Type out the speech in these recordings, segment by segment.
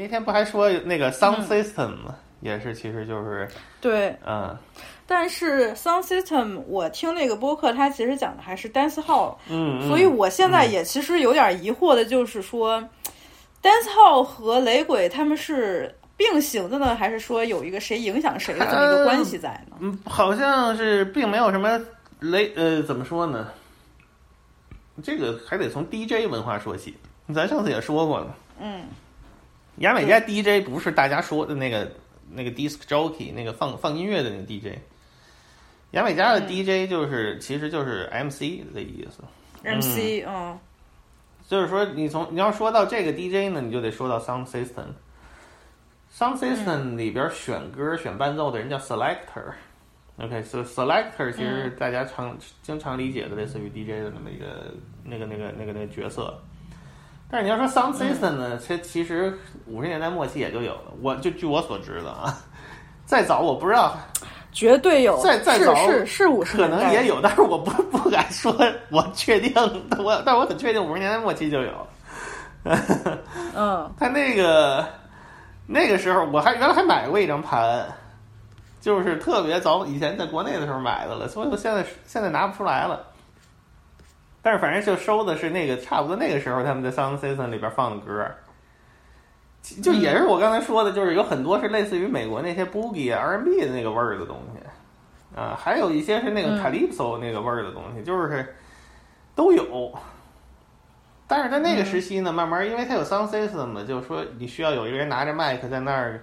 那天不还说那个 Sound System 吗？也是，其实就是对，嗯但是 Sound System 我听那个播客，它其实讲的还是 dance hall，嗯，所以我现在也其实有点疑惑的，就是说、dance hall 和雷鬼他们是并行的呢，还是说有一个谁影响谁的这么一个关系在呢？嗯，好像是并没有什么雷呃，怎么说呢？这个还得从 DJ 文化说起。咱上次也说过了，嗯牙买加 DJ 不是大家说的那个那个 disc jockey 那个放放音乐的那个 DJ。牙买加的嗯 DJ 就是、其实就是 MC 的意思，MC，嗯就是说你从你要说到这个 DJ 呢，你就得说到 sound system。sound system 里边选歌、选伴奏的人叫 selector。OK，所、以 selector 其实大家常、经常理解的类似于 DJ 的那么一个那个那个那个那个角色。但是你要说 sound system 呢，其其实五十年代末期也就有了。我就据我所知的啊，再早我不知道，绝对有，再再早是是五十可能也有，但是我不不敢说我确定，我但我很确定五十年代末期就有。嗯 他那个那个时候，我还原来还买过一张盘，就是特别早以前在国内的时候买的了，所以我现在现在拿不出来了。但是反正就收的是那个差不多那个时候他们在 Sound System 里边放的歌，就也是我刚才说的，就是有很多是类似于美国那些 Boogie 啊 R&B 的那个味儿的东西，啊，还有一些是那个嗯。Calypso 那个味儿的东西，就是都有。但是在那个时期呢，慢慢因为它有 sound system 嘛，就是说你需要有一个人拿着麦克在那儿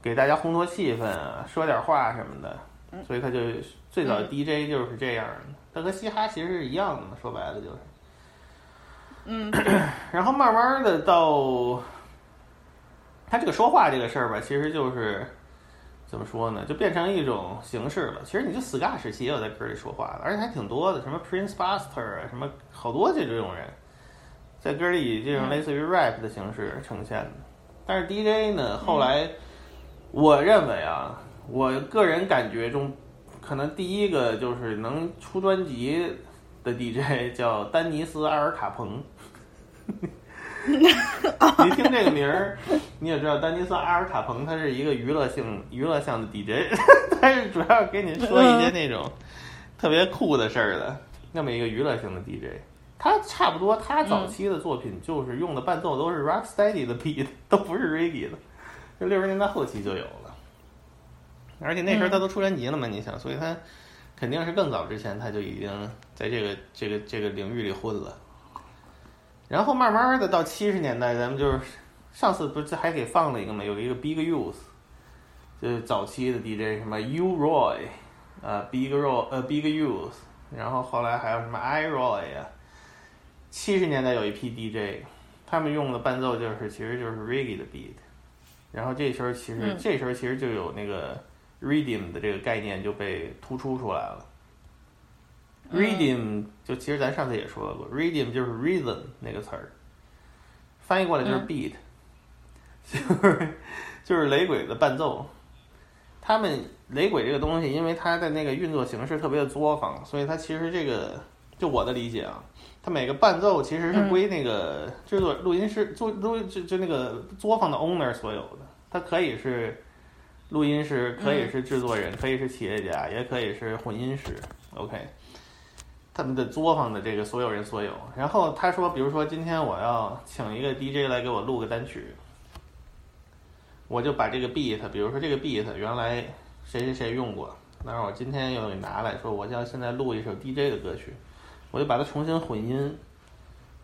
给大家烘托气氛啊，说点话什么的，所以他就最早 DJ 就是这样的。它和嘻哈其实是一样的嘛，说白了就是。嗯 然后慢慢的到他这个说话这个事儿吧，其实就是怎么说呢，就变成一种形式了。其实你就 ska 时期也有在歌里说话的，而且还挺多的，什么 Prince Buster 啊，什么好多这种人，在歌里以这种类似于 rap 的形式呈现的。但是 DJ 呢，后来我认为啊，我个人感觉中，可能第一个就是能出专辑的 DJ 叫丹尼斯·阿尔卡彭。你听这个名儿，你也知道丹尼斯·阿尔卡彭他是一个娱乐性、娱乐向的 DJ，他是主要给你说一些那种特别酷的事儿的那么一个娱乐性的 DJ。他差不多，他早期的作品就是用的伴奏都是 rocksteady 的 beat，都不是 reggae 的，就六十年代后期就有。而且那时候他都出专辑了嘛，你想，所以他肯定是更早之前他就已经在这个这个这个领域里混了。然后慢慢的到七十年代，咱们就是上次不是还给放了一个嘛，有一个 Big Youth，就是早期的 DJ 什么 U Roy，呃 Big Roy 呃 Big Youth，然后后来还有什么 I Roy 啊、七十年代有一批 DJ，他们用的伴奏就是其实就是 reggae 的 beat，然后这时候其实、嗯。这时候其实就有那个 rhythm 的这个概念就被突出出来了。rhythm 就其实咱上次也说过，rhythm 就是 reason 那个词儿，翻译过来就是嗯 beat，就是就是雷鬼的伴奏。他们雷鬼这个东西，因为它的那个运作形式特别的作坊，所以它其实这个就我的理解啊，它每个伴奏其实是归那个制作录音师做录就就那个作坊的 owner 所有的，它可以是录音师，可以是制作人，可以是企业家，也可以是混音师。OK，他们的作坊的这个所有人所有。然后他说，比如说今天我要请一个 DJ 来给我录个单曲，我就把这个 beat，比如说这个 beat 原来谁谁谁用过，然后我今天又给拿来说，我要现在录一首 DJ 的歌曲，我就把它重新混音，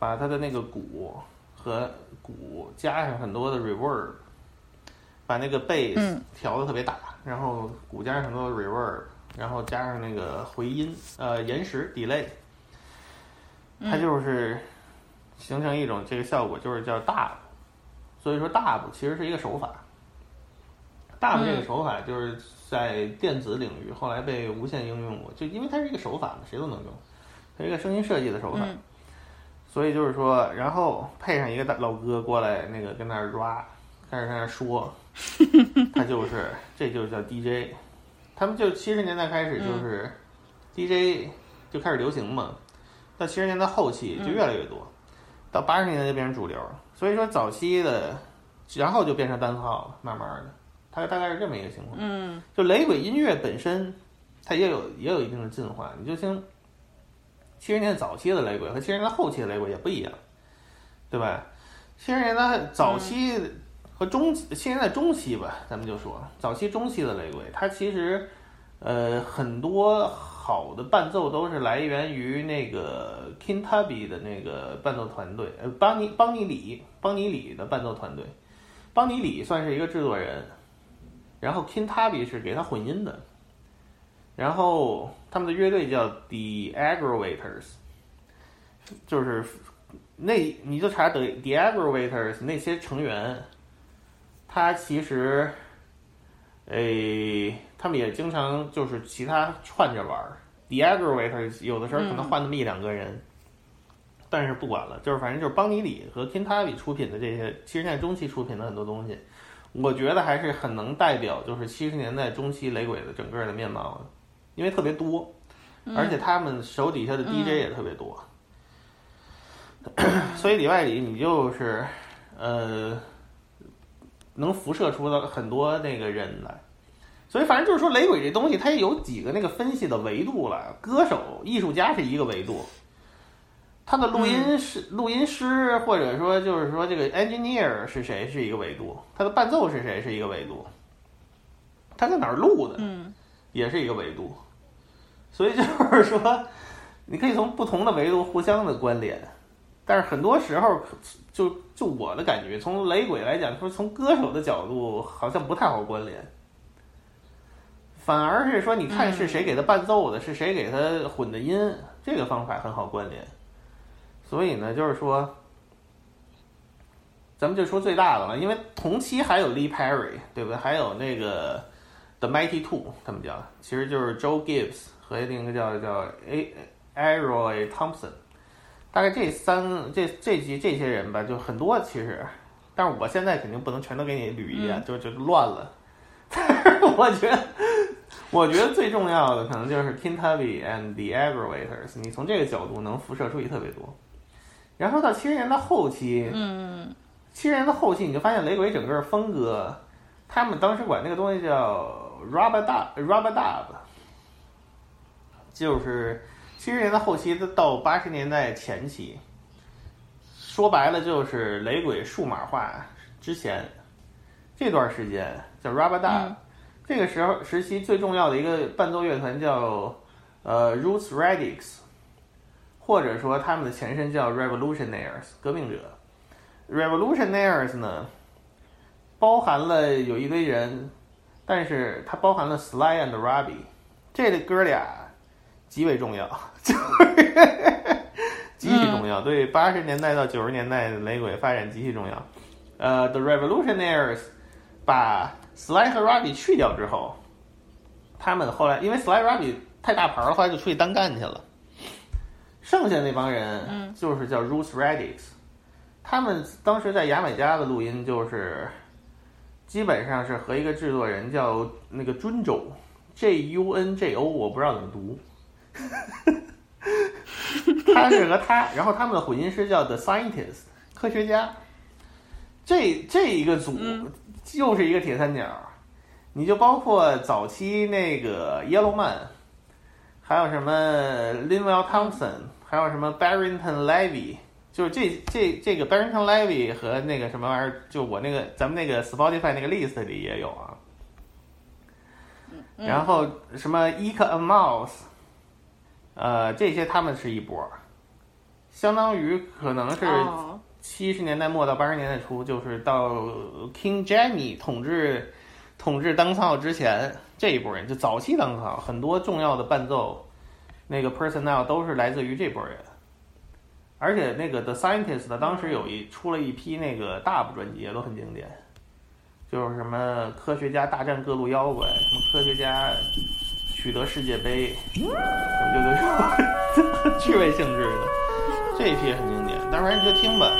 把它的那个鼓和鼓加上很多的 reverb，把那个嗯。调的特别大，然后鼓加上很多 reverb，然后加上那个回音，呃，延时 delay，它就是形成一种这个效果，就是叫 dub。所以说 dub 其实是一个手法，dub 这个手法就是在电子领域后来被无限应用过，就因为它是一个手法嘛，谁都能用，它是一个声音设计的手法。嗯。所以就是说，然后配上一个大老哥过来，那个跟那儿 rap，开始在那儿说，他就是这就叫 DJ。他们就七十年代开始就是 DJ 就开始流行嘛，到七十年代后期就越来越多，到八十年代就变成主流。所以说早期的然后就变成单号了，慢慢的，它大概是这么一个情况。嗯就雷鬼音乐本身，它也有也有一定的进化。你就听七十年代早期的雷鬼和七十年代后期的雷鬼也不一样，对吧？七十年代早期和中现在中期吧，咱们就说早期中期的雷鬼，它其实呃很多好的伴奏都是来源于那个 Kintabi 的那个伴奏团队，呃，邦尼邦尼里邦尼里的伴奏团队，邦尼里算是一个制作人。然后 Kintabi 是给他混音的，然后他们的乐队叫 The Aggravators，就是那你就查 The The Aggravators 那些成员，他其实，诶，他们也经常就是其他串着玩儿。The Aggravators 有的时候可能换那么一两个人，但是不管了，就是反正就是邦尼里和 King Tubby 出品的这些七十年代中期出品的很多东西。我觉得还是很能代表，就是七十年代中期雷鬼的整个的面貌的，因为特别多，而且他们手底下的 DJ 也特别多，所以里外里你就是呃，能辐射出的很多那个人来。所以反正就是说，雷鬼这东西它也有几个那个分析的维度了，歌手、艺术家是一个维度。他的录音师、录音师，或者说就是说这个 engineer 是谁是一个维度，他的伴奏是谁是一个维度，他在哪儿录的，嗯也是一个维度。所以就是说，你可以从不同的维度互相的关联，但是很多时候，就就我的感觉，从雷鬼来讲，说从歌手的角度好像不太好关联，反而是说你看是谁给他伴奏的，是谁给他混的音，这个方法很好关联。所以呢，就是说，咱们就说最大的了，因为同期还有 Lee Perry，对不对？还有那个 The Mighty Two，他们叫，其实就是 Joe Gibbs 和另一个叫叫 A Aroy Thompson，大概这三这这几这些人吧，就很多其实，但是我现在肯定不能全都给你捋一遍，就就乱了。但是我觉得，我觉得最重要的可能就是 Tubby and the Aggravators，你从这个角度能辐射出去特别多。然后到七十年代后期，嗯七十年代后期你就发现雷鬼整个风格，他们当时管那个东西叫 rubber dub rubber dub，就是七十年代后期到八十年代前期，说白了就是雷鬼数码化之前这段时间叫嗯这个时候时期最重要的一个伴奏乐团叫呃 Roots Radix。或者说他们的前身叫 Revolutionaries 革命者。Revolutionaries 呢，包含了有一堆人，但是它包含了 Sly and Robbie 这哥俩极为重要，就是极其重要，对八十年代到九十年代的雷鬼发展极其重要。呃，The Revolutionaries 把 Sly 和 Robbie 去掉之后，他们后来因为 Sly Robbie 太大牌了，后来就出去单干去了。剩下那帮人就是叫 Roots Radix，、他们当时在牙买加的录音就是基本上是和一个制作人叫那个 Junjo，J U N J O，我不知道怎么读。他是和他，然后他们的混音师叫 The Scientist，科学家。这这一个组又是一个铁三角，你就包括早期那个 Yellowman，还有什么 Linwell Thompson，还有什么 Barrington Levy，就是这这这个 Barrington Levy 和那个什么玩意儿，就我那个咱们那个 Spotify 那个 list 里也有啊。然后什么 Eka a Mouse，呃，这些他们是一波，相当于可能是哦。七十年代末到八十年代初，就是到 King Jammy 统治统治当操之前这一波人，就早期当操很多重要的伴奏，那个 personnel 都是来自于这波人。而且那个 The Scientist 当时有一出了一批那个大部专辑，也都很经典，就是什么科学家大战各路妖怪，什么科学家取得世界杯，什么就 趣味性质的，这一批很经典。但反正你就听吧。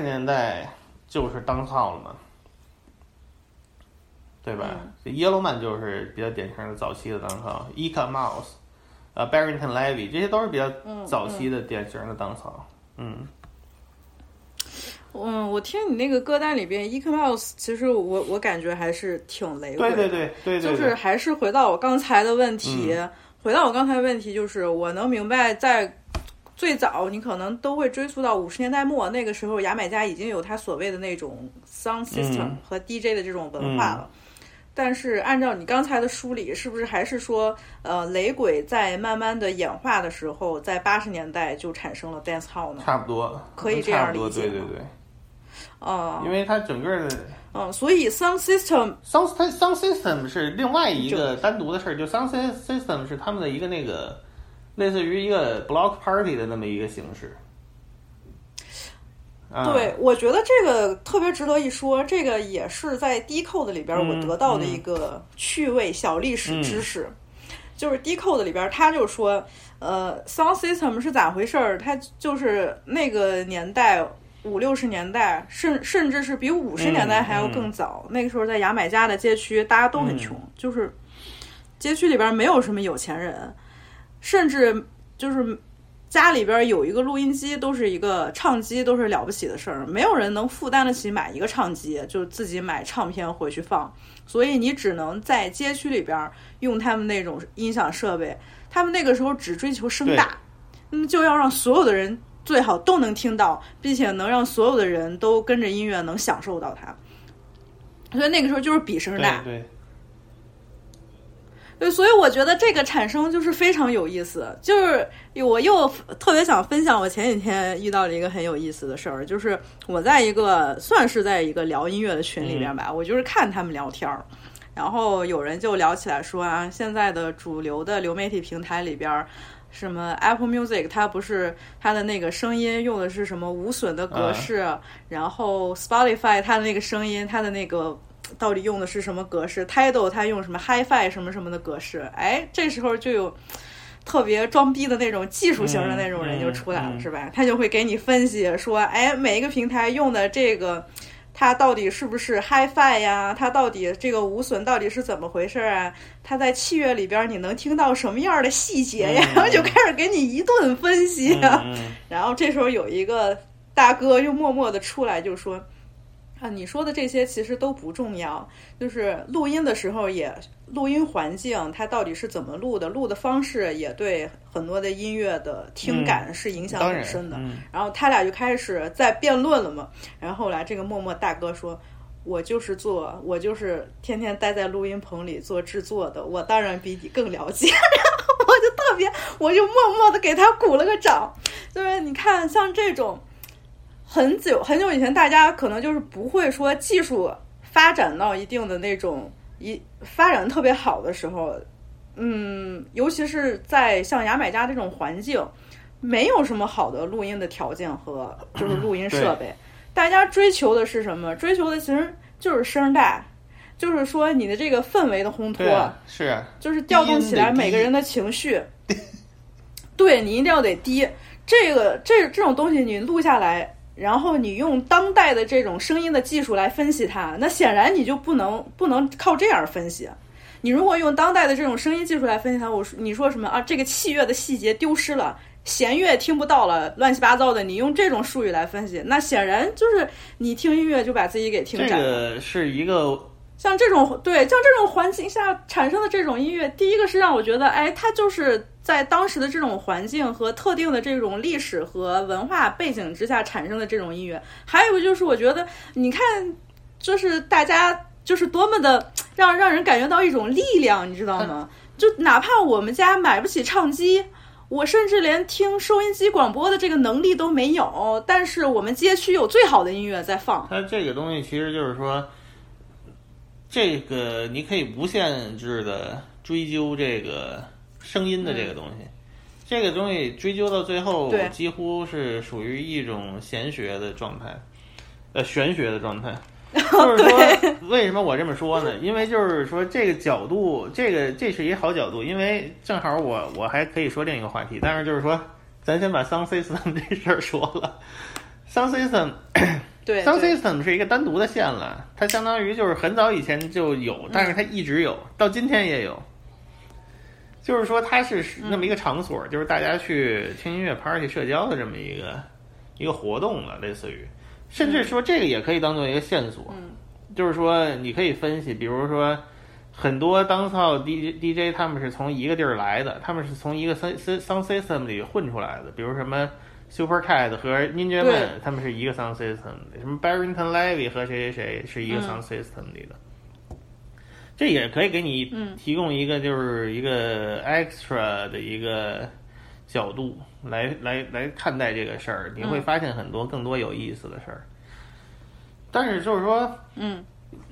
十年代就是当号了嘛，对吧？这耶罗曼就是比较典型的早期的当号，Eka Mouse，呃，Barrington Levy 这些都是比较早期的典型的当号，嗯。嗯，我听你那个歌单里边 e c o Mouse，其实我我感觉还是挺雷鬼的。对对对对，就是还是回到我刚才的问题，回到我刚才的问题，就是我能明白，在最早你可能都会追溯到五十年代末，那个时候牙买加已经有它所谓的那种 sound system 和 DJ 的这种文化了。但是按照你刚才的梳理，是不是还是说，呃，雷鬼在慢慢的演化的时候，在八十年代就产生了 dance hall 呢？差不多，可以这样理解。对对对。哦，因为它整个的，嗯，所以 sound system，sound sound system 是另外一个单独的事儿，就 sound system 是他们的一个那个类似于一个 block party 的那么一个形式。对，我觉得这个特别值得一说，这个也是在 D code 里边我得到的一个趣味小历史知识，就是 D code 里边他就说，呃，sound system 是咋回事儿？它就是那个年代。五六十年代，甚甚至是比五十年代还要更早。那个时候，在牙买加的街区，大家都很穷，就是街区里边没有什么有钱人，甚至就是家里边有一个录音机，都是一个唱机，都是了不起的事儿。没有人能负担得起买一个唱机，就自己买唱片回去放。所以你只能在街区里边用他们那种音响设备。他们那个时候只追求声大，那么就要让所有的人。最好都能听到，并且能让所有的人都跟着音乐能享受到它。所以那个时候就是比声大，对，对，所以我觉得这个产生就是非常有意思。就是我又特别想分享，我前几天遇到了一个很有意思的事儿，就是我在一个算是在一个聊音乐的群里边吧，我就是看他们聊天儿，然后有人就聊起来说啊，现在的主流的流媒体平台里边。什么 Apple Music，它不是它的那个声音用的是什么无损的格式，然后 Spotify 它的那个声音，它的那个到底用的是什么格式？Tidal 它用什么 HiFi 什么什么的格式？哎，这时候就有特别装逼的那种技术型的那种人就出来了，是吧？他就会给你分析说，哎，每一个平台用的这个。它到底是不是 HiFi 呀？它到底这个无损到底是怎么回事啊？它在器乐里边你能听到什么样的细节呀？然后就开始给你一顿分析啊。然后这时候有一个大哥又默默的出来就说。啊，你说的这些其实都不重要，就是录音的时候也录音环境它到底是怎么录的，录的方式也对很多的音乐的听感是影响很深的。然后他俩就开始在辩论了嘛。然后后来这个默默大哥说：“我就是做，我就是天天待在录音棚里做制作的，我当然比你更了解。”然后我就特别，我就默默的给他鼓了个掌。就是你看，像这种。很久很久以前，大家可能就是不会说技术发展到一定的那种一发展特别好的时候，嗯，尤其是在像牙买加这种环境，没有什么好的录音的条件和 就是录音设备，大家追求的是什么？追求的其实就是声带，就是说你的这个氛围的烘托，是，就是调动起来每个人的情绪，对你一定要得低，这个这这种东西你录下来。然后你用当代的这种声音的技术来分析它，那显然你就不能不能靠这样分析。你如果用当代的这种声音技术来分析它，我说你说什么啊？这个器乐的细节丢失了，弦乐听不到了，乱七八糟的。你用这种术语来分析，那显然就是你听音乐就把自己给听窄了。这个是一个。像这种对，像这种环境下产生的这种音乐，第一个是让我觉得，哎，它就是在当时的这种环境和特定的这种历史和文化背景之下产生的这种音乐。还有就是，我觉得你看，就是大家就是多么的让让人感觉到一种力量，你知道吗？就哪怕我们家买不起唱机，我甚至连听收音机广播的这个能力都没有，但是我们街区有最好的音乐在放。它这个东西其实就是说。这个你可以无限制的追究这个声音的这个东西，这个东西追究到最后，几乎是属于一种玄学的状态，呃，玄学的状态。就是说，为什么我这么说呢？因为就是说，这个角度，这个这是一好角度，因为正好我我还可以说另一个话题，但是就是说，咱先把 sound system 这事儿说了。Sound System 对，Sound System 是一个单独的线了，它相当于就是很早以前就有，但是它一直有，到今天也有。就是说，它是那么一个场所，就是大家去听音乐、party、社交的这么一个一个活动了，类似于，甚至说这个也可以当做一个线索。嗯。就是说，你可以分析，比如说很多当操 DJ DJ 他们是从一个地儿来的，他们是从一个 sound sound system 里混出来的，比如什么 Supercat 和 Ninja 对 Man，他们是一个 sound system 的，什么 Barrington Levy 和谁谁谁是一个嗯 sound system 里的。这也可以给你嗯提供一个就是一个 extra 的一个角度来来来看待这个事儿，你会嗯发现很多更多有意思的事儿。但是就是说，嗯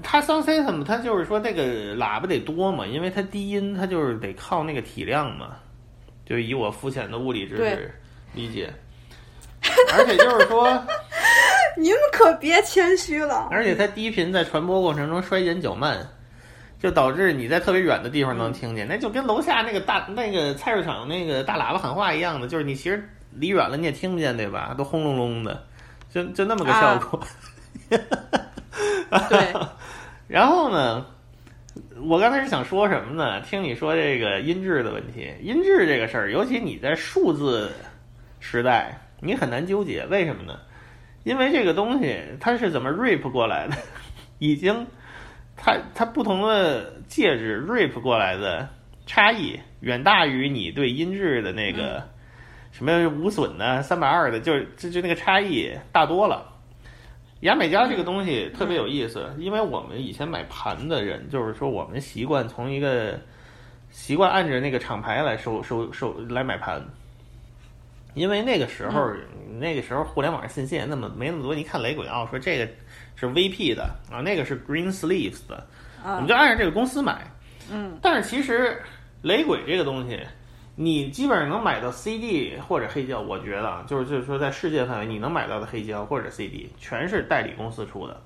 它 sound system 它就是说这个喇叭得多嘛，因为它低音它就是得靠那个体量嘛，就以我肤浅的物理知识理解。而且就是说，你们可别谦虚了。而且它低频在传播过程中衰减较慢，就导致你在特别远的地方能听见，那就跟楼下那个大那个菜市场那个大喇叭喊话一样的，就是你其实离远了你也听不见，对吧？都轰隆隆的，就就那么个效果。对，然后呢，我刚才是想说什么呢？听你说这个音质的问题，音质这个事儿，尤其你在数字时代，你很难纠结，为什么呢？因为这个东西它是怎么 rip 过来的，已经它它不同的介质 rip 过来的差异远大于你对音质的那个什么无损的三百二的，就是就就那个差异大多了。牙买加这个东西特别有意思，因为我们以前买盘的人，就是说我们习惯从一个习惯按着那个厂牌来收收收来买盘，因为那个时候、那个时候互联网信息也那么没那么多，你看雷鬼啊，说这个是 VP 的啊，那个是 Green Sleeves 的，我啊们就按照这个公司买。嗯，但是其实雷鬼这个东西，你基本上能买到 CD 或者黑胶，我觉得啊，就是就是说在世界范围你能买到的黑胶或者 CD，全是代理公司出的。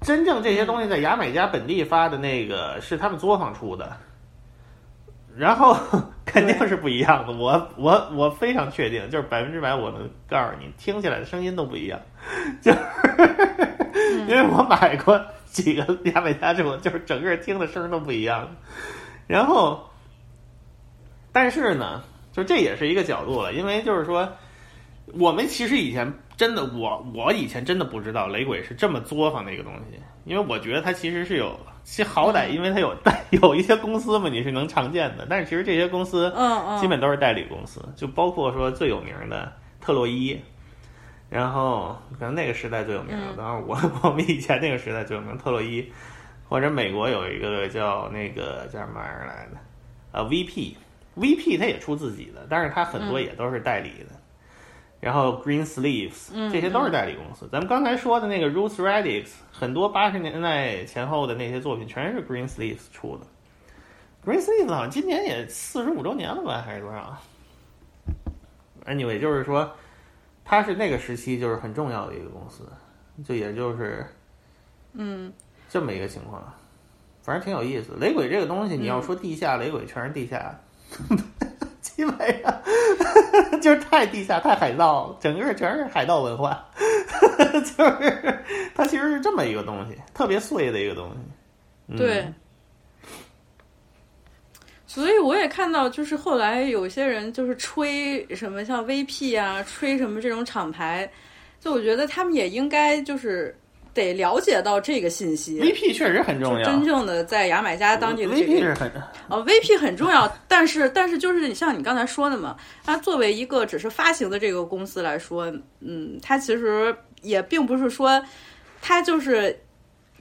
真正这些东西在牙买加本地发的那个是他们作坊出的，然后肯定是不一样的。我我我非常确定，就是百分之百我能告诉你，听起来的声音都不一样，就是因为我买过几个牙买加之后，就是整个听的声儿都不一样。然后，但是呢，就这也是一个角度了，因为就是说，我们其实以前真的，我我以前真的不知道雷鬼是这么作坊的一个东西，因为我觉得它其实是有，其实好歹因为它有 有一些公司嘛，你是能常见的，但是其实这些公司嗯嗯，基本都是代理公司，就包括说最有名的特洛伊，然后可能那个时代最有名的，嗯。当然我 我们以前那个时代最有名特洛伊，或者美国有一个叫那个叫什么玩意儿来的，啊 VP，VP 它也出自己的，但是它很多也都是代理的。然后 Green Sleeves 嗯这些都是代理公司。咱们刚才说的那个 Roots Radix，很多八十年代前后的那些作品全是 Green Sleeves 出的。Green Sleeves 好像今年也四十五周年了吧，还是多少？Anyway，就是说，它是那个时期就是很重要的一个公司，就也就是嗯这么一个情况，反正挺有意思。雷鬼这个东西，你要说地下，雷鬼全是地下，基本上就是太地下、太海盗，整个全是海盗文化，就是它其实是这么一个东西，特别碎的一个东西。对。所以我也看到，就是后来有些人就是吹什么像 VP 啊，吹什么这种厂牌，就我觉得他们也应该就是得了解到这个信息。VP 确实很重要，真正的在牙买加当地的这 VP 是很呃，VP 很重要，但是但是就是你像你刚才说的嘛，它作为一个只是发行的这个公司来说，嗯，它其实也并不是说它就是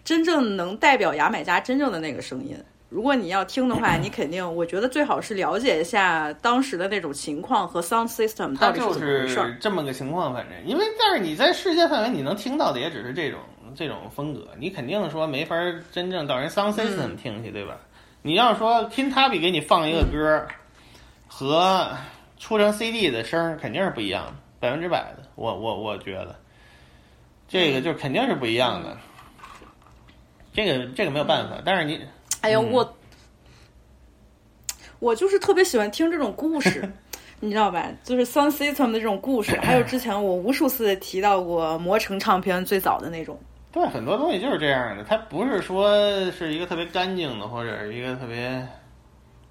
真正能代表牙买加真正的那个声音。如果你要听的话，你肯定，我觉得最好是了解一下当时的那种情况和 sound system 到底是怎么回事儿。是这么个情况，反正因为但是你在世界范围你能听到的也只是这种这种风格，你肯定说没法真正到人 sound system 嗯听去，对吧？你要说 Kintabi 给你放一个歌，和出成 CD 的声肯定是不一样的，百分之百的，我我我觉得这个就肯定是不一样的。这个这个没有办法，但是你哎呀，嗯我我就是特别喜欢听这种故事，你知道吧？就是 Sun System 的这种故事，还有之前我无数次提到过魔城唱片最早的那种。对，很多东西就是这样的，它不是说是一个特别干净的，或者是一个特别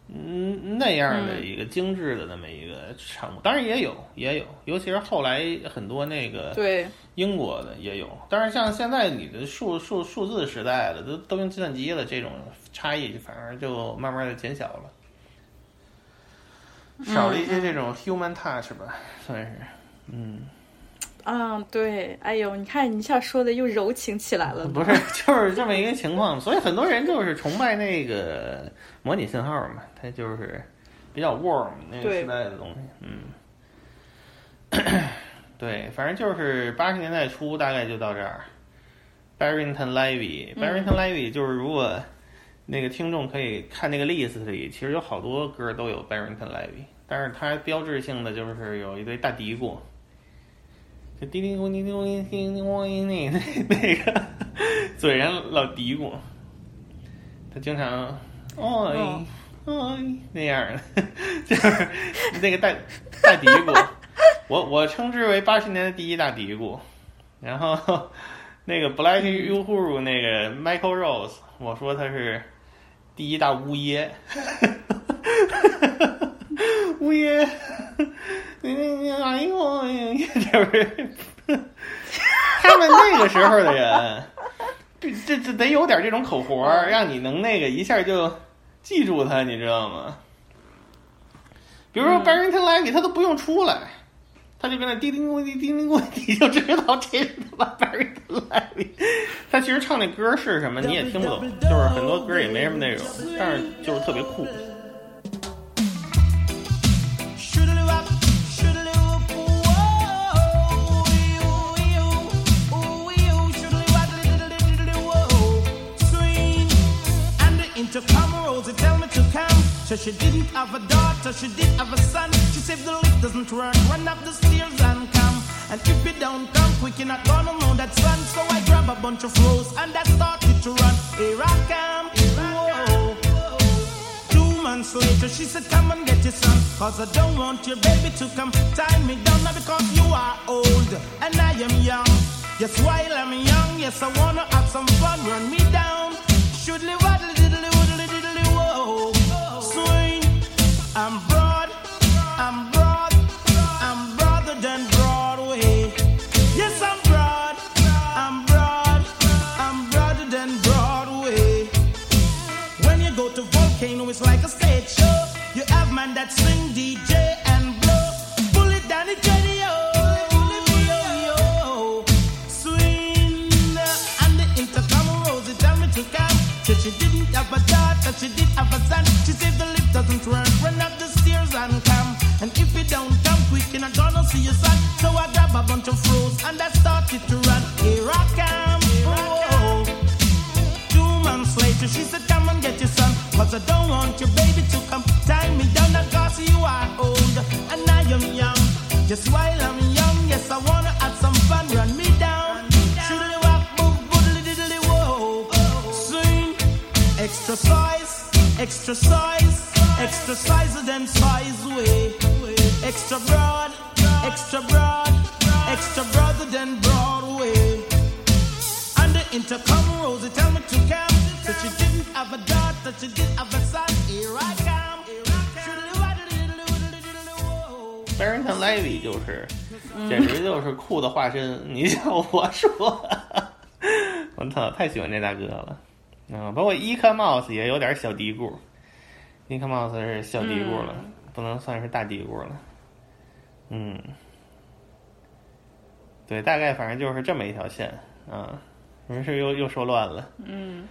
嗯那样的一个精致的那么一个产物。当然也有，也有，尤其是后来很多那个对英国的也有。但是像现在你的数数数字时代了，都都用计算机了，这种差异反而就慢慢的减小了。少了一些这种 human touch 吧，算是，嗯，啊，对，哎呦，你看你一下说的又柔情起来了，不是，就是这么一个情况，所以很多人就是崇拜那个模拟信号嘛，它就是比较 warm 那个时代的东西，嗯，对，反正就是八十年代初大概就到这儿，Barrington Levy，Barrington Levy 就是如果。那个听众可以看那个 list 里，其实有好多歌都有 Barrington Levy，但是它标志性的就是有一堆大嘀咕，就嘀嘀咕嘀嘀咕嘀嘀咕那那那个嘴上老嘀咕，他经常哎哎那样的，就是那个大大嘀咕，我我称之为八十年的第一大嘀咕，然后那个 Black Uhuru 那个 Michael Rose，我说他是。第一大乌耶，乌耶，你你你哎呦，就是他们那个时候的人，这这这得有点这种口活，让你能那个一下就记住他，你知道吗？比如说 Barrington Levy，他都不用出来。他就跟那叮叮咣叮叮叮咣，你就知道这是他妈 Barrington Levy。他其实唱那歌是什么你也听不懂，就是很多歌也没什么内容，但是就是特别酷。So she didn't have a daughter, she did have a son. She said the lift doesn't work, run up the stairs and come. And if you don't come quick, you're not gonna know that son. So I grab a bunch of rose and I started to run. Here I come, whoa. Two months later, she said, Come and get your son. Cause I don't want your baby to come tie me down. Now because you are old and I am young. Yes, while I'm young, yes, I wanna have some fun. Run me down. Should live she didn't have a daughter, she did have a son. And come. And if you don't come quick, you're not gonna see your son. So I grab a bunch of froze and I started to run. Here I come. Whoa. Two months later, she said, Come and get your son. Cause I don't want your baby to come tie me down. Cause you are old and I am young. Just while I'm young, yes, I wanna have some fun. Run me down. Shoodly walk, boom, boodly diddly whoa. Swing, extra size, extra size, extra size than size way. Extra broad, extra broad, extra broader than Broadway. And the intercom Rosie tell me to come. So she didn't have a daughter, she did have a son. Here I come. Barrington Levy 就是，简直就是酷的化身。你叫我说，我操，太喜欢这大哥了。嗯，包括 e c o Mouse 也有点小嘀咕 e c o Mouse 是小嘀咕了，不能算是大嘀咕了。嗯，对，大概反正就是这么一条线啊。没事，又又说乱了。嗯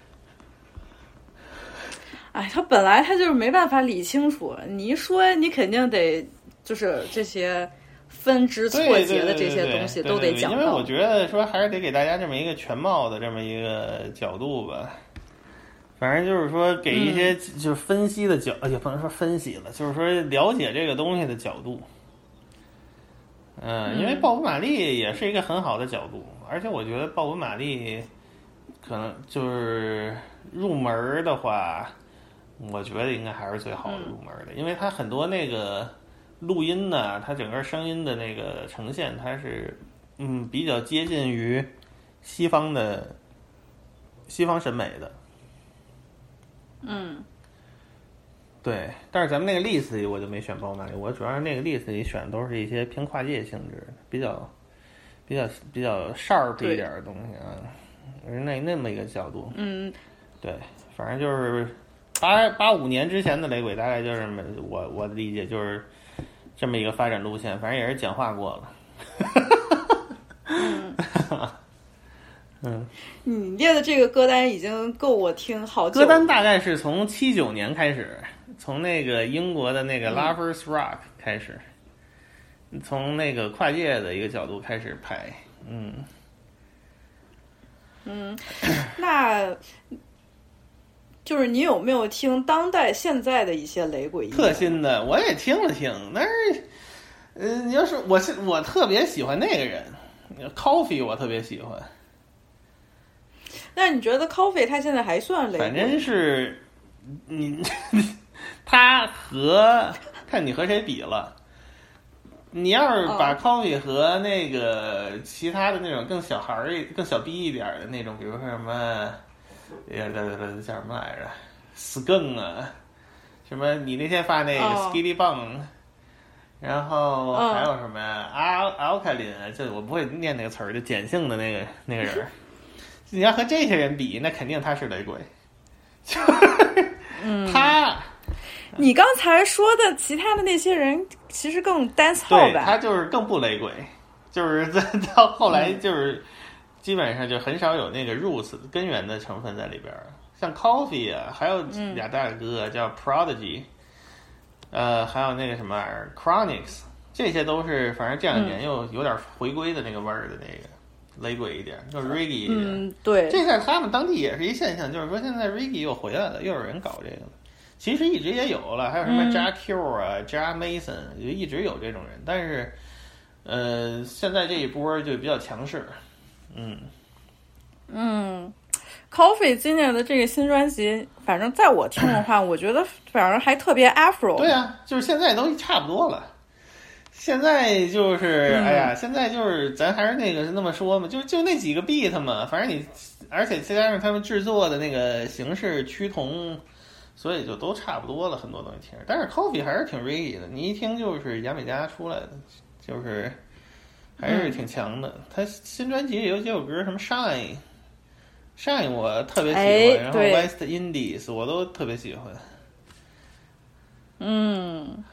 哎，他本来他就是没办法理清楚，你一说你肯定得就是这些分支错节的这些东西都得讲因为我。觉得说还是得给大家这么一个全貌的这么一个角度吧。反正就是说，给一些就是分析的角，也不能说分析了，就是说了解这个东西的角度。嗯，因为鲍勃·马利也是一个很好的角度，而且我觉得鲍勃·马利可能就是入门的话，我觉得应该还是最好的入门儿的，因为他很多那个录音呢，它整个声音的那个呈现，它是嗯比较接近于西方的西方审美的。嗯对，但是咱们那个 list 里我就没选包马里，我主要是那个 list 里选的都是一些偏跨界性质的，比较比较比较 sharp 一点的东西啊，是那那么一个角度。嗯对，反正就是八八五年之前的雷鬼，大概就是我我的理解就是这么一个发展路线，反正也是简化过了。嗯，你列的这个歌单已经够我听好久歌。单大概是从七九年开始，从那个英国的那个 Lovers Rock 开始，从那个跨界的一个角度开始拍。嗯，嗯，那就是你有没有听当代现在的一些雷鬼音乐？特新的我也听了听，但是，呃，你要是我是我特别喜欢那个人，Coffee 我特别喜欢，那你觉得 Coffee 他现在还算雷鬼？反正是你他和看你和谁比了。你要是把哦 Coffee 和那个其他的那种更小孩儿、更小逼一点儿的那种，比如说什么，呀，叫什么来着，Skunk 啊，什么你那天发那个哦 Skitty Bang，、然后嗯还有什么呀？Al Alkaline，就我不会念那个词儿，就碱性的那个那个人儿。你要和这些人比，那肯定他是雷鬼。嗯，他你刚才说的其他的那些人，其实更 dance 对 hall 吧？他就是更不雷鬼，就是在到后来嗯就是基本上就很少有那个 roots 根源的成分在里边儿。像 Coffee 啊，还有嗯俩大哥叫 Prodigy，、呃，还有那个什么玩意儿 Chronics，这些都是反正这两年又有点回归的那个味儿的那个雷鬼一点，就是 reggae 一点。嗯，对，这在他们当地也是一现象，就是说现在 reggae 又回来了，又有人搞这个了。其实一直也有了，还有什么嗯 Jack Q 啊、Jack Mason，就一直有这种人，但是，呃，现在这一波就比较强势。嗯，嗯，Coffee 今年的这个新专辑，反正在我听的话，我觉得反而还特别 Afro。对啊，就是现在都差不多了。现在就是，嗯哎呀，现在就是咱还是那个那么说嘛，就就那几个 beat 嘛，反正你，而且再加上他们制作的那个形式趋同，所以就都差不多了，很多东西听着。但是 Coffee 还是挺 reggae 的，你一听就是牙买加出来的，就是还是挺强的。他新专辑里有几首歌，什么 Shine。Shine 我特别喜欢，哎然后 West Indies 我都特别喜欢。嗯，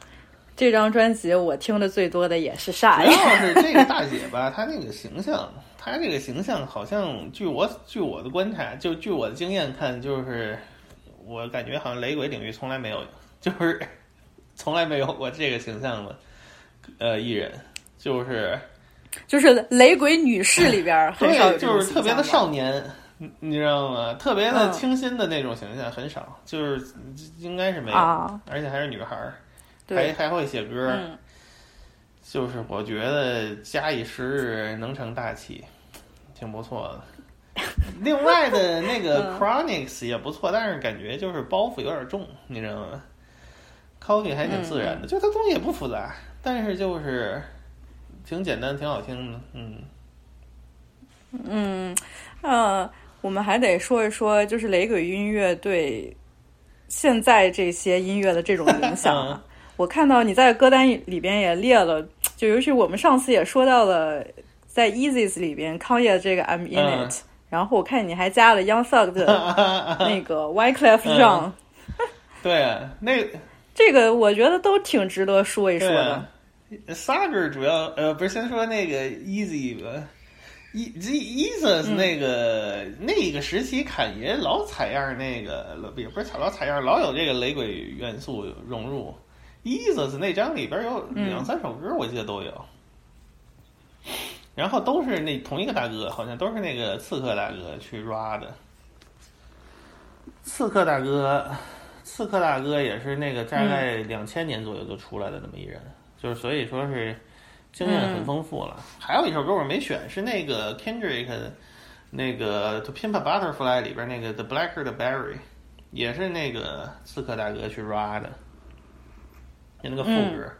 这张专辑我听的最多的也是主啥要呀？是这个大姐吧，她那个形象，她这个形象好像，据我据我的观察，就据我的经验看，就是我感觉好像雷鬼领域从来没有，就是 从来没有过这个形象的呃艺人，就是就是雷鬼女士里边儿 很少就是特别的少年，你你知道吗？特别的嗯。清新的那种形象很少，就是应该是没有，啊，而且还是女孩儿，还，还会写歌，嗯。就是我觉得假以时日能成大器，挺不错的。另外的 那个嗯 Chronics 也不错，但是感觉就是包袱有点重，你知道吗？Coffee 还挺自然嗯的，就它东西也不复杂，但是就是挺简单，挺好听的。嗯，嗯，呃，我们还得说一说，就是雷鬼音乐对现在这些音乐的这种影响啊。我看到你在歌单里边也列了，就尤其我们上次也说到了，在 Easy's 里边，康业这个 I'm in 嗯 it，、然后我看你还加了 Young Thug 的 那个 Wyclef 嗯 Jean，、对啊，那 这个我觉得都挺值得说一说的。Sager 主要呃不是先说那个 Easy 吧。E E s 嗯那个、那个时期，侃爷老采样那个，也不是老采样，老有这个雷鬼元素融入。E s 那张里边有嗯两三首歌，我记得都有，然后都是那同一个大哥，好像都是那个刺客大哥去 ra 的。刺客大哥，刺客大哥也是那个大概两千年左右就出来的那么一人，就是所以说是经验很丰富了。还有一首歌我没选，是那个 Kendrick 的那个《To Pimp a Butterfly》里边那个《The Blacker the Berry》，也是那个刺客大哥去 ra 的，就那个副歌。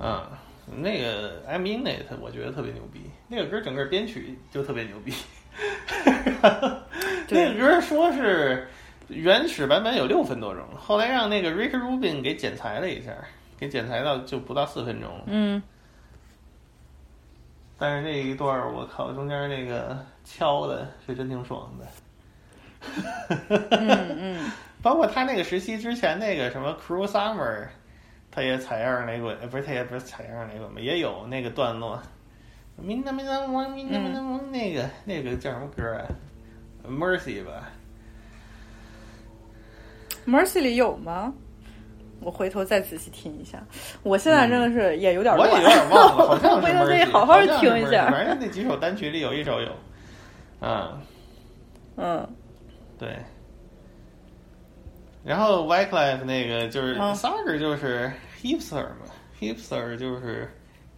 嗯，那个 I'm in it，我觉得特别牛逼。那个歌整个编曲就特别牛逼。那个歌说是原始版本有六分多钟，后来让那个 Rick Rubin 给剪裁了一下，给剪裁到就不到四分钟了。嗯但是那一段儿我靠，中间那个敲的是真挺爽的。嗯嗯，包括他那个时期之前那个什么 Cruel Summer，他也采样雷滚，呃不是他也不是采样雷鬼嘛，也有那个段落。明那明那王明那那那个那个叫什么歌啊？Mercy 吧，Mercy 里有吗？我回头再仔细听一下。我现在真的是也有点我，也有点忘了，好像 是回头 Mercy，可以好好好听一下。反正那几首单曲里有一首有，啊，嗯对。然后 Wyclef 那个就是嗯 Sager 就是 hipster 嘛，hipster 就是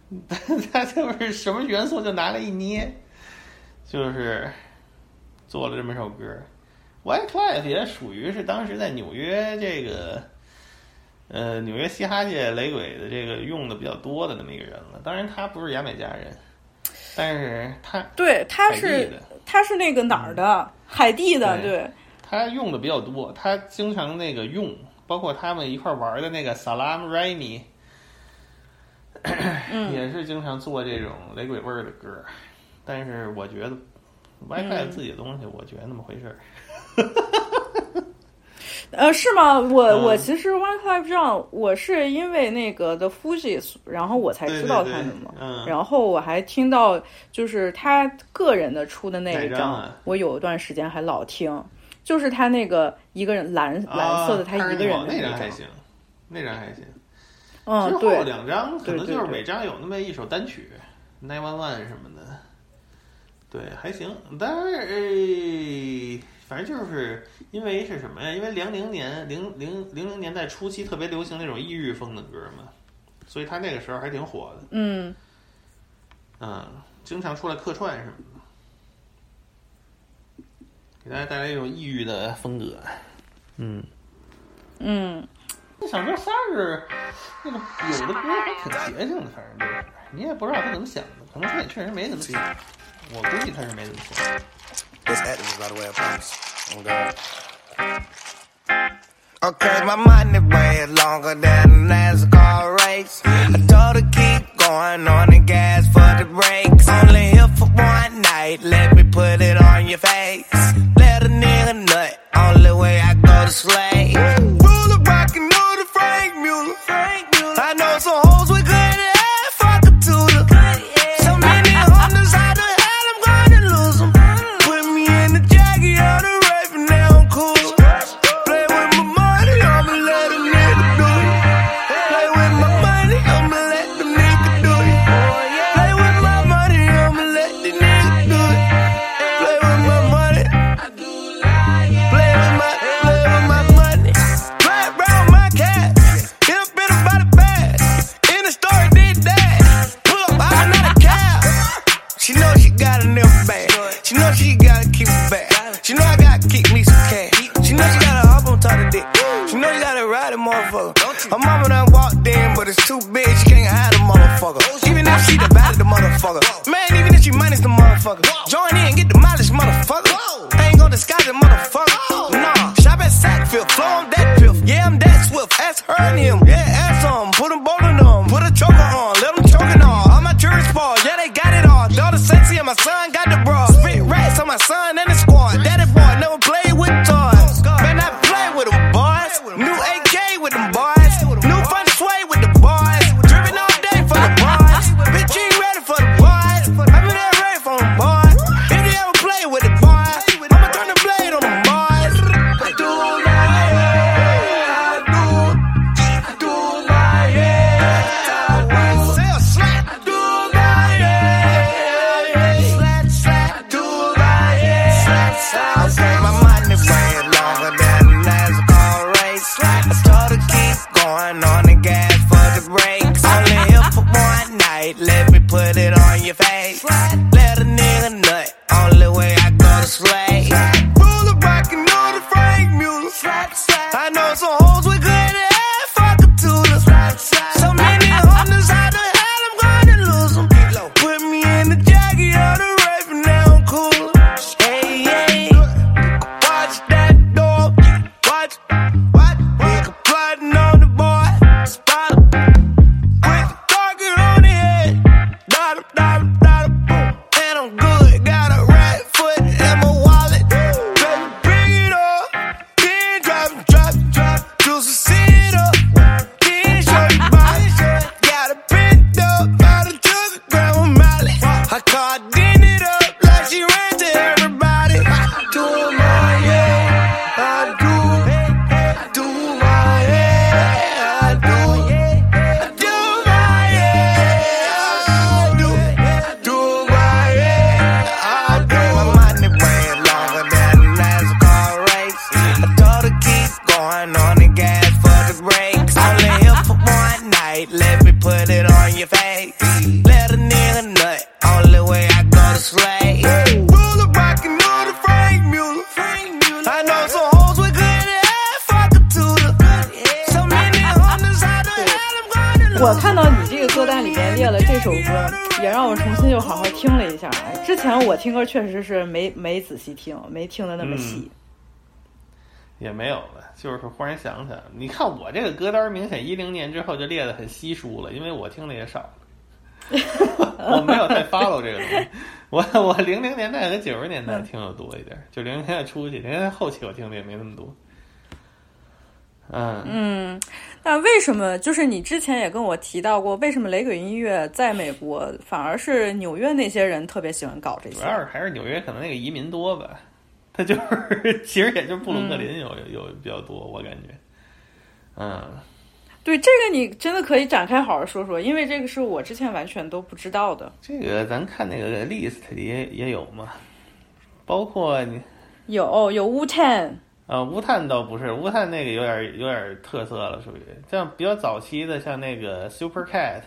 他就是什么元素就拿来一捏，就是做了这么首歌。Wyclef 也属于是当时在纽约这个呃纽约嘻哈界雷鬼的这个用的比较多的那么一个人了。当然他不是牙买加人，但是他对，他是他是那个哪儿的？海地的，对对，他用的比较多，他经常那个用，包括他们一块玩的那个 Salam Remy，、嗯 也是经常做这种雷鬼味儿的歌。但是我觉得 WiFi 自己的东西，我觉得那么回事儿。呃，是吗？我、嗯我其实 One Five 上，我是因为那个 The Fugees，然后我才知道他们嘛。嗯然后我还听到就是他个人的出的那一哪张啊我有一段时间还老听，就是他那个一个人蓝蓝色的，他一个人。那张还行，那张还行。嗯，之后对，两张可能就是每张有那么一首单曲，Nine One One 什么的，对，还行。但是、哎反正就是因为是什么呀？因为零零年零零零零年代初期特别流行那种异域风的歌嘛，所以他那个时候还挺火的。嗯嗯，经常出来客串什么的，给大家带来一种异域的风格。嗯。嗯，那小哥，仨是那个有的歌还挺邪性的，反正就是你也不知道他怎么想的，可能他也确实没怎么想。我估计他是没怎么想。Okay, my money way longer than a NASCAR race. I told her keep going on the gas for the brakes. Only here for one night, let me put it on your face. Let a nigga nut, only way I go to slay. Motherfucker. Her mama done walked in, but it's too big. She can't hide the motherfucker. Even if she divided the motherfucker. Man, even if she minus the motherfucker. Join in, get the mileage, motherfucker. I ain't gonna disguise the motherfucker. Nah, shop at Sackville, flow on that piff. Yeah, I'm that swift. Ask her and him. Yeah, ask them. Put them both on them. Put a choker on. Let them choking on. All my tourists ball. Yeah, they got it all. Daughter sexy and my son got the bra. Spit rats on my son and 我看到你这个歌单里面列了这首歌，也让我重新又好好听了一下。之前我听歌确实是没没仔细听，没听的那么细。也没有了，就是忽然想起来了。你看我这个歌单，明显一零年之后就列的很稀疏了，因为我听的也少。我没有太 follow 这个东西。我我零零年代和九十年代听的多一点，就零零年代初期，零零年代后期我听的也没那么多。嗯嗯，那为什么就是你之前也跟我提到过，为什么雷鬼音乐在美国反而是纽约那些人特别喜欢搞这些？主要是还是纽约可能那个移民多吧，他就是其实也就布鲁克林有有比较多，我感觉。嗯，对这个你真的可以展开好好说说，因为这个是我之前完全都不知道的。这个咱看那个 list 里也也有嘛，包括你有有 Wu Ten。啊，乌探倒不是，乌探那个有点有点特色了，属于。像比较早期的，像那个 Super Cat，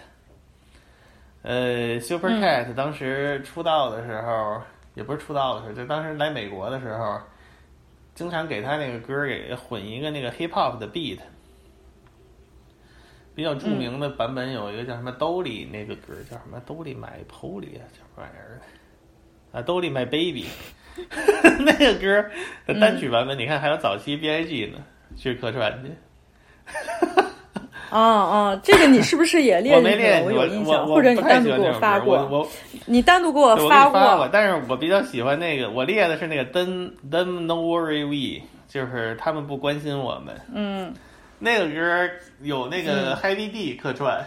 呃，Super Cat 当时出道的时候，也不是出道的时候，就当时来美国的时候，经常给他那个歌给混一个那个 Hip Hop 的 beat，比较著名的版本有一个叫什么兜里那个歌叫什么兜里买 Polly 啊，叫什么玩意儿的。啊，兜里买 Baby。那个歌的单曲版本，你看还有早期 B I G 呢，去客串去。哦哦，这个你是不是也 练我没练，我我有印象，我或者你单独给我发过。我我你单独给我我发过，但是我比较喜欢那个，我练的是那个 Them Them No Worry We，就是他们不关心我们。嗯，那个歌有那个 Heavy D 客串。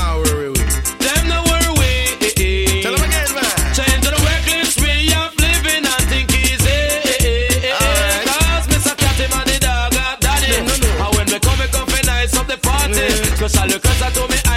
party. Special cause I told me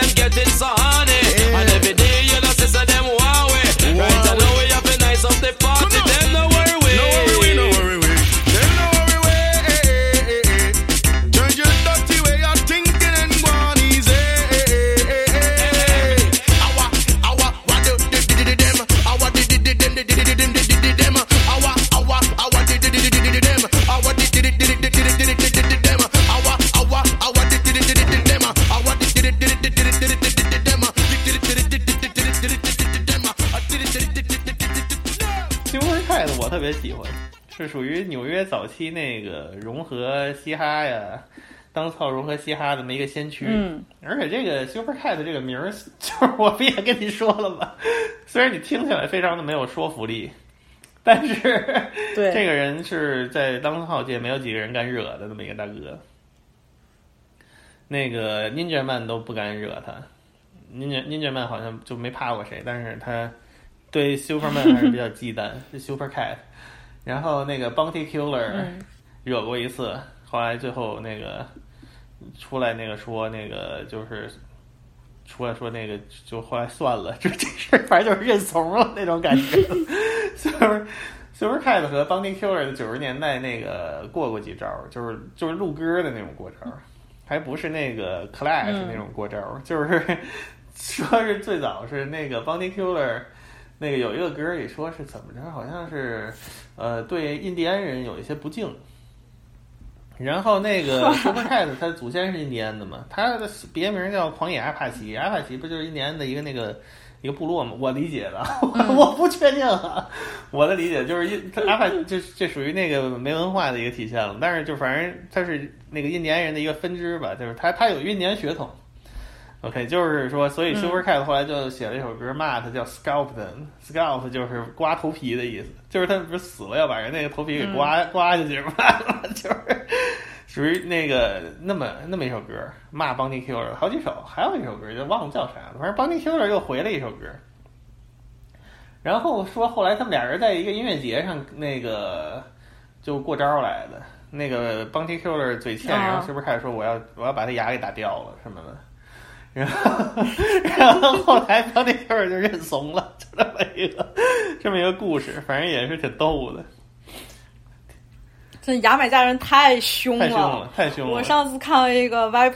Madem geldin sahane 早期那个融合嘻哈呀、当操融合嘻哈的那么一个先驱。嗯，而且这个 Super Cat 这个名儿，就是我不也跟你说了吗？虽然你听起来非常的没有说服力，但是对 这个人是在当操界没有几个人敢惹的这么一个大哥。那个 Ninja Man 都不敢惹他，Ninja Ninja Man 好像就没怕过谁，但是他对 Superman 还是比较忌惮，是 Super Cat。然后那个 Bounty Killer 嗯惹过一次，后来最后那个出来那个说那个就是出来说那个就后来算了，就这事儿反正就是认怂了那种感觉。Super Super Cat 和 Bounty Killer 的九十年代那个过过几招，就是就是录歌的那种过招，还不是那个 Clash 嗯那种过招，就是说是最早是那个 Bounty Killer。那个有一个歌里说是怎么着，好像是，呃，对印第安人有一些不敬。然后那个 Super Cat 他的祖先是印第安的嘛，他的别名叫狂野阿帕奇，阿帕奇不就是印第安的一个那个一个部落吗？我理解的，我不确定啊。我的理解就是印他阿帕这这属于那个没文化的一个体现了，但是就反正他是那个印第安人的一个分支吧，就是他他有印第安血统。OK，就是说，所以 Super Cat 后来就写了一首歌骂他，叫 Scalp，Scalp 就是刮头皮的意思，就是他不是死了要把人那个头皮给刮、刮下去吗？就是属于那个那么那么一首歌骂 Bounty Killer，好几首，还有一首歌就忘了叫啥了，反正 Bounty Killer 又回了一首歌。然后说后来他们俩人在一个音乐节上那个就过招来的，那个 Bounty Killer 嘴欠，啊然后 Super Cat 说我要我要把他牙给打掉了什么的。然后，然后后来他那会儿就认怂了，就这么一个这么一个故事，反正也是挺逗的，这牙买加人太凶了太凶了，太凶了。我上次看了一个 Vibe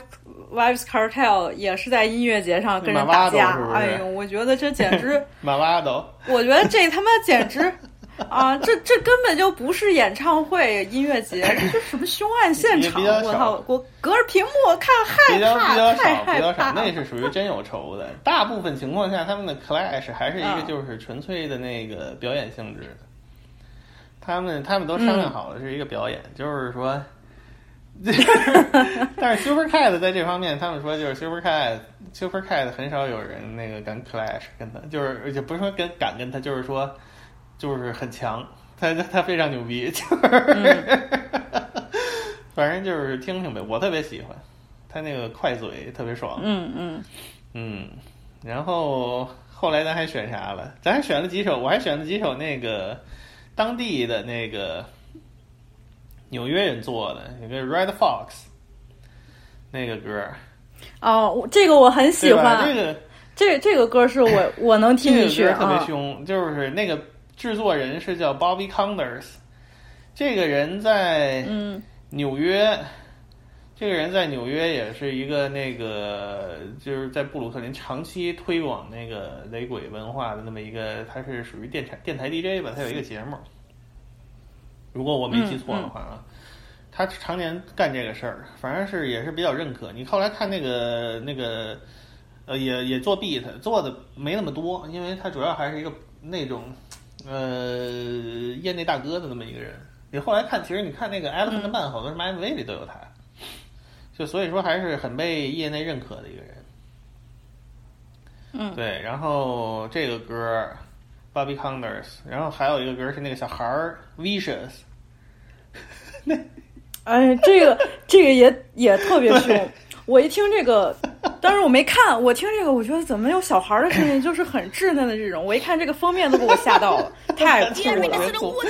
Vibes Cartel，也是在音乐节上跟人打架马拉多是，是哎呦，我觉得这简直，马拉都我觉得这他妈简直。啊，这这根本就不是演唱会、音乐节，这是什么凶案现场？我操！我隔着屏幕我看害比较比怕，较少，比较少。那是属于真有仇的。大部分情况下，他们的 clash 还是一个啊就是纯粹的那个表演性质的。他们他们都商量好了是一个表演，就是说，但是 Super Cat 在这方面，他们说就是 Super Cat Super Cat 很少有人那个敢 clash 跟他，就是而且不是说跟敢跟他，就是说就是很强，他他非常牛逼，就是、反正就是听听呗，我特别喜欢他那个快嘴，特别爽。嗯嗯，嗯，然后后来咱还选啥了？咱还选了几首，我还选了几首那个当地的那个纽约人做的，有个 Red Fox 那个歌，哦，这个我很喜？欢，这个这这个歌是我 我能听这进去特别啊。凶，就是那个制作人是叫 Bobby Condors，这个人在嗯。纽约，这个人在纽约也是一个那个，就是在布鲁克林长期推广那个雷鬼文化的那么一个，他是属于电台电台 DJ 吧，他有一个节目，如果我没记错的话啊，他常年干这个事儿，反正是也是比较认可。你后来看那个那个，呃，也也做 beat，做的没那么多，因为他主要还是一个那种呃业内大哥的那么一个人。你后来看，其实你看那个 Elephant Man，好多什么 MV 里都有他，就所以说还是很被业内认可的一个人。嗯，对，然后这个歌 Bobby Condors，然后还有一个歌是那个小孩儿 Vicious，哎，这个这个也也特别凶。我一听这个，当时我没看，我听这个，我觉得怎么有小孩的声音，就是很稚嫩的这种。我一看这个封面都给我吓到了，太酷了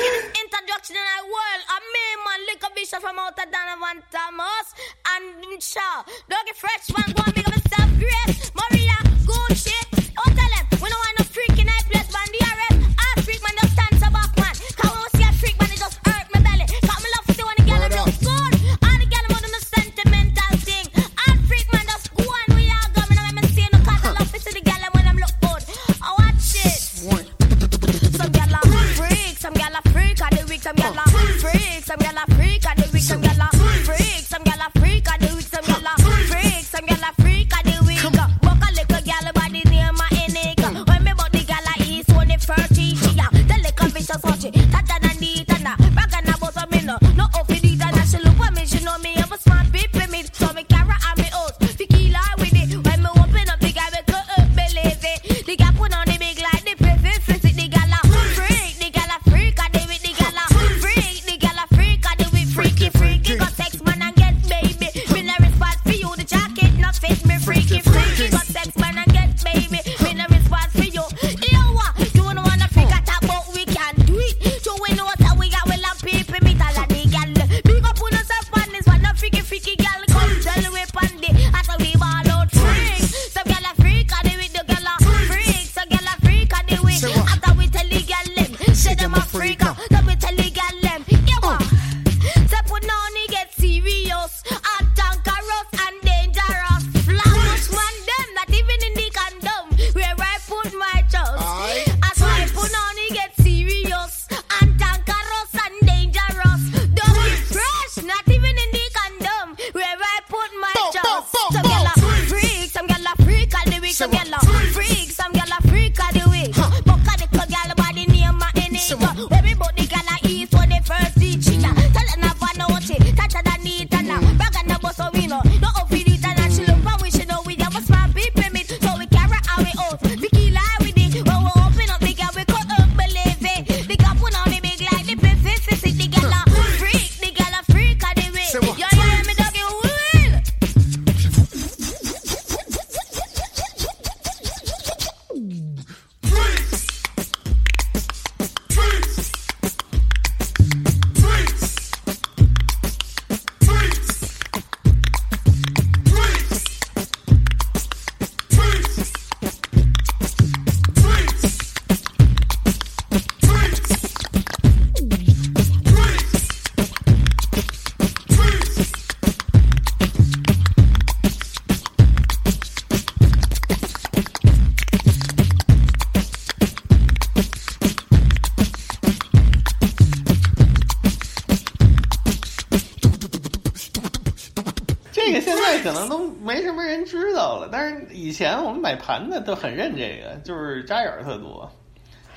买盘子都很认这个，就是扎眼儿特多。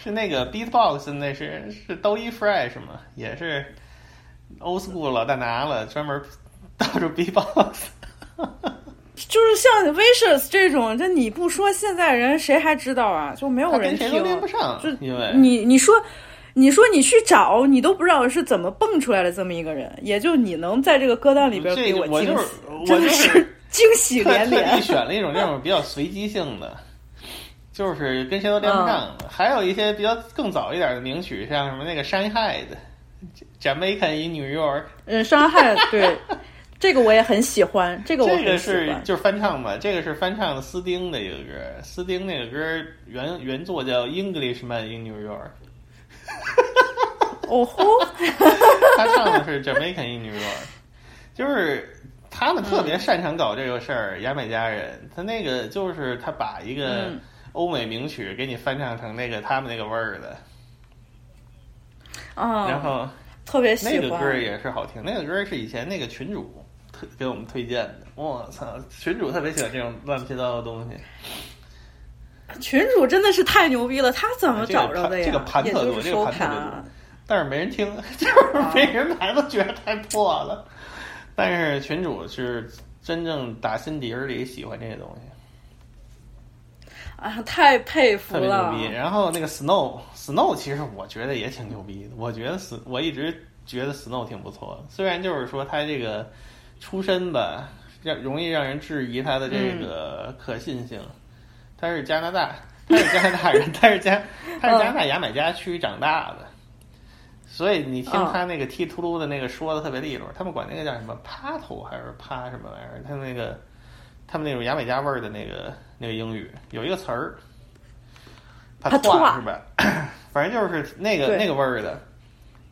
是那个 Beatbox，那是是兜一 Fresh 嘛，也是 old school 老大拿了，专门到处 Beatbox。就是像 Vicious 这种，这你不说，现在人谁还知道啊？就没有人听跟谁都。连不上就，因为你你说，你说你去找，你都不知道是怎么蹦出来的这么一个人，也就你能在这个歌单里边这给我就是惊喜，我真的就是是 惊喜特特地连连。选了一种这种比较随机性的，就是跟谁都连不上的。还有一些比较更早一点的名曲，像什么那个山海的《Jamaican in New York》，嗯，伤害对这个我也很喜欢，这个我这个。是就是翻唱吧，这个是翻唱的斯丁的一个歌，斯丁那个歌原原作叫《Englishman in New York》，哦 吼，他唱的是 Jamaican in New York，就是他们特别擅长搞这个事儿，牙买加人，他那个就是他把一个嗯欧美名曲给你翻唱成那个他们那个味儿的，啊，然后特别喜欢那个歌欢。也是好听，那个歌是以前那个群主特给我们推荐的，我操，群主特别喜欢这种乱七八糟的东西。群主真的是太牛逼了，他怎么这个找着的呀？这个盘也特多这个盘特别多。但是没人听，就是没人买，都觉得太破了。但是群主是真正打心底儿里喜欢这些东西，啊，太佩服了特别牛了。逼。然后那个 Snow Snow，其实我觉得也挺牛逼的。我觉得 S 我一直觉得 Snow 挺不错的，虽然就是说他这个出身吧，让容易让人质疑他的这个可信性。他是加拿大，他是加拿大人，他是加他是加拿大牙买加区长大的。所以你听嗯他那个踢秃噜的那个说的特别利落，他们管那个叫什么趴头还是趴什么玩意儿？他们那个他们那种牙买加味儿的那个那个英语有一个词儿，帕帕托是吧？反正就是那个那个味儿的。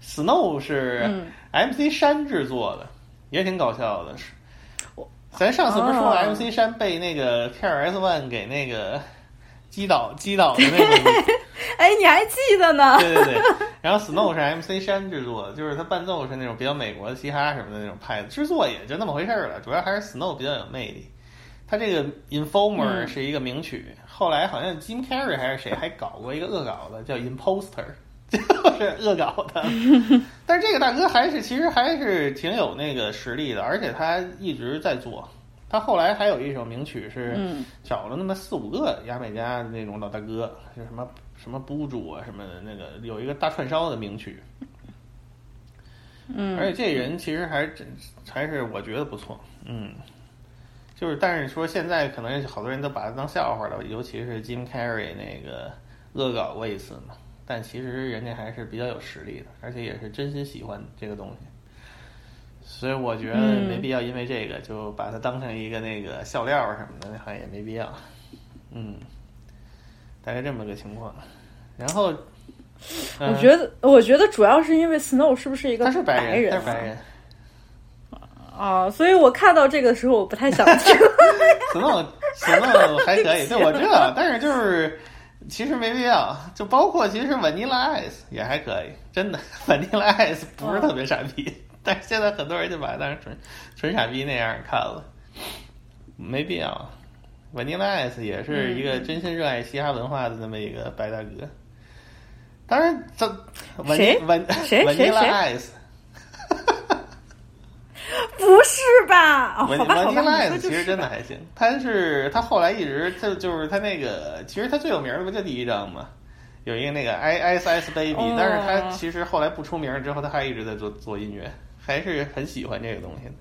Snow 是嗯 MC 山制作的，也挺搞笑的。是，咱上次不是说哦 MC 山被那个 KRS One 给那个击倒击倒的那个 哎，你还记得呢？对对对，然后 Snow 是 MC 山制作的，就是他伴奏是那种比较美国的嘻哈什么的那种派的，制作也就那么回事儿了，主要还是 Snow 比较有魅力。他这个 Informer 嗯是一个名曲，后来好像 Jim Carrey 还是谁还搞过一个恶搞的，叫 Imposter，就是恶搞的。但是这个大哥还是其实还是挺有那个实力的，而且他一直在做。他后来还有一首名曲是嗯找了那么四五个牙买加那种老大哥，是什么什么布主啊什么的，那个有一个大串烧的名曲。嗯，而且这人其实还真还是我觉得不错，嗯，就是但是说现在可能好多人都把他当笑话了，尤其是 Jim Carrey 那个恶搞过一次嘛，但其实人家还是比较有实力的，而且也是真心喜欢这个东西，所以我觉得嗯没必要因为这个就把它当成一个那个笑料什么的，那好像也没必要，嗯，大概这么个情况，然后。嗯我觉得，我觉得主要是因为 Snow 是不是一个他是白人？他是白人。啊，所以我看到这个时候，我不太想听。Snow Snow 还可以，对我知道，但是就是其实没必要，就包括其实 Vanilla Ice 也还可以，真的 Vanilla Ice 不是特别傻逼，但是现在很多人就把它当成纯纯傻逼那样看了，没必要。Vanilla Ice 也是一个真心热爱嘻哈文化的那么一个白大哥。当然，这谁？Van 谁？谁？谁？Ice 不是吧？哦，文好吧，好文尼吧，赖斯其实真的还行，他是他后来一直他就是他那个，其实他最有名的不就第一张吗？有一个那个 I S S Baby，、哦。但是他其实后来不出名之后，他还一直在做做音乐，还是很喜欢这个东西的。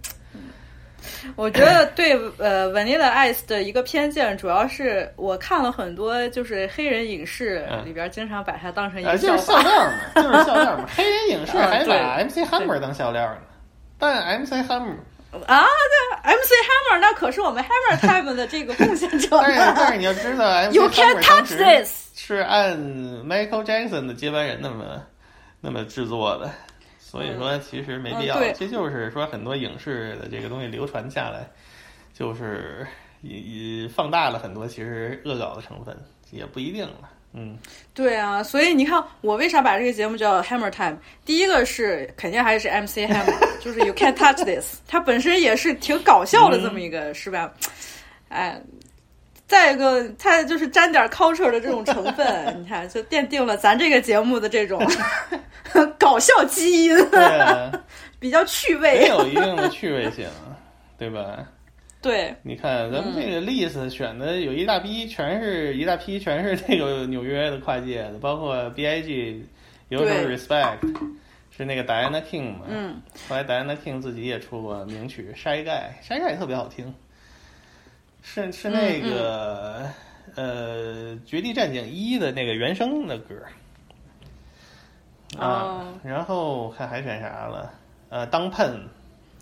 我觉得对呃 Vanilla Ice 的一个偏见，主要是我看了很多就是黑人影视嗯里边经常把它当成一啊，个就是笑嘛，就是笑料嘛。黑人影视嗯还把 MC Hammer 当笑料呢，但 MC Hammer，啊，对，MC Hammer 那可是我们 Hammer Time 的这个贡献者但是但。是你要知道 MC You Hammer 当 touch 时 this。是按 Michael Jackson 的接班人那么那么制作的，所以说其实没必要。这就是说很多影视的这个东西流传下来，就是也也放大了很多其实恶搞的成分，也不一定了。嗯，对啊，所以你看我为啥把这个节目叫 Hammer Time？第一个是肯定还是 MC Hammer，就是 You can't touch this，它本身也是挺搞笑的这么一个，是吧？哎。再一个，它就是沾点 culture 的这种 成分，你看，就奠定了咱这个节目的这种 搞笑基因，比较趣也味。有一定的趣味性，对吧？对，你看咱们这个 list 选的有一大批，全是一大批，全是那个纽约的跨界的，包括 B.I.G. 有首对 Respect 是那个 Diana King 嘛，嗯，后来 Diana King 自己也出过名曲《筛盖》，筛盖也特别好听，是是那个、呃《绝地战警一》的那个原声的歌啊，哦。然后看还选啥了，呃，当喷。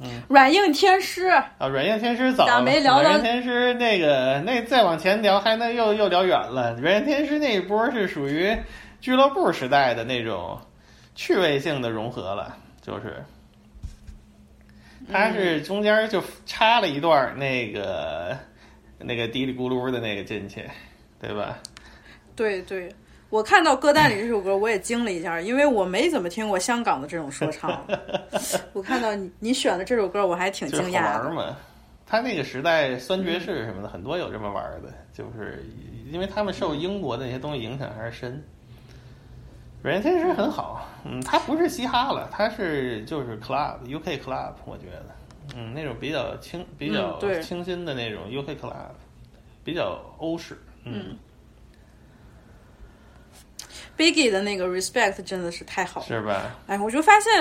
嗯。软硬天师，啊，软硬天师早了，没聊到软硬天师那个那再往前聊，还能又又聊远了。软硬天师那一波是属于俱乐部时代的那种趣味性的融合了，就是。它是中间就插了一段那个那个嘀里咕噜的那个进去，对吧？对对，我看到歌单里这首歌，我也惊了一下，因为我没怎么听过香港的这种说唱。我看到你你选的这首歌，我还挺惊讶玩嘛。他那个时代酸爵士什么的，很多有这么玩的，就是因为他们受英国的那些东西影响还是深。软硬天师很好，嗯，他不是嘻哈了，他是就是 club UK club，我觉得，嗯，那种比较清、比较清新的那种 UK club，比较欧式，嗯，Biggie 的那个 Respect 真的是太好了。是吧？哎，我就发现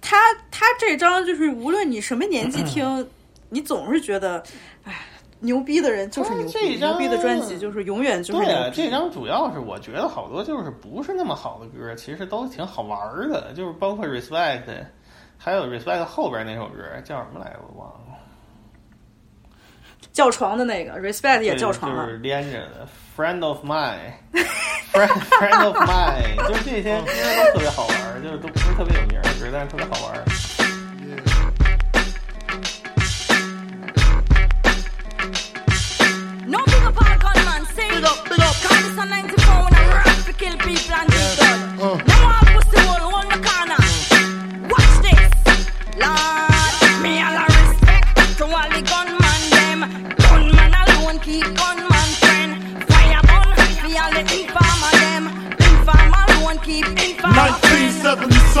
他他这张就是无论你什么年纪听，你总是觉得，哎，牛逼的人就是牛逼，这张牛逼的专辑就是永远就是对啊，这张主要是我觉得好多就是不是那么好的歌，其实都挺好玩的，就是包括 Respect，还有 Respect 后边那首歌叫什么来着，我忘了。叫床的那个 Respect 也叫床了就是。连着的 Friend of Mine，Friend Friend of Mine，就是这些歌都特别好玩，就是都不是特别有名儿的歌，但是特别好玩儿。No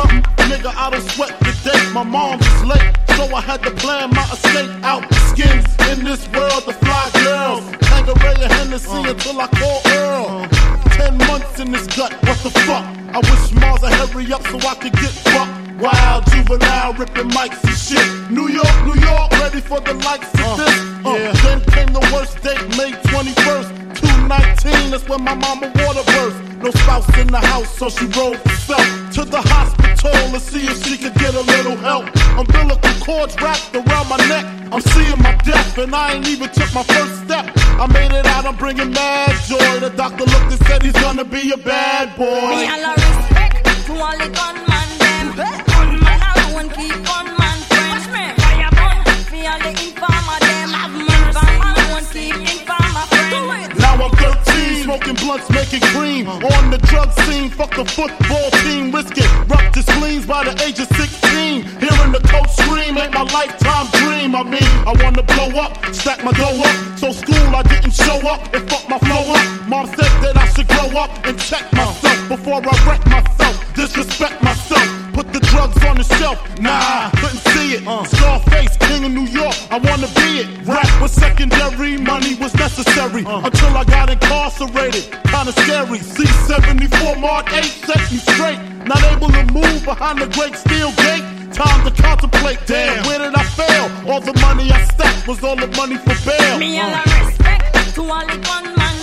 friend. 1970 something, nigga, I don't sweat the day. My mom was late, so I had to plan my escape out the skins. In this world, the fly girls. Tangeray and Hennessy until I call Earl. Ten months in this gut, what the fuck? I wish Mars would hurry up so I could get fucked. Wild juvenile ripping mics and shit. New York, New York, ready for the likes of this. Uh, Then came the worst date, May 21st, 219. That's when my mama water burst. No spouse in the house, so she rode herself to the hospital to see if she could get a little help. Umbilical cords wrapped around my neck. I'm seeing my death, and I ain't even took my first step. I made it out, I'm bringing mad joy. The doctor looked and said he's gonna be a bad boy. Me all a respect to all the gunman girl, they smoking blunts, making cream. On the drug scene, fuck the football team, risk it. Rupture spleens by the age of 16. Hearing the coach scream ain't my lifetime dream. I mean, I wanna blow up, stack my dough up. So school, I didn't show up and fuck my flow up. Mom said that I should grow up and check myself before I wreck myself. Disrespect myself. Put the drugs on the shelf. Nah, couldn't see it. Uh. Scarface, king of New York. I wanna be it. Rap was secondary, money was necessary. Uh. Until I got incarcerated. Kinda scary. C74 Mark 8 set me straight. Not able to move behind the great steel gate. Time to contemplate. Damn, where did I fail? All the money I stacked was all the money for bail. Me all a respect to all the gunman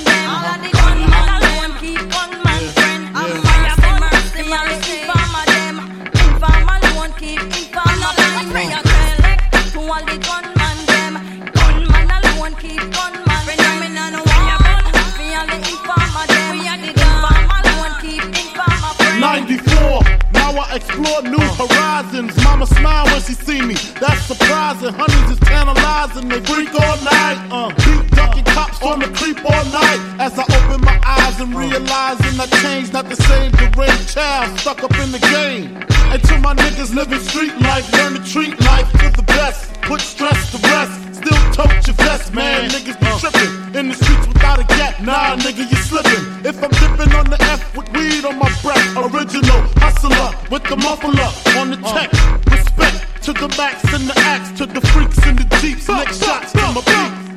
94. I explore new horizons. Mama smile when she see me. That's surprising. Honeys is tantalizing. They freak all night. Uh, beat ducking cops on the creep all night. As I open my eyes and realizing I changed, not the same deranged child stuck up in the game. And to my niggas living street life, learn to treat life to the best. Put stress to rest. Still tote your vest, man. Niggas be tripping in the streets without a gap. Nah, nigga, you slipping. If I'm dipping on the F with weed on my breath, original hustler with the muffler on the tech. Respect to the max and the axe, to the freaks and the jeeps. Lick shots to my beats.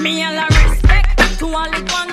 Me all a respect to all the gunman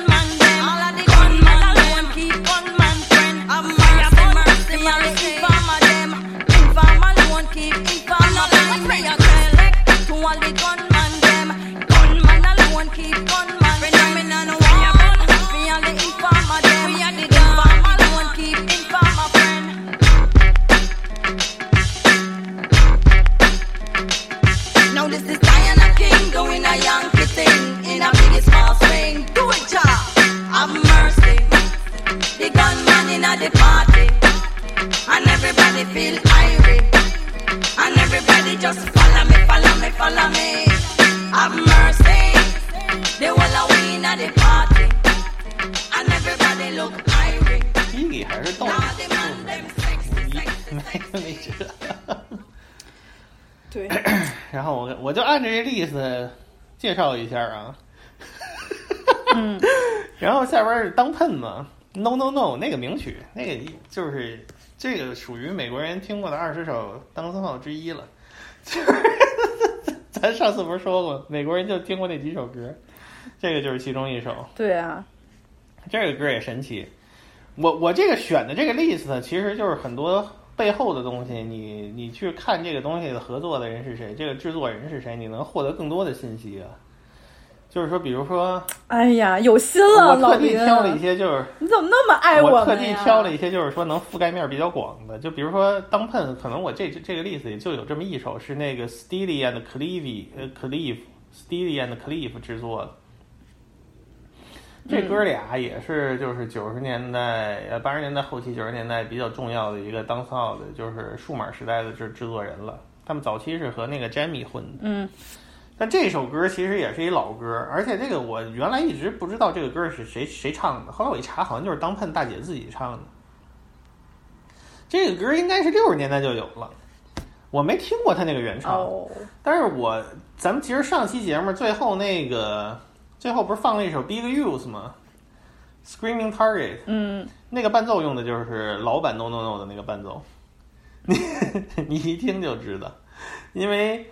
everybody feel irie, and everybody just follow me, follow me, follow me. Have mercy. They whole of we in at the party, and everybody look irie. 伊里还是逗 Now the man them sexy, sexy, 没没辙。对，然后我我就按着这例子介绍一下啊。嗯，然后下边是当喷嘛，No No No 那个名曲，那个就是这个属于美国人听过的二十首当森炮之一了。就 是咱上次不是说过，美国人就听过那几首歌，这个就是其中一首。对啊，这个歌也神奇。我我这个选的这个 list 呢，其实就是很多背后的东西，你你去看这个东西的合作的人是谁，这个制作人是谁，你能获得更多的信息啊。就是说，比如说，哎呀，有心了，我老林，特地挑了一些，就是你怎么那么爱我特们呀？地挑了一些，就是说能覆盖面比较广的，就比如说当喷，可能我这这个例子也就有这么一首，是那个 Steely and Cleve 呃 Cleve Steely and Cleve 制作的。这哥俩也是就是九十年代呃八十年代后期九十年代比较重要的一个当操的，就是数码时代的制制作人了。他们早期是和那个 Jamie 混的，嗯，但这首歌其实也是一老歌，而且这个我原来一直不知道这个歌是谁谁唱的，后来我一查，好像就是当喷大姐自己唱的。这个歌应该是六十年代就有了，我没听过他那个原唱，哦，但是我咱们其实上期节目最后那个最后不是放了一首 Big Use 吗？Screaming Target，嗯，那个伴奏用的就是老版 No No No 的那个伴奏，你 你一听就知道，因为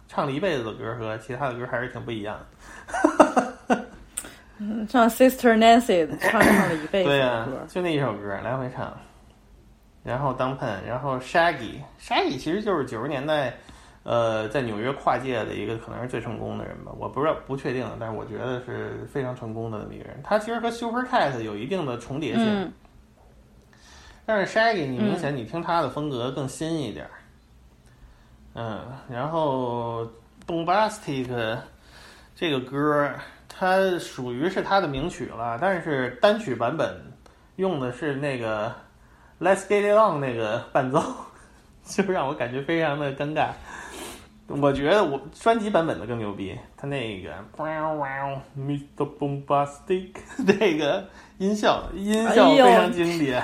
唱了一辈子的歌和其他的歌还是挺不一样的。唱 Sister Nancy 唱唱了一辈子对呀、就那一首歌来回唱，然后当喷，然后 Shaggy，Shaggy 其实就是九十年代，呃，在纽约跨界的一个可能是最成功的人吧，我不知道不确定，但是我觉得是非常成功的那么一个人。他其实和 Super Cat 有一定的重叠性，嗯。但是 Shaggy 你明显你听他的风格更新一点儿，嗯，然后 Bombastic 这个歌，它属于是他的名曲了，但是单曲版本用的是那个 Let's Get It On 那个伴奏，就让我感觉非常的尴尬。我觉得我专辑版本的更牛逼，他那个 Mr. Bombastic 那个音效音效非常经典，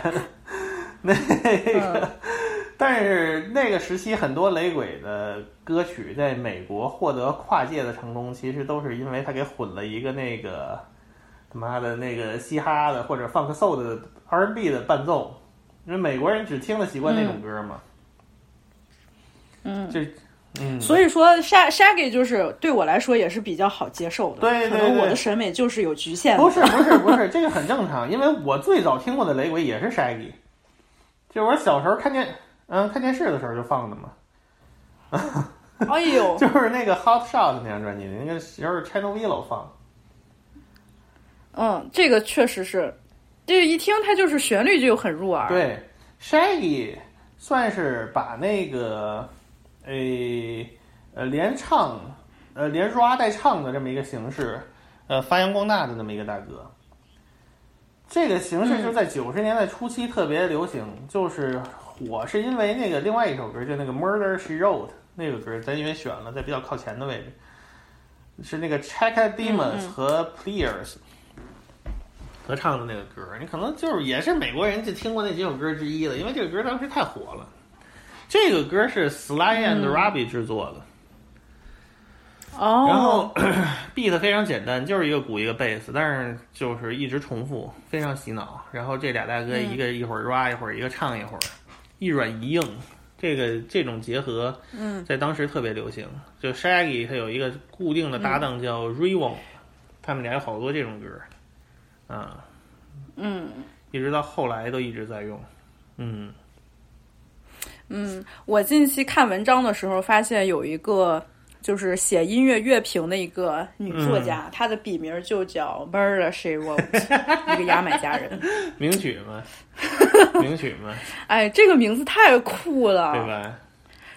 那个。但是那个时期很多雷鬼的歌曲在美国获得跨界的成功，其实都是因为他给混了一个那个他妈的那个嘻哈的或者 funk soul 的 R&B 的伴奏，因为美国人只听得习惯那种歌嘛。嗯，就嗯，所以说 Shag Shaggy 就是对我来说也是比较好接受的，对对对可能我的审美就是有局限的，不是不是不是，这个很正常，因为我最早听过的雷鬼也是 Shaggy，就是我小时候看电嗯看电视的时候就放的嘛，哎呦，就是那个 Hot Shot 那张专辑，那个时候 Channel V 老放。嗯，这个确实是，这一听它就是旋律就很入耳，，对，Shaggy 算是把那个，诶，呃，连唱，呃，连 rap 带唱的这么一个形式，呃，发扬光大的那么一个大哥。这个形式就在九十年代初期特别流行，就是火是因为那个另外一首歌，就那个 Murder She Wrote 那个歌，咱因为选了在比较靠前的位置，是那个 Check Demons 和 Players 合唱的那个歌，你可能就是也是美国人就听过那几首歌之一了，因为这个歌当时太火了。这个歌是 Sly and Robbie 制作的，哦，然后 beat 非常简单，就是一个鼓一个贝斯，但是就是一直重复，非常洗脑。然后这俩大哥一个一会儿 rap 一会儿，一个唱一会儿，一软一硬，这个这种结合，嗯，在当时特别流行。就 Shaggy 他有一个固定的搭档叫 Rayvon，、他们俩有好多这种歌，啊，嗯一直到后来都一直在用，嗯。嗯，我近期看文章的时候发现有一个。就是写音乐乐评的一个女作家，嗯她的笔名就叫 Murder She Wrote，一个牙买加人。名曲嘛，名曲嘛，哎，这个名字太酷了，对吧？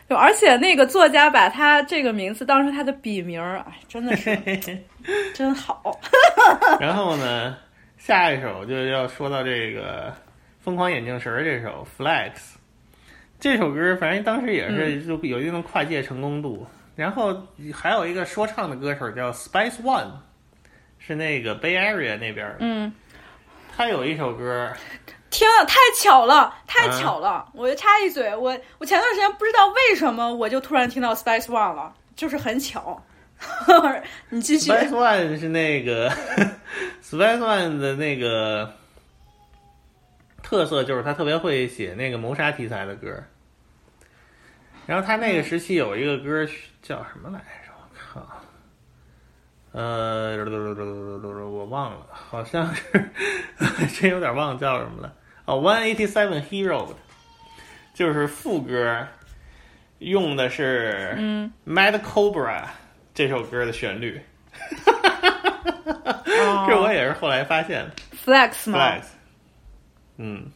就而且那个作家把他这个名字当成他的笔名儿，哎，真的是真好。然后呢，下一首就要说到这个《疯狂眼镜蛇》这首《Flex》，这首歌反正当时也是就有一定的跨界成功度。然后还有一个说唱的歌手叫 Spice One，是那个 Bay Area 那边的，嗯，他有一首歌天啊，太巧了，太啊巧了！我就插一嘴，我我前段时间不知道为什么，我就突然听到 Spice One 了，就是很巧。你继续。Spice One 是那个 Spice One 的那个特色，就是他特别会写那个谋杀题材的歌。然后他那个时期有一个歌叫什么来着？我靠，呃，我忘了，好像是 真有点忘了叫什么了。哦，One Eighty Seven Hero，就是副歌用的是嗯 Mad Cobra 这首歌的旋律。哦这我也是后来发现的 Flex 吗？，Flex。嗯，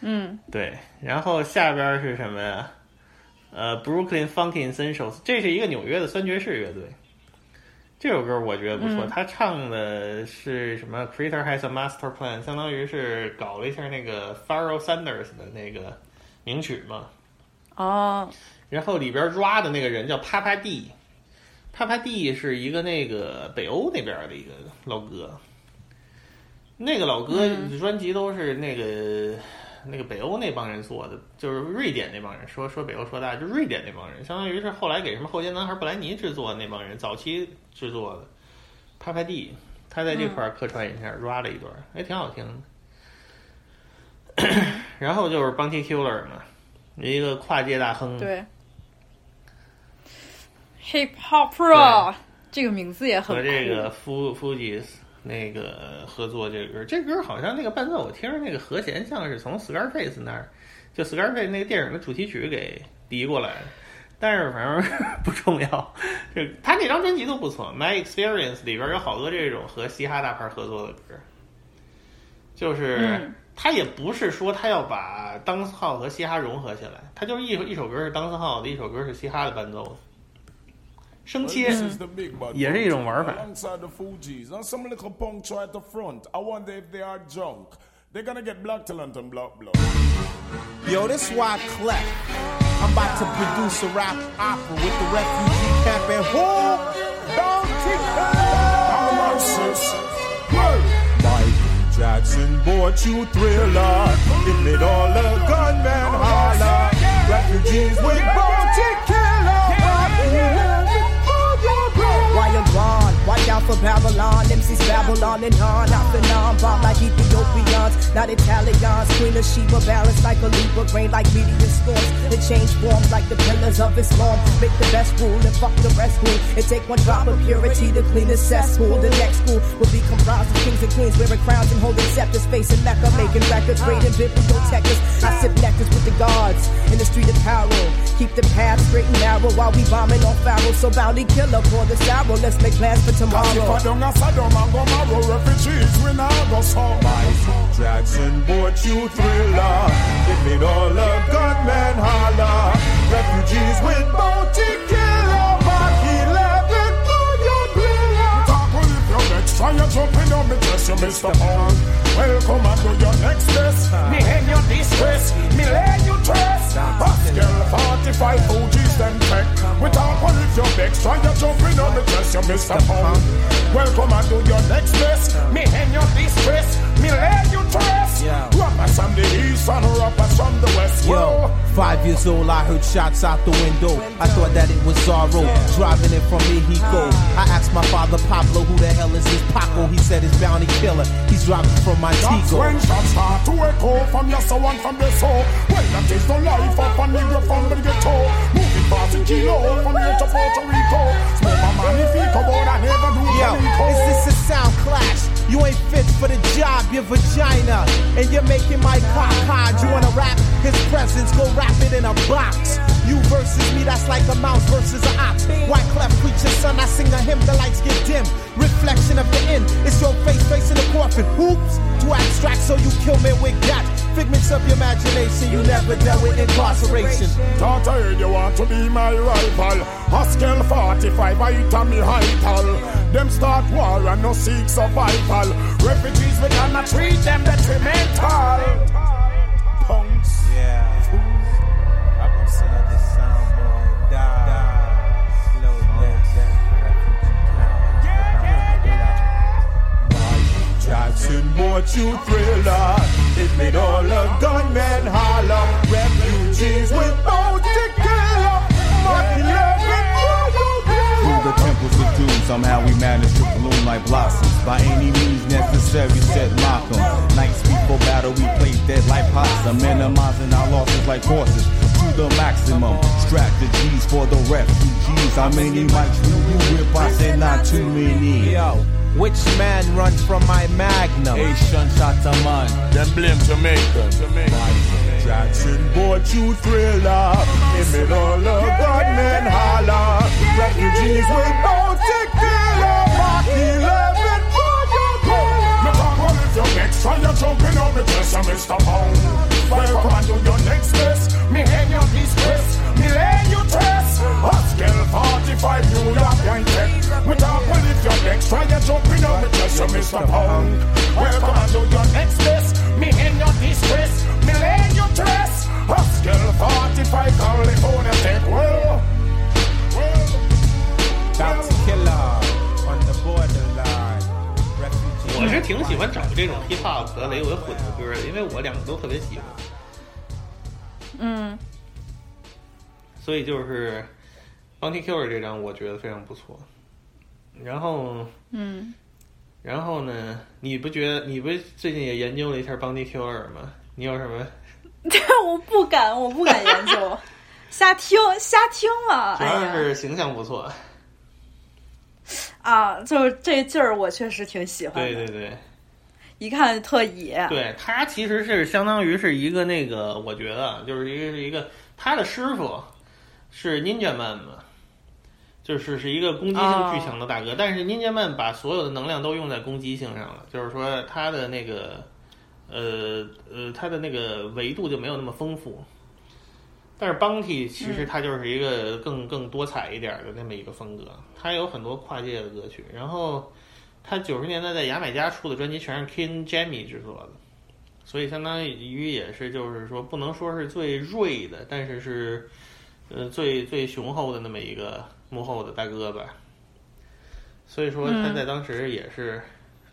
嗯，对。然后下边是什么呀？呃，Brooklyn Funky Essentials，这是一个纽约的酸爵士乐队。这首歌我觉得不错，嗯他唱的是什么？Creator has a master plan，相当于是搞了一下那个 Pharoah Sanders 的那个名曲嘛。哦，然后里边抓的那个人叫帕帕蒂，帕帕蒂是一个那个北欧那边的一个老哥，那个老哥嗯专辑都是那个、那个北欧那帮人做的，就是瑞典那帮人说说北欧说大，就瑞典那帮人，相当于是后来给什么后街男孩布莱尼制作的那帮人，早期制作的拍拍地，他在这块儿客串一下，抓了一段，还挺好听的。然后就是 Bounty Killer 嘛，一个跨界大亨，对，Hip Hop Pro 这个名字也很和酷。这个夫夫吉斯那个合作这歌，这歌好像那个伴奏我听着那个和弦像是从 Scarface 那儿，就 Scarface 那个电影的主题曲给移过来的，但是反正不重要。这他那张专辑都不错，《My Experience》里边有好多这种和嘻哈大牌合作的歌，就是。嗯他也不是说他要把当斯号和嘻哈融合起来，他就是一一首歌是当斯号的，一首歌是嘻哈的伴奏的，升切。This is the big bad 也是一种玩法 Alongside the Fugees and some little punk try to front. I wonder if they are drunk. They're gonna get black talent and black blood. Yo, this why Clef. I'm about to produce a rap opera with the refugee camp and who? Bounty Michael Jackson bought you thriller. It made all the gunmen holler. Refugees with bounty Watch out for Babylon. MCs Babylon and on. Off and on. Bob like Ethiopians. Not Italians. Queen of Sheba. Balanced like a Libra. Grain like meteor storms. It change forms like the pillars of Islam. Make the best rule and fuck the rest rule. It take one drop of purity to clean the cesspool. The next school will be comprised of kings and queens wearing crowns and holding scepters. Facing Mecca. Making records. Raiding bibliotechists. I sip nectars with the gods. In the street of power. Keep the path straight and narrow while we bombing on Pharaoh. So bounty killer for the sorrow. Let's make plans for If I tomorrow. don't have Saddam and Gomorrah refugees, we now go so Michael Jackson bought you thriller. It made all the gunmen holler. Refugees with bounty killer. Mark 11 for your. Talk with if you're next. Try and jump in me dress, you Mr. Pound. Welcome and do your next best. Me hang your distress. Me lay you dress. Pascal 45 Fugees then tech. We talk with if you're next. Try and jump in on me dress, you Mr. Pound. Welcome and do your next best. Me hang your distress. Me lay you dress. Rappers from the east and rappers from the west. Yo, five years old, I heard shots out the window. I thought that it was Zorro, driving it from Mexico. Ah. I asked my father Pablo, who the hell is this Paco? He said it's Bounty Killer. He's driving from That's Montego. when shots start to echo from your soul and from your soul. Well, that is the life of a nigga from the ghetto. Moving past a kilo from here to Puerto Rico. Smoke my magnifico, but I never do Yo, is this a sound clash? You ain't fit for the job, your vagina. And you're making my cock hard. You wanna rap? His presence, go wrap it in a box. You versus me, that's like a mouse versus an ox. White clef preacher, son, I sing a hymn, the lights get dim. Reflection of the end, it's your face facing the coffin. Hoops, too abstract, so you kill me with that. Figments of your imagination, you never dealt with incarceration. Thought I heard you want to be my rival. Haskell 45, I on me heightal. Them start war and no seek survival mental. Refugees, we cannot treat them detrimental. Punks. Yeah. Fools. I the soundboy die. Jackson, more you thriller. It made all the gunmen holler. Refugees with bones to kill. Martin Through the temples of doom, somehow we managed to bloom like blossoms. By any means necessary, said Malcolm. Nights before battle, we played dead like possum, minimizing our losses like horses to the maximum. Strategies for the refugees. How many mics do you whip? I said not too many. Yo, which man runs from my magnum? Asian shot a man. Them blame Jamaica. Jackson bought you thriller. In middle of gunmen holler. Refugees will bounty killer. Mark 11 for your try you jumping on me chest, I'm Mr. Pound. Welcome on to your next best. Me hang your disgrace. Me lay you test. Hustle 45 New York Young Tech. Me can't go your next try you jumping on me chest, I'm Mr. Pound. Welcome on to your next best. Me hang your disgrace. Me lay you test. Hustle 45 California Tech. Well, Bounty killer on the borderline. 我是挺喜欢找这种 hip hop 和雷文混的歌的，因为我两个都特别喜欢，嗯所以就是《Bounty Killer》这张我觉得非常不错。然后，嗯，然后呢，你不觉得你不最近也研究了一下《Bounty Killer》吗？你有什么？我不敢，我不敢研究，瞎听瞎听了。主要是形象不错。啊，就是这劲儿，我确实挺喜欢的。对对对。一看特野。对他其实是相当于是一个那个，我觉得就是一个是一个他的师傅是 Ninja Man 嘛，就是是一个攻击性巨强的大哥，但是 Ninja Man 把所有的能量都用在攻击性上了，就是说他的那个呃呃他的那个维度就没有那么丰富。但是 Bounty 其实它就是一个更更多彩一点的那么一个风格，它有很多跨界的歌曲，然后他九十年代在牙买加出的专辑全是 King Jammy 制作的，所以相当于也是就是说不能说是最锐的，但是是呃最最雄厚的那么一个幕后的大哥吧。所以说他在当时也是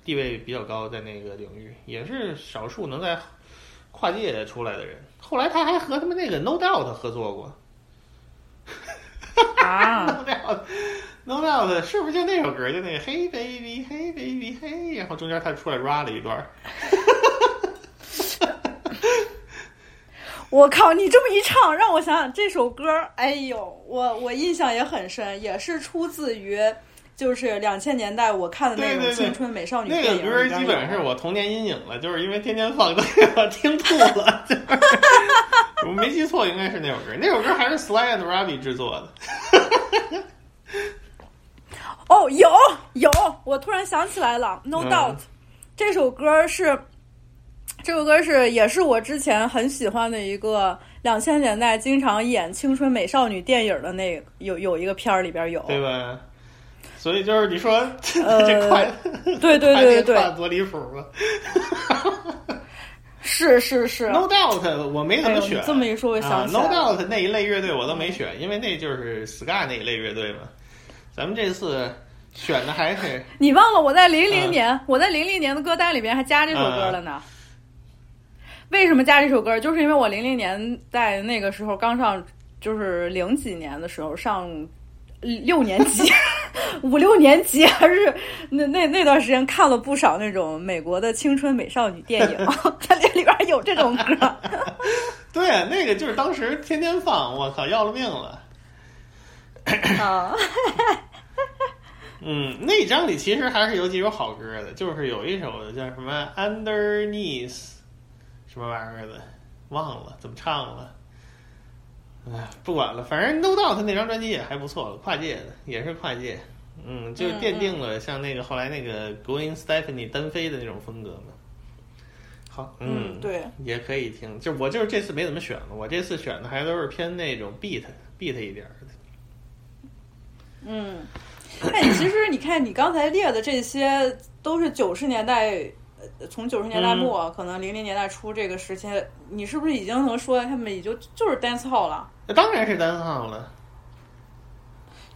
地位比较高，在那个领域也是少数能在跨界出来的人。后来他还和他们那个 No Doubt 合作过。啊 No Doubt。No Doubt 是不是就那首歌？就那个 Hey baby, Hey baby, Hey，然后中间他出来 rap 了一段。我靠！你这么一唱，让我想想这首歌，哎呦，我我印象也很深，也是出自于就是两千年代我看的那对对对种青春美少女那电影个歌基本是我童年阴影了，就是因为天天放，都给我听吐了。就是我没记错，应该是那首歌。那首歌还是 Sly and Robbie 制作的。哦，有有，我突然想起来了，No 嗯 Doubt，、这首歌是这首歌是也是我之前很喜欢的一个两千年代经常演青春美少女电影的那个有有一个片儿里边有，对吧？所以就是你说、呃 这快，对对对对多离谱吧是是是？No Doubt 我没怎么选。哎这么一说我想啊，No 起来了 Doubt 那一类乐队我都没选，因为那就是 Ska 那一类乐队嘛。咱们这次选的还是 你忘了我在零零嗯年，我在零零年的歌单里边还加这首歌了呢。为什么加这首歌？就是因为我零零年在那个时候刚上，就是零几年的时候上六年级、五六年级，还是那那那段时间看了不少那种美国的青春美少女电影，它这里边有这种歌。对，那个就是当时天天放，我靠，要了命了。啊，嗯，那张里其实还是有几首好歌的，就是有一首叫什么 Underneath 什么玩意儿的，忘了怎么唱了。哎，不管了，反正 No Doubt 那张专辑也还不错，跨界的也是跨界，嗯，就奠定了像那个后来那个 Going Stephanie 单飞的那种风格嘛。好，嗯对，也可以听。就我就是这次没怎么选了，我这次选的还都是偏那种 beat beat 一点儿的。嗯，哎，其实你看你刚才列的这些都是九十年代，呃从九十年代末、可能零零年代初这个时期，你是不是已经能说他们也就就是 dance hall 了？那当然是 dance hall 了。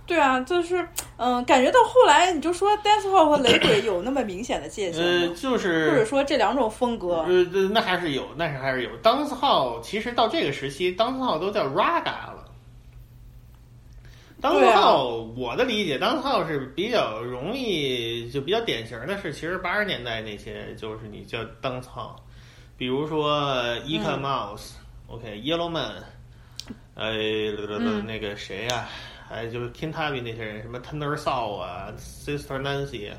对啊，就是嗯，感觉到后来你就说 dance hall 和雷鬼有那么明显的界限呃，吗？就是或者说这两种风格，呃，那还是有，那是还是有。dance hall 其实到这个时期，，dance hall 都叫 raga 了。当号，我的理解，当号是比较容易，就比较典型的是，其实八十年代那些就是你叫当号，比如说 e c a Mouse、OK Yellow Man，呃，嗯。那个谁呀、还有就是 Kentucky 那些人，什么 Tender Soul 啊，Sister Nancy，啊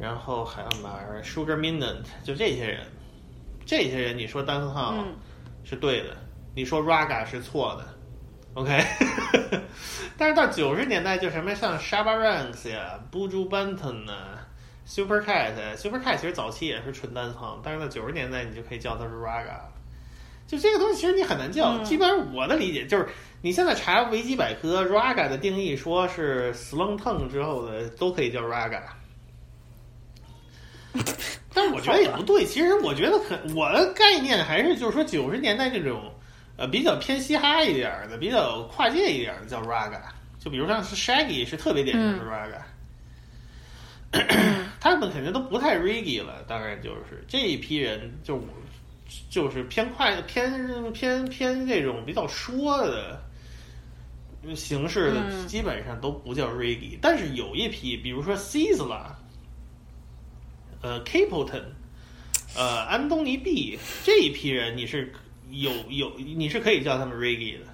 然后还有嘛 Sugar Minott，就这些人，这些人你说单号嗯是对的，你说 Raga 是错的，OK。但是到九十年代，就什么像 Shabba Ranks 呀、Buju Banton 啊、Super Cat，Super Cat 其实早期也是纯单号，但是到九十年代，你就可以叫它是 Raga 了。就这个东西，其实你很难叫。嗯基本上我的理解就是，你现在查维基百科，Raga 的定义说是 Slung Tongue 之后的都可以叫 Raga。但是我觉得也不对，其实我觉得可我的概念还是就是说九十年代这种呃比较偏嘻哈一点儿的、比较跨界一点儿的叫 Raga，就比如像是 Shaggy 是特别典型的 Raga。他们肯定都不太 reggae 了，当然就是这一批人就就是偏快偏偏偏这种比较说的形式的，嗯。基本上都不叫 reggae，、但是有一批，比如说 Sizzla，呃 Capleton，呃安东尼 B 这一批人，你是有有你是可以叫他们 reggae 的。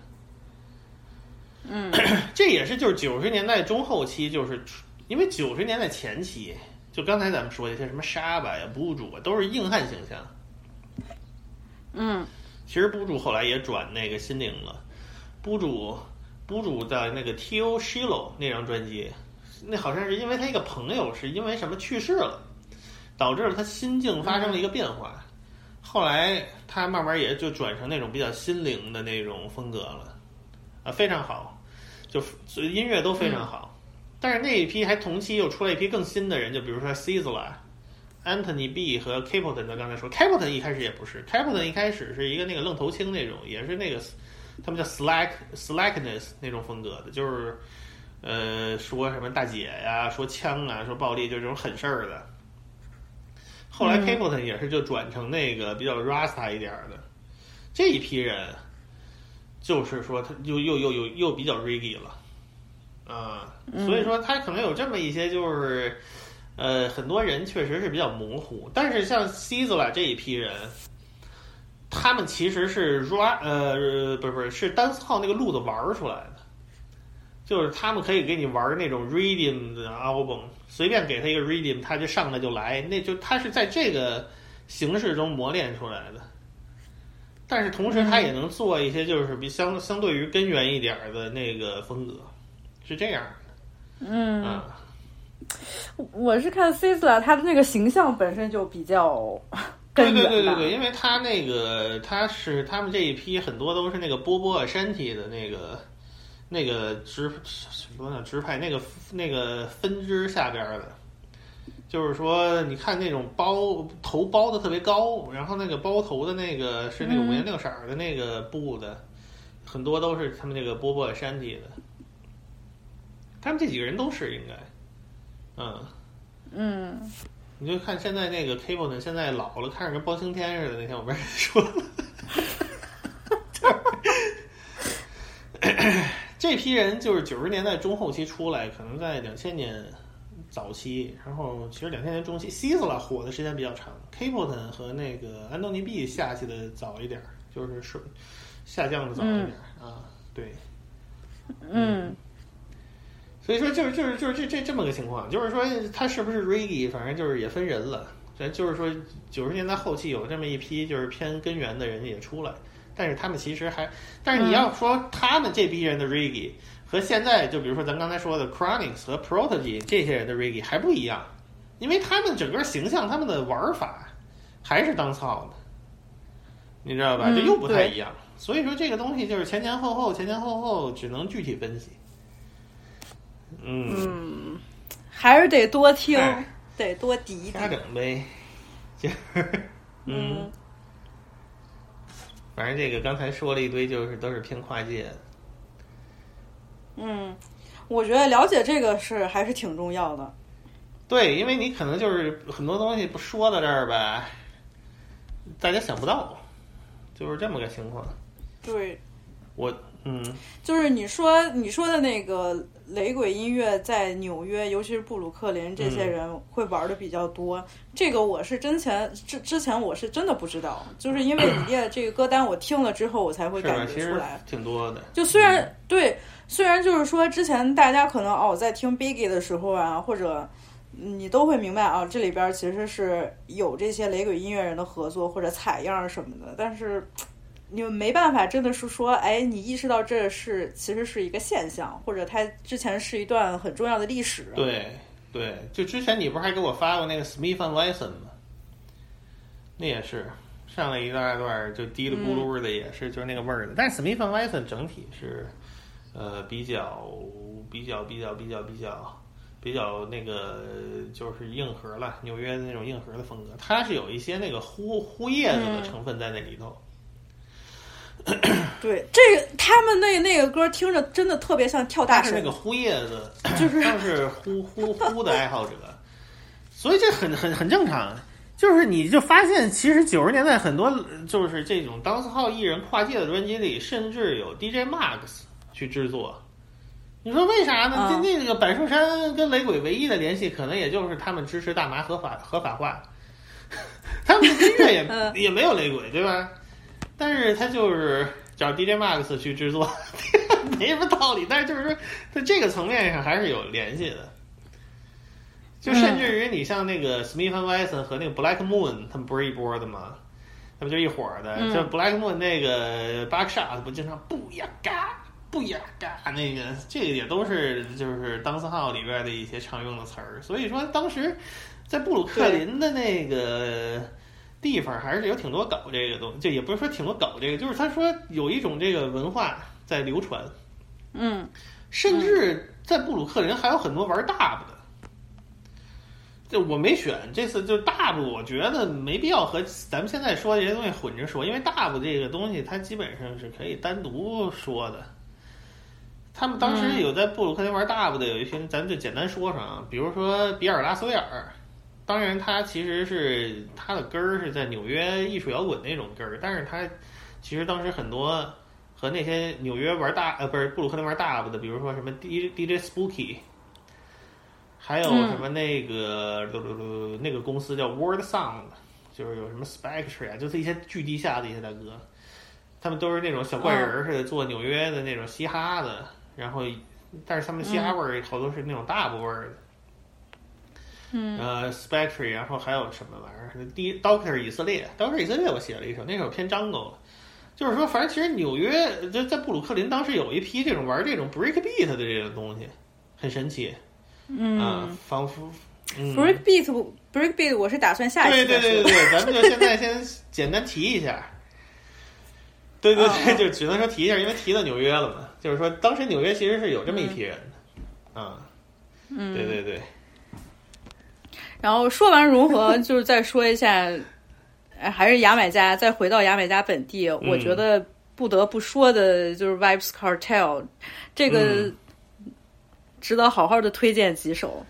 嗯 这也是就是九十年代中后期，就是因为九十年代前期，就刚才咱们说的一些什么沙巴呀、布主啊，都是硬汉形象。嗯其实布主后来也转那个心灵了，布主布主在那个 T.O. Shilo 那张专辑，那好像是因为他一个朋友是因为什么去世了，导致了他心境发生了一个变化。后来他慢慢也就转成那种比较心灵的那种风格了，啊，非常好，就就音乐都非常好。但是那一批还同期又出来一批更新的人，就比如说 Sizzla、Anthony B 和 Capleton，咱刚才说，Capleton 一开始也不是，Capleton 一开始是一个那个愣头青那种，也是那个他们叫 slack slackness 那种风格的，就是呃说什么大姐呀，说枪啊，说暴力，就这种狠事儿的。后来嗯 Capleton 也是就转成那个比较 Rasta 一点儿的，这一批人就是说他又又又又又比较 reggae 了，啊、所以说他可能有这么一些就是。呃，很多人确实是比较模糊，但是像 Sizzla 这一批人，他们其实是 ra 呃不是不是是单号那个路子玩儿出来的，就是他们可以给你玩那种 rhythm 的 album，随便给他一个 rhythm，他就上来就来，那就他是在这个形式中磨练出来的。但是同时，他也能做一些就是比相相对于根源一点儿的那个风格，是这样的。嗯，啊，我是看 Sizzla 他的那个形象本身就比较对根源吧对对对对，因为他那个他是他们这一批很多都是那个波波山体的那个那个支什么呢支派那个那个分支下边的，就是说你看那种包头包的特别高，然后那个包头的那个是那个五颜六色的那个布的，很多都是他们那个波波山体的，他们这几个人都是应该，嗯。嗯你就看现在那个 Cable 呢，现在老了，看着跟包青天似的。那天我不是说了，就是 这批人就是九十年代中后期出来，可能在两千年早期，然后其实两千年中期 c i s l a 火的时间比较长，Capleton 和那个安东尼 B 下去的早一点儿，就是说下降的早一点儿、啊，对。嗯所以说就是就是就是这这这么个情况，就是说他是不是 reggae，反正就是也分人了。咱就是说九十年代后期有这么一批就是偏根源的人也出来，但是他们其实还，但是你要说他们这批人的 reggae 和现在就比如说咱刚才说的 Chronics 和 Prodigy 这些人的 reggae 还不一样，因为他们整个形象、他们的玩法还是当操的，你知道吧？嗯这又不太一样。所以说这个东西就是前前后后，前前后后只能具体分析。嗯，嗯，还是得多听哎，得多抵抵。瞎整呗，就 嗯反正这个刚才说了一堆，就是都是偏跨界的。嗯，我觉得了解这个是还是挺重要的。对，因为你可能就是很多东西不说到这儿吧，大家想不到，就是这么个情况。对，我嗯，就是你说你说的那个雷鬼音乐在纽约，尤其是布鲁克林，这些嗯人会玩的比较多。这个我是真前之之前我是真的不知道，就是因为你列这个歌单，我听了之后我才会？感觉出来。挺多的。就虽然对，虽然就是说之前大家可能哦在听 Biggie 的时候啊，或者你都会明白啊，这里边其实是有这些雷鬼音乐人的合作或者采样什么的，但是你们没办法，真的是说，哎，你意识到这是其实是一个现象，或者它之前是一段很重要的历史。对对，就之前你不是还给我发过那个 Smith and Wesson 吗？那也是上了一大段儿就滴里咕噜的，也是、就是那个味儿的。但是 Smith and Wesson 整体是呃比较比较比较比较比较比较那个就是硬核了，纽约的那种硬核的风格，它是有一些那个呼呼叶子的成分在那里头。对，这个他们那那个歌听着真的特别像跳大神他是那个呼叶子，就是他是呼呼呼的爱好者，所以这很很很正常。就是你就发现，其实九十年代很多就是这种当四号艺人跨界的专辑里，甚至有 DJ Max 去制作。你说为啥呢？那个百树山跟雷鬼唯一的联系，可能也就是他们支持大麻合法合法化，他们的音乐也、嗯也没有雷鬼，对吧？但是他就是找 DJ Max 去制作，没什么道理。但是就是说，在这个层面上还是有联系的。就甚至于你像那个 Smith and Wesson 和那个 Black Moon，他们不是一波的吗？他们就一伙儿的。嗯就 Black Moon 那个 Buckshot 不经常不呀嘎不呀嘎那个，这个也都是就是当四号里边的一些常用的词儿。所以说当时在布鲁克林的那个地方还是有挺多搞这个东西，就也不是说挺多搞这个，就是他说有一种这个文化在流传，嗯，甚至在布鲁克林还有很多玩 dub 的。就我没选这次就 dub，我觉得没必要和咱们现在说这些东西混着说，因为 dub 这个东西它基本上是可以单独说的。他们当时有在布鲁克林玩 dub 的有一群，咱们就简单说说啊，比如说比尔拉索尔，当然他其实是他的根儿是在纽约艺术摇滚那种根儿，但是他其实当时很多和那些纽约玩大呃不是布鲁克林玩 dub 的，比如说什么 D DJ Spooky，还有什么那个、那个公司叫 Word Sound，就是有什么 Spectre 啊，就是一些巨地下的一些大哥，他们都是那种小怪人儿似的做纽约的那种嘻哈的，然后但是他们嘻哈味儿好多是那种大部味儿的。嗯，呃，Spectre，然后还有什么玩意儿？第一 Doctor 以色列，Doctor 以色列我写了一首，那首偏 Jungle，就是说，反正其实纽约就在布鲁克林当时有一批这种玩这种 break beat 的这种东西，很神奇，嗯啊，仿佛。嗯 break beat break beat 我是打算下一对。对对对对，咱们就现在先 简单提一下。对对对，就只能说提一下，因为提到纽约了嘛。就是说，当时纽约其实是有这么一批人的，啊，嗯，对对对，然后说完融合，就是再说一下，哎还是牙买加，再回到牙买加本地，我觉得不得不说的就是 Vibes Cartel，这个嗯值得好好的推荐几首。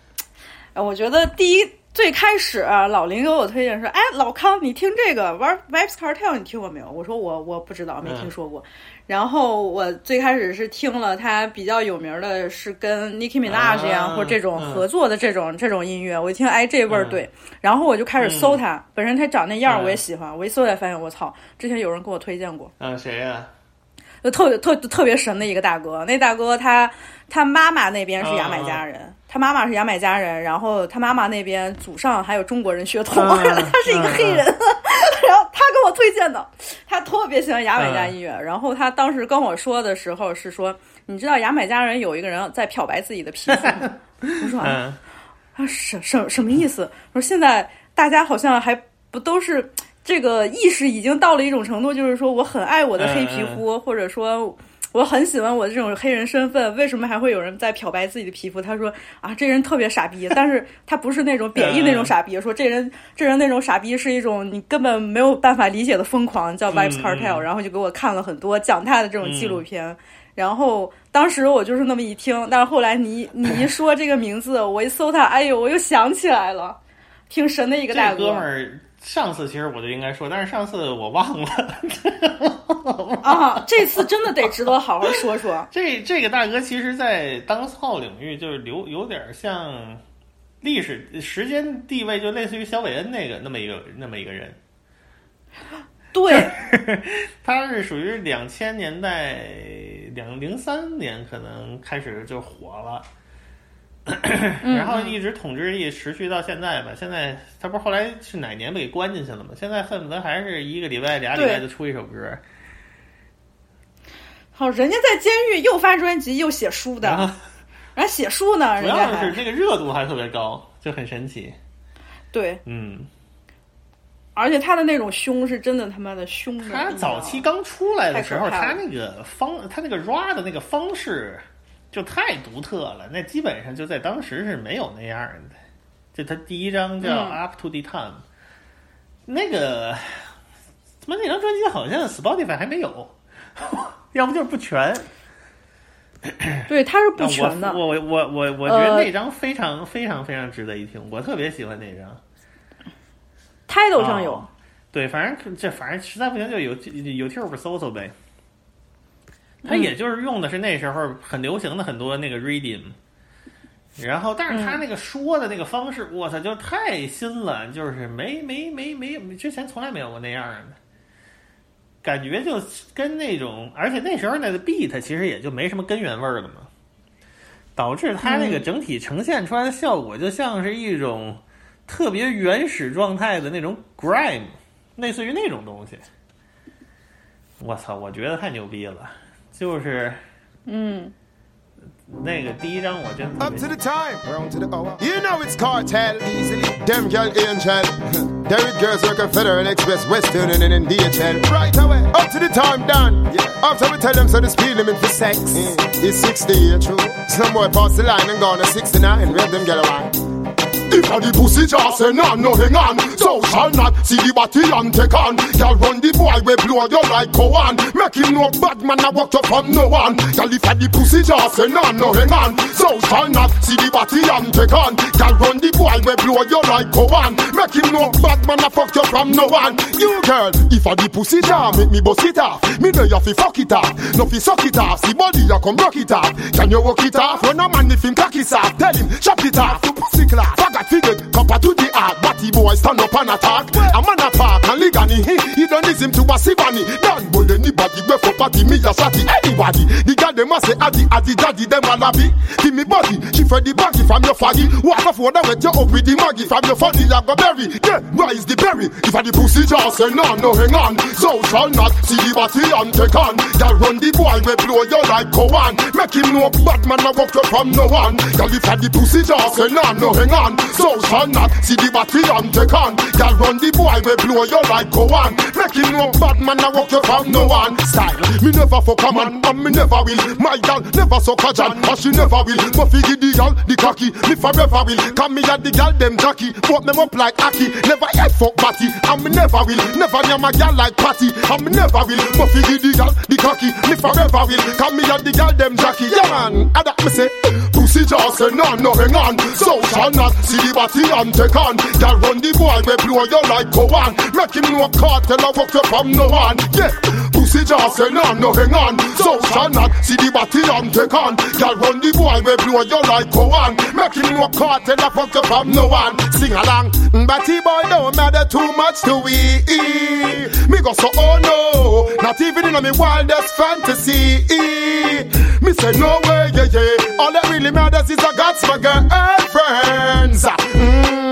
哎，我觉得第一最开始、啊、老林给我推荐说，哎，老康，你听这个玩 Vibes Cartel，你听过没有？我说我我不知道，没听说过。然后我最开始是听了他比较有名的是跟 Nicki Minaj 呀、啊或这种嗯。合作的这种、这种音乐，我一听哎这味儿对，然后我就开始搜他，本身他长那样我也喜欢，我一搜才发现我操，之前有人给我推荐过，啊，谁呀？就特别特特别神的一个大哥，那大哥他他妈妈那边是牙买加人，他妈妈是牙买加人，然后他妈妈那边祖上还有中国人血统，啊 他是一个黑人，然后他给我推荐的，他特别喜欢牙买加音乐，然后他当时跟我说的时候是说，你知道牙买加人有一个人在漂白自己的皮肤吗？我说啊，什什什么意思？我说现在大家好像还不都是这个意识已经到了一种程度，就是说我很爱我的黑皮肤，或者说我很喜欢我的这种黑人身份，为什么还会有人在漂白自己的皮肤？他说啊，这人特别傻逼，但是他不是那种贬义那种傻逼，说这人这人那种傻逼是一种你根本没有办法理解的疯狂，叫 Vibes 嗯 Cartel，、嗯然后就给我看了很多讲他的这种纪录片。然后当时我就是那么一听，但是后来你你一说这个名字，我一搜他，哎呦，我又想起来了，挺神的一个大这哥们儿上次其实我就应该说，但是上次我忘了。啊，这次真的得值得好好说说。这这个大哥其实，在当号领域就是留有点像历史时间地位，就类似于小韦恩那个那么一个那么一个人。对，他是属于两千年代两零三年可能开始就火了。然后一直统治力持续到现在吧。现在他不是后来是哪年被关进去了吗？现在恨不得还是一个礼拜、俩礼拜就出一首歌。好，人家在监狱又发专辑又写书的，然后写书呢，主要是这个热度还特别高，就很神奇。对，嗯，而且他的那种凶是真的他妈的凶的。他早期刚出来的时候，他那个方，他那个 rap 的那个方式就太独特了，那基本上就在当时是没有那样的。就他第一张叫《嗯 Up to the Time》，那个他妈那张专辑好像 Spotify 还没有，要不就是不全。对，他是不全的。我我我我我觉得呃那张非常非常非常值得一听，我特别喜欢那张。title 上有，哦对，反正这反正实在不行就有 YouTube 搜搜呗。他嗯也就是用的是那时候很流行的很多那个 reading，然后但是他那个说的那个方式，我操，就太新了，就是没没没没之前从来没有过那样的。感觉就跟那种，而且那时候那个 beat 其实也就没什么根源味儿了嘛，导致它那个嗯。整体呈现出来的效果就像是一种特别原始状态的那种 grime，类似于那种东西。我操，我觉得太牛逼了，就是嗯，那个第一张我真特 Up 别 to the time, round to the hour. You know it's cartel, easily. Them girl angel. Derek girls working Federal Express, Western and then in DHL. Right away. Up to the time, done. After we tell them so the speed limit for sex is 60, yeah, true. Some boy pass the line and gone to 69. Rev them get around. If a the pussy just say no, no hang on. So shall not see the body and take on Girl run the boy we blow you like go on Make him know bad man I walk up from no one. Girl if a the pussy just say no, no hang on. So shall not see the body and take on Girl run the boy we blow you like go on Make him know bad man I fuck you from no one. You girl, if a the pussy jam make me bust it off. Me know you fi fuck it off. No fi suck it off. See body you come rock it off. Can you walk it off? Run a man if him cock it off Tell him chop it off. To pussy class Faggot figure copper to the heart Batty boy stand up and attack. A man a park and ligani he, he don't listen to a sivani Don't bull anybody we for party me a shotty Anybody The girl them a say addy addy daddy them a labby Give me body She for the baggy from your faggy Walk off water wet you up with the maggie From your funny you go berry Yeah, rise the berry? If a the pussy just say no, no hang on. So shall not see the body and take on Girl run the boy we blow you like go on Make him know bad man a walk you from no one. Girl if a the pussy just say no, no hang on So shall not see the body and take on Girl run the boy we blow you like go on. Make him know bad man a walk you from no one. Style, me never fuck a man and me never will. My girl never suck a jan and she never will. But figure the girl, the cocky, me forever will. Come me and the girl them jockey. Fuck them up like Aki Never yet fuck batty and me never will. Never near my girl like Patty and me never will. But figure the girl, the cocky, me forever will. Come me and the girl them jockey. Yeah man, I that me say Pussy just say no, no hang on. So shall not see the body and take on. Girl run the boy we blow you like go on Make him know cartel I fuck you from no one Yeah Just say no, no hang on. So shall not see the body and take on. Girl run the boy we blow you like on. Make him know cartel I fuck you from no one Sing along. Batty boy don't matter too much to we. Me go so oh no. Not even in my wildest fantasy. Me say no way yeah yeah. All that really matters is I got my girlfriends. Mm,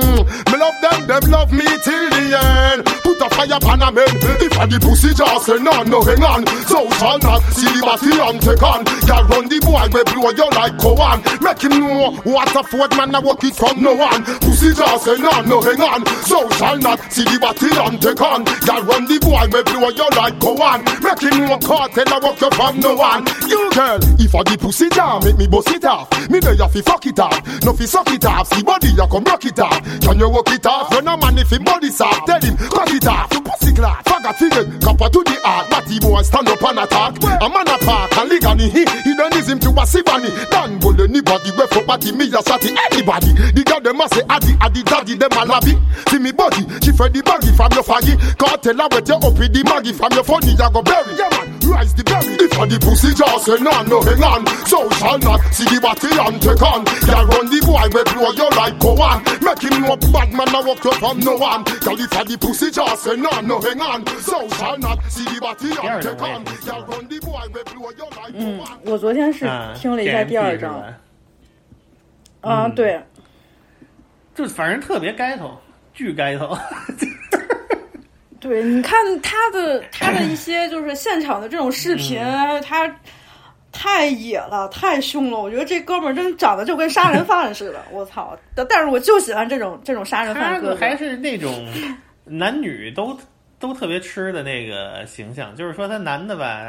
Me love them, them love me till the end. Put a fire pan a man. If a the pussy just say no, no hang on. So shall not see the body and take on. Girl run the boy we blow you like go on Make him know what a fourth man a walk it from no one. Pussy just say no, no hang on. So shall not see the body and take on. Girl run the boy we blow you like go on Make him know cartel a walk you from no one. You girl, if a the pussy jam make me bust it off. Me know you fi fuck it off No fi suck it off. See body you come rock it off Can you walk it off Run a man if him body soft Tell him cock it off You pussy glass. Faggot get copper to the heart. Batty boy stand up and attack. A man a park and ligani. He hedonism to a sivani. Dan bull anybody we for party me a shotty anybody. The girl them a say addy addy daddy them a lobby. See me body, she fed the baggy from your faggy. Tell her where you up with the maggie from your funny you go bury. Yeah man, rise the berry. If a the pussy just say no, no hang on. So shall not see the body and take on. Girl run the boy we blow your like go on. Make him know bad man a walk up from no one. Girl if a the pussy just say no, no hang on. So shall not see the body and take on. Girl run the boy we blow your like go 嗯 on.，我昨天是啊听了一下第二章啊，嗯对，就反正特别该头，巨该头。对，你看他的 他的一些就是现场的这种视频，嗯他太野了，太凶了。我觉得这哥们儿真长得就跟杀人犯似的，我操！但但是我就喜欢这种这种杀人犯哥哥。还是那种男女都都特别吃的那个形象，就是说他男的吧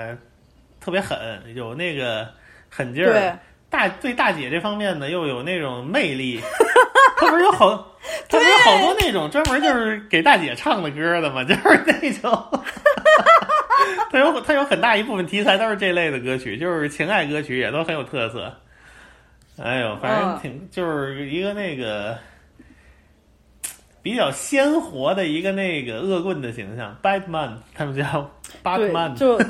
特别狠，有那个狠劲对儿。大对大姐这方面呢，又有那种魅力。他不是有好，他不是有好多那种专门就是给大姐唱的歌的吗？就是那种，他有他有很大一部分题材都是这类的歌曲，就是情爱歌曲也都很有特色。哎呦，反正嗯挺、就是一个那个比较鲜活的一个那个恶棍的形象，Batman，他们叫 Batman，就 man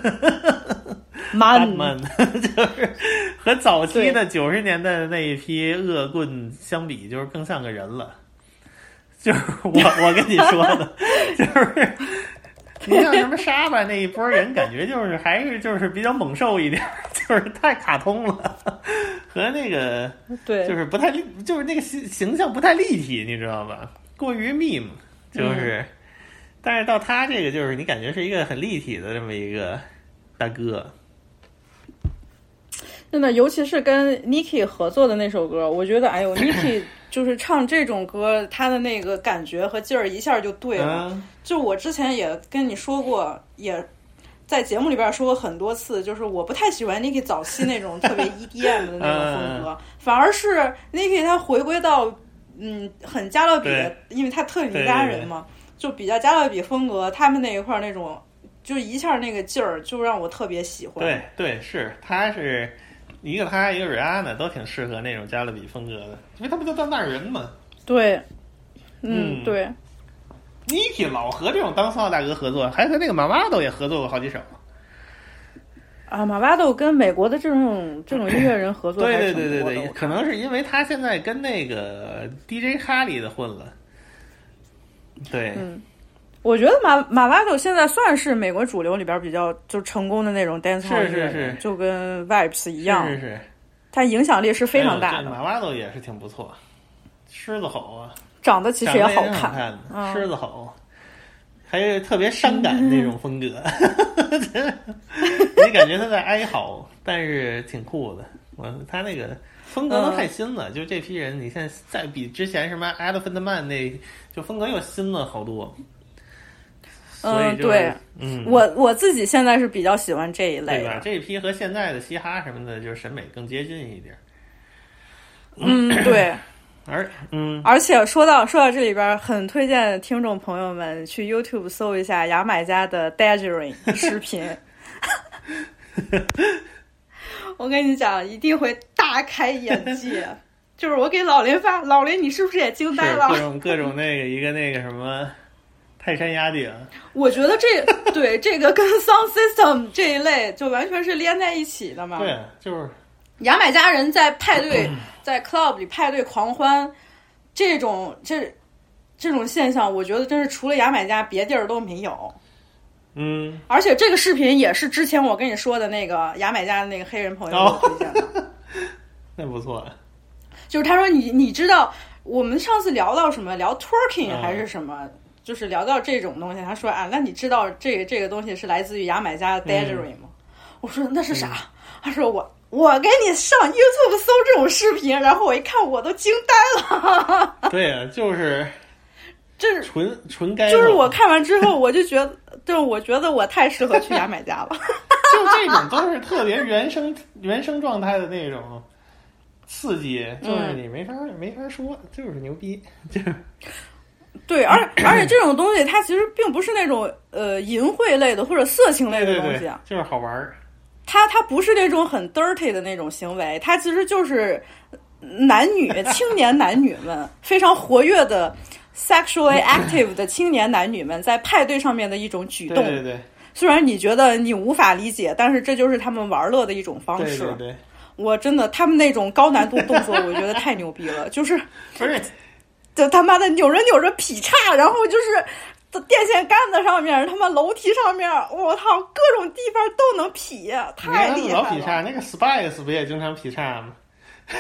Batman，就是和早期的九十年代的那一批恶棍相比，就是更像个人了。就是我我跟你说的，就是 你像什么 沙巴那一波人，感觉就是还是就是比较猛兽一点，就是太卡通了，和那个对，就是不太立，就是那个形形象不太立体，你知道吧？过于 meme，就是，但是到他这个就是你感觉是一个很立体的这么一个大哥，真的，尤其是跟 Niki 合作的那首歌，我觉得，哎呦，Niki 就是唱这种歌，他的那个感觉和劲儿一下就对了。嗯，就我之前也跟你说过，也在节目里边说过很多次，就是我不太喜欢 Niki 早期那种特别 EDM 的那种风格，反而是 Niki 他回归到嗯很加勒比对，因为他特米干人嘛，就比较加勒比风格，他们那一块儿那种。就一下那个劲儿，就让我特别喜欢。对对，是他是一个他一个 Rihanna 都挺适合那种加勒比风格的，因为他不就到那儿人嘛。对，嗯，嗯对，Niki 老和这种当骚大哥合作，还和那个马马豆也合作过好几首。啊，马巴豆跟美国的这种这种音乐人合作还对对对对对，可能是因为他现在跟那个 DJ 哈利的混了。对，嗯我觉得马马巴豆现在算是美国主流里边比较就成功的那种 dance 是 hall 是是是。就跟 Vibes 一样，是是。是，他影响力是非常大的，马巴豆也是挺不错，狮子吼啊，长得其实也好看。嗯。狮子吼，还有特别伤感那种风格，你感觉他在哀嚎，但是挺酷的。我他那个风格都太新了，就这批人，你现在再比之前什么 Elephant Man 那就风格又新了好多。所以对，嗯，我我自己现在是比较喜欢这一类对吧？的，这一批和现在的嘻哈什么的，就是审美更接近一点。嗯，对。而嗯，而且说到说到这里边，很推荐听众朋友们去 YouTube 搜一下牙买加的 Daggering 视频。我跟你讲，一定会大开眼界。就是我给老林发，老林你是不是也惊呆了？各种各种那个一个那个什么泰山压顶，我觉得这 对这个跟 Sound System 这一类就完全是连在一起的嘛。对，就是牙买加人在派对、在 club 里派对狂欢，这种这这种现象，我觉得真是除了牙买加，别地儿都没有。嗯，而且这个视频也是之前我跟你说的那个牙买加的那个黑人朋友给我推荐的，那不错。就是他说你你知道我们上次聊到什么聊 twerking 嗯还是什么，就是聊到这种东西，他说啊，那你知道这个这个东西是来自于牙买加的 daggering 吗？我说那是啥？他说我我给你上 YouTube 搜这种视频，然后我一看我都惊呆了，对呀、就是这是纯纯该就是我看完之后我就觉得，就是我觉得我太适合去牙买加了。就这种 都是特别原生原生状态的那种刺激，就是你没法、没法说，就是牛逼，就是对，而而且这种东西它其实并不是那种呃淫秽类的或者色情类的东西啊，，就是好玩儿。它它不是那种很 dirty 的那种行为，它其实就是男女青年男女们非常活跃的 sexually active 的青年男女们在派对上面的一种举动。对对对虽然你觉得你无法理解，但是这就是他们玩乐的一种方式。对对对，我真的，他们那种高难度动作，我觉得太牛逼了，就是 不是就他妈的扭着扭着劈叉，然后就是电线杆子上面，他妈楼梯上面，我操，各种地方都能劈，太厉害了。看老劈叉，那个 Spice 不也经常劈叉吗？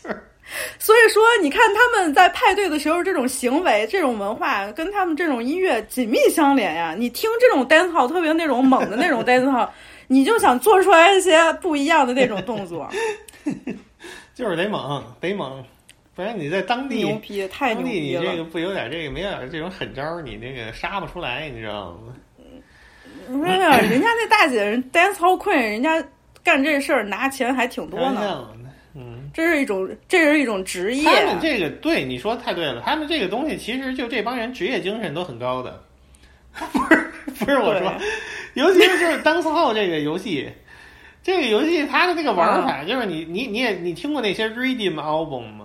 所以说，你看他们在派对的时候这种行为、这种文化，跟他们这种音乐紧密相连呀。你听这种 dance hall，特别那种猛的那种 dance hall，你就想做出来一些不一样的那种动作，就是得猛，得猛，不然你在当地牛逼，太牛当地逼了。你这个不有点这个没有点这种狠招儿，你那个杀不出来，你知道吗？我跟你讲，人家那大姐人 dance hall queen，人家干这事儿拿钱还挺多呢。嗯，这是一种，这是一种职业。他们这个对你说太对了，他们这个东西其实就这帮人职业精神都很高的，不是不是我说，尤其是就是 Dance Hall 这个游戏，这个游戏它的这个玩法就是你你你也你听过那些 Redeem album 吗？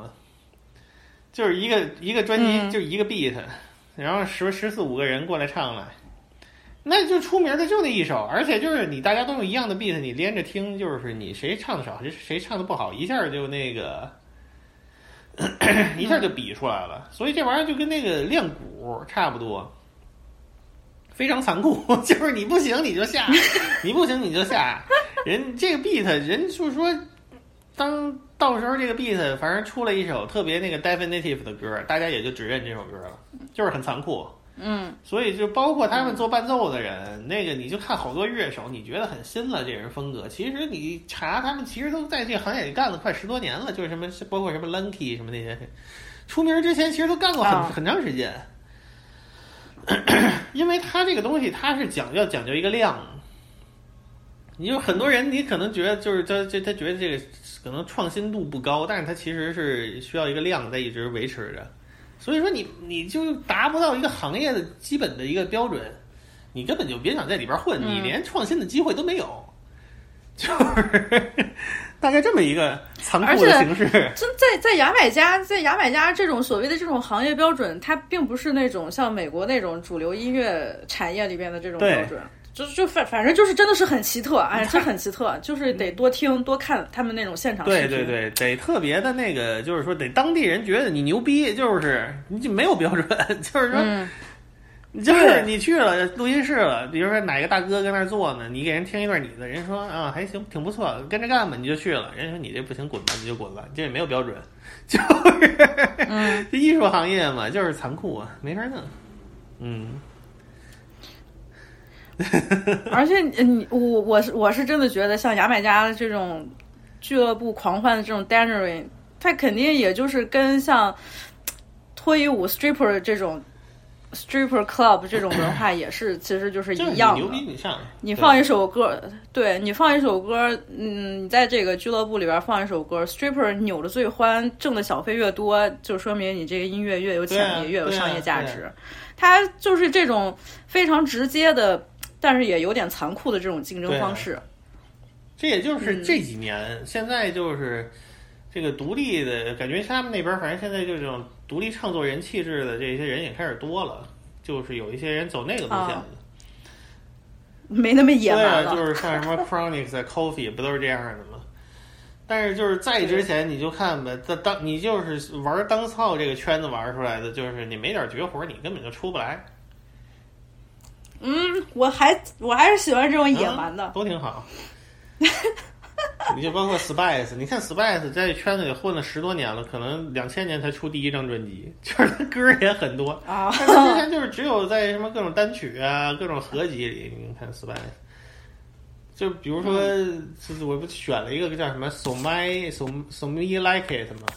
就是一个一个专辑、嗯就一个 beat，然后十十四五个人过来唱了。那就出名的就那一首，而且就是你大家都用一样的 beat，你连着听，就是你谁唱的少，谁谁唱的不好，一下就那个，一下就比出来了。所以这玩意儿就跟那个练鼓差不多，非常残酷，就是你不行你就下，你不行你就下。人这个 beat 人就是说，当到时候这个 beat 反正出了一首特别那个 definitive 的歌，大家也就只认这首歌了，就是很残酷。嗯，所以就包括他们做伴奏的人，那个你就看好多乐手，你觉得很新了这人风格，其实你查他们其实都在这个行业里干了快十多年了，就是什么包括什么 Lunky 什么那些，出名之前其实都干过很、啊很长时间。因为他这个东西，他是讲要讲究一个量。你有很多人，你可能觉得就是他这他觉得这个可能创新度不高，但是他其实是需要一个量在一直维持着。所以说你你就达不到一个行业的基本的一个标准，你根本就别想在里边混，嗯你连创新的机会都没有，就是大概这么一个残酷的形式。真在在牙买加，在牙买加这种所谓的这种行业标准，它并不是那种像美国那种主流音乐产业里边的这种标准。就就反反正就是真的是很奇特，哎，这很奇特，就是得多听多看他们那种现场对。对对，得特别的那个，就是说得当地人觉得你牛逼，就是你就没有标准，就是说。嗯你就是你去了录音室了，比如说哪个大哥跟那儿坐呢，你给人听一段你的，人说啊还行，挺不错，跟着干吧，你就去了。人说你这不行，滚吧，你就滚吧，这也没有标准，就是，嗯，这艺术行业嘛，就是残酷啊，没法弄。嗯，而且你我我是我是真的觉得像牙买加这种俱乐部狂欢的这种 dancing，它肯定也就是跟像脱衣舞 stripper 这种 stripper club 这种文化也是其实就是一样的。你牛逼，你上来，你放一首歌，对你放一首歌，嗯，你在这个俱乐部里边放一首歌，stripper 扭的最欢，挣的小费越多，就说明你这个音乐越有潜力，越有商业价值。它就是这种非常直接的，但是也有点残酷的这种竞争方式。这也就是嗯这几年，现在就是这个独立的感觉，他们那边反正现在就这种独立创作人气质的这些人也开始多了，就是有一些人走那个路线。没那么野对啊。就是像什么 Chronics 啊、Coffee 不都是这样的吗？但是就是在之前你就看呗，当当你就是玩当操这个圈子玩出来的，就是你没点绝活，你根本就出不来。嗯，我还我还是喜欢这种野蛮的。都挺好。你就包括 Spice，你看 Spice 在圈子里混了十多年了，可能两千年才出第一张专辑，就是他歌也很多啊但是之前就是只有在什么各种单曲啊、各种合集里，你看 Spice，就比如说，就是我不选了一个叫什么 So My So So Me Like It 嘛，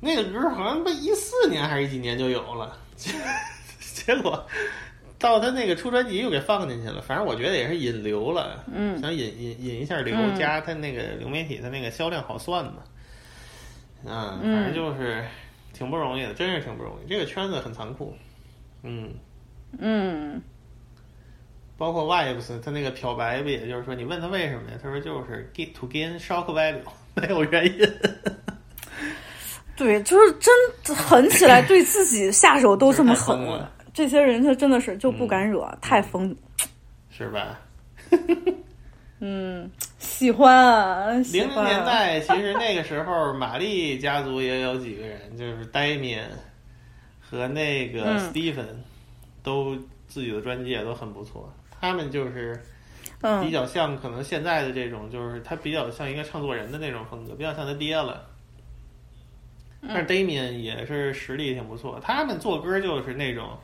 那个歌好像不一四年还是一几年就有了，结果到他那个出专辑又给放进去了，反正我觉得也是引流了，嗯想引引引一下流，嗯加他那个流媒体他那个销量好算嘛，嗯，嗯反正就是挺不容易的，真是挺不容易。这个圈子很残酷，嗯，嗯，包括 Vibes 他那个漂白不也就是说，你问他为什么呀？他说就是 get to gain shock value，没有原因。对，就是真狠起来，对自己下手都这么狠了，这些人他真的是就不敢惹，太疯。是吧？嗯，喜欢啊，喜零零年代，其实那个时候，玛丽家族也有几个人，就是 Damien 和那个嗯 Stephen，、都自己的专辑也都很不错。他们就是嗯比较像可能现在的这种，就是他比较像一个创作人的那种风格，比较像他爹了。但是 Damian 也是实力挺不错，他们做歌就是那种，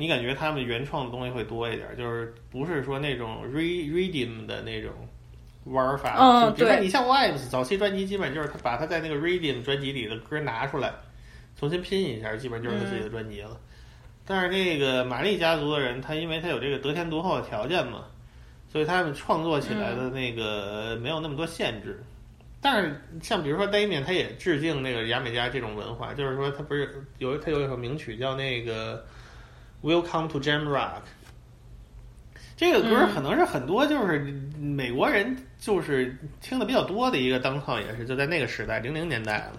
你感觉他们原创的东西会多一点，就是不是说那种 re redeem 的那种玩法。嗯就比如说对你像 Wives 早期专辑，基本就是他把他在那个 redeem 专辑里的歌拿出来，重新拼一下，基本就是他自己的专辑了。但是那个玛丽家族的人，他因为他有这个得天独厚的条件嘛，所以他们创作起来的那个没有那么多限制。但是像比如说 Damien，他也致敬那个牙买加这种文化，就是说他不是有他有一首名曲叫那个 Welcome to Jam Rock。这个歌嗯可能是很多就是美国人就是听的比较多的一个当套，也是就在那个时代零零年代了。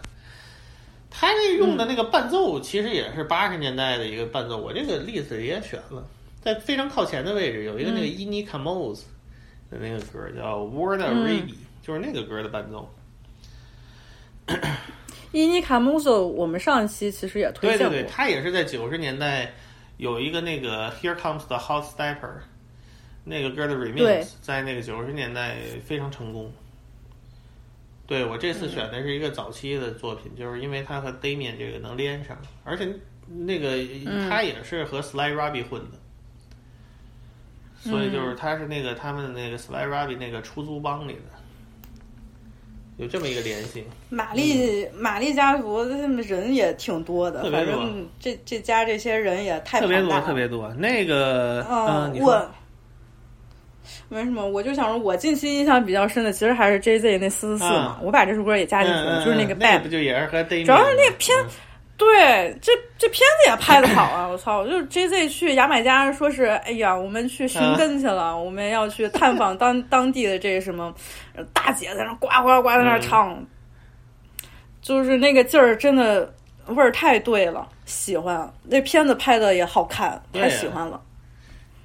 他那用的那个伴奏其实也是八十年代的一个伴奏，我这个 list 里也选了，在非常靠前的位置有一个那个嗯 Ini Kamoz 的那个歌叫 Word 嗯 Arabi，、就是那个歌的伴奏。伊尼卡莫索，我们上一期其实也推荐过。对对对，他也是在九十年代有一个那个 Here Comes the Hot Stepper 那个歌的 remix，在那个九十年代非常成功。对我这次选的是一个早期的作品，就是因为它和 Damien 这个能连上，而且那个嗯。他也是和 Sly Robbie 混的，所以就是他是那个他们那个 Sly Robbie 那个出租帮里的，有这么一个联系。玛丽、玛丽家族他们人也挺多的，反正这这家这些人也太特别多了。特别多，那个嗯，嗯，我没什么？我就想说，我近期印象比较深的，其实还是 J Z 那四四四嘛，我把这首歌也加进去了，就是那个嗯 Bad 不就也是和主要是那个片嗯对，这这片子也拍的好啊！我操，就是 J Z 去牙买加说是，哎呀，我们去寻根去了，我们要去探访当当地的这什么呃大姐在那呱呱呱在那唱，就是那个劲儿真的味儿太对了，喜欢。那片子拍的也好看，太喜欢了。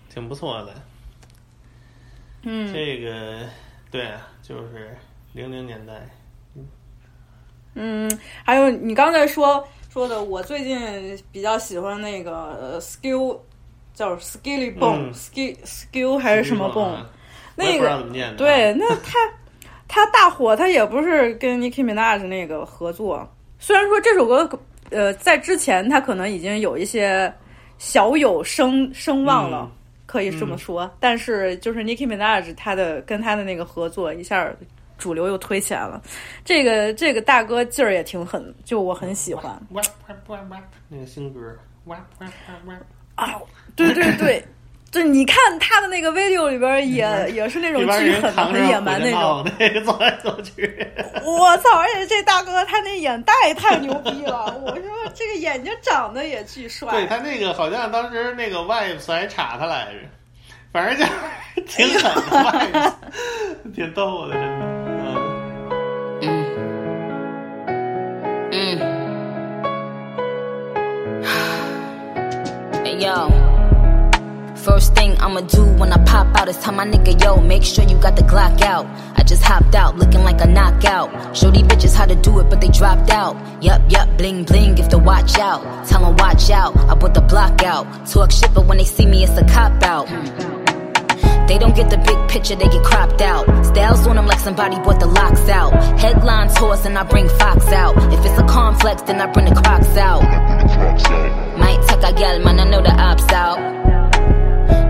挺不错的。嗯，这个对啊，就是零零年代，嗯，还有你刚才说说的，我最近比较喜欢那个呃 skill，叫 skilly bone、嗯。skill skill 还是什么 bone，、啊。那个。对，那他他大火，他也不是跟 Nicki Minaj 那个合作，虽然说这首歌呃在之前他可能已经有一些小有声声望了。嗯。可以这么说，但是就是 Nicki Minaj 他的跟他的那个合作一下主流又推起来了，这个这个大哥劲儿也挺狠，就我很喜欢哇哇哇哇，那个新歌，哇哇哇哇，啊！对对对，就你看他的那个 video 里边也也是那种巨狠很野蛮那种。那个走来走去，我操！而且这大哥他那眼袋太牛逼了，我说这个眼睛长得也巨帅。对他那个好像当时那个 Vibes 还查他来着，反正就挺狠的挺逗的，真的。Mm. Hey yo. First thing I'ma do when I pop out is tell my nigga, yo, make sure you got the Glock out. I just hopped out looking like a knockout. Show these bitches how to do it, but they dropped out. Yup, yup, bling bling, if to watch out. Tell 'em watch out, I put the block out. Talk shit, but when they see me, it's a cop out. They don't get the big picture, they get cropped out. Styles on them like somebody bought the locks out. Headlines horse and I bring Fox out. If it's a complex, then I bring the crocs out. Might take a gal, man, I know the ops out.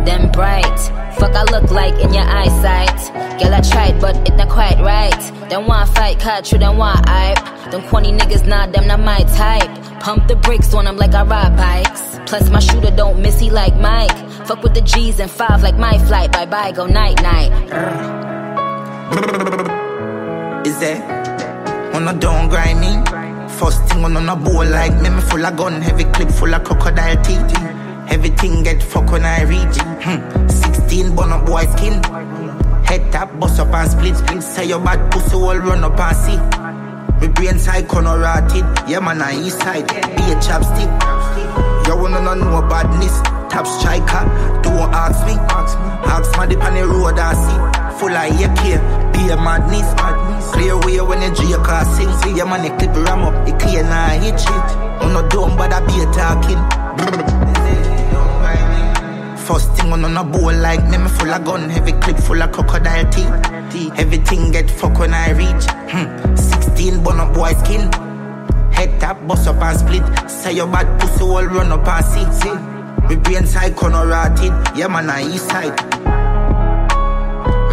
Them bright, fuck I look like in your eyesight. Girl, I tried, but it not quite right. Them want fight, cut you, them want hype. Them corny niggas, nah, them not my type. Pump the brakes on them like I ride bikes. Plus my shooter don't miss, he like Mike. Fuck with the G's and five like my flight. Bye bye, go night night. Is that when I don't grind me? First thing on on a bowl like me, me full of gun, heavy clip full of crocodile teeth. Everything get fuck when I reach it. Hmm. 16 bun up boy skin. Head tap, bust up and split, split. Say your bad pussy all run up and see. Me brain side corner rotted. Yeah man, I east side. Be a chapstick. You wanna know no badness. Top striker, don't ask me. Ask me the on the road I see. Full of AK, be a madness. Clear way when you J car sing. See your man, the clip ram up, it clear now hit it. On no dumb, but I be a talking. First thing on on a bowl like me, me full of gun, heavy clip full of crocodile teeth. Everything get fuck when I reach. Hmm. 16 bun up boy skin. Head tap, bust up and split. Say your bad pussy all run up and see. see. Me brain side corner rotted. Yeah man, I east side.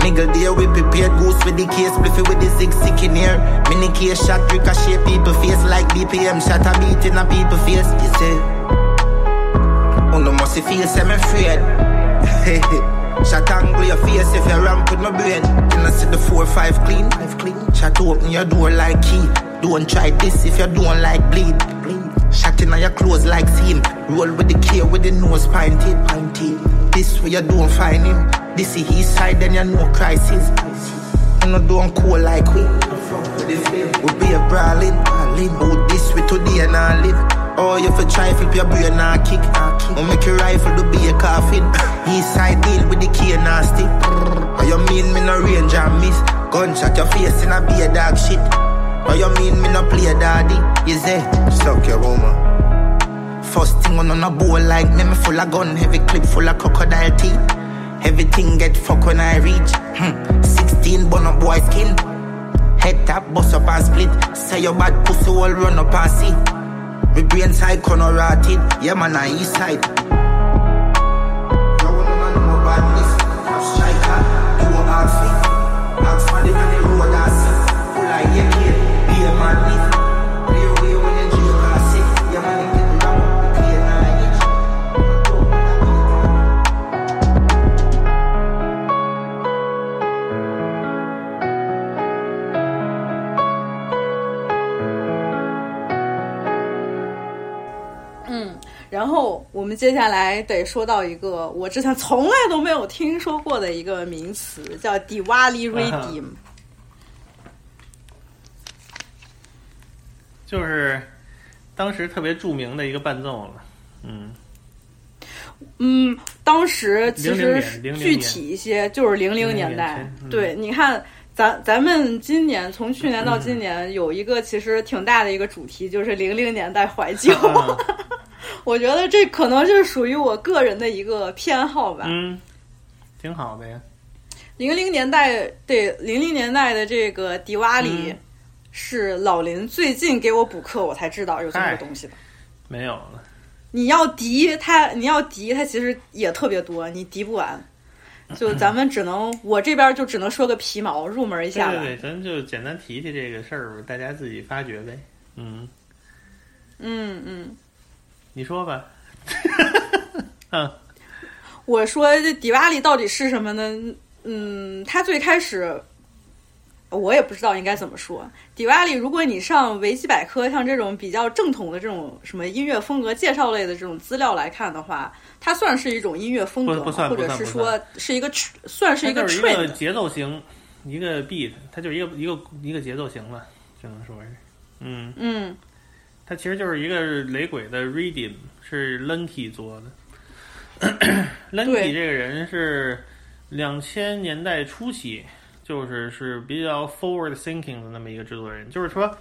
Mingle there we prepared goose with the case, spliffy with the zig sick in here. Mini case shot, ricochet people face like BPM shot a beat in a people face. You say, Oh no must feel say me afraid. Shot angle your face if you ramp with my brain. Can I see the four five clean? Five clean. Shot open your door like key. Don't try this if you don't like bleed. bleed. Shot in on your clothes like seam. Roll with the care with the nose pinted. pinted. This way you don't find him. This is his side, then you know crisis. You know don't cool like we. We be a brawling. Out this way today and I live. Oh, you for try flip your brain and kick. Or make your rifle to be a coffin. East side deal with the key and nasty. Or you mean me no range and miss? Gunshot your face in a be a dog shit. Or you mean me no play daddy? You say, suck your woman. First thing on on a bowl like me, me full of gun, heavy clip full of crocodile teeth. Everything get fuck when I reach. Hmm. 16 bun up boy skin. Head tap, bust up and split. Say your bad pussy all run up and see. Me brain side corner rotted. Yeah man, I east side. 然后我们接下来得说到一个我之前从来都没有听说过的一个名词，叫 Diwali Rhythm。就是当时特别著名的一个伴奏了。嗯，嗯，当时其实是具体一些，就是零零年代。嗯对，你看，咱咱们今年从去年到今年有一个其实挺大的一个主题，就是零零年代怀旧。啊 我觉得这可能是属于我个人的一个偏好吧。嗯，挺好的呀。零零年代对零零年代的这个迪瓦里，嗯是老林最近给我补课，我才知道有这么个东西的。没有了，你要迪他，你要迪他，其实也特别多，你迪不完。就 咱们只能，我这边就只能说个皮毛，入门一下吧。对对对，咱就简单提提这个事儿，大家自己发掘呗。嗯，嗯嗯，你说吧。嗯我说这迪瓦利到底是什么呢？嗯，它最开始我也不知道应该怎么说。迪瓦利，如果你上维基百科，像这种比较正统的这种什么音乐风格介绍类的这种资料来看的话，它算是一种音乐风格吗，不不算或者是说是一个算是一个。节奏型，一个 beat，它就是一个一个一个节奏型了，只能说是。嗯，嗯它其实就是一个雷鬼的 rhythm，是 Lenky 做的。Lenky 这个人是两千年代初期，就是是比较 forward thinking 的那么一个制作人，就是说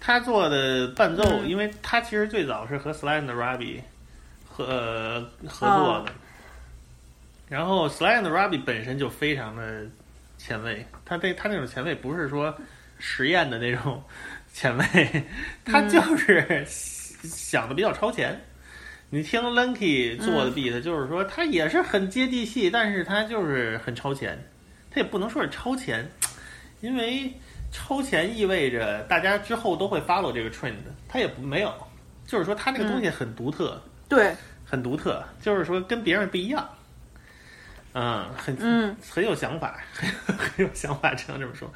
他做的伴奏，嗯。因为他其实最早是和 Sly and Robbie 合、呃、合作的，然后 Sly and Robbie 本身就非常的前卫，他这他那种前卫不是说实验的那种 前卫，他就是想的比较超前。你听 Lenky 做的 beat，、就是说他也是很接地气，但是他就是很超前，他也不能说是超前，因为超前意味着大家之后都会 follow 这个 trend，他也不没有，就是说他这个东西很独特，对，很独特，就是说跟别人不一样，嗯，很嗯，很有想法，很 很有想法，只能这么说。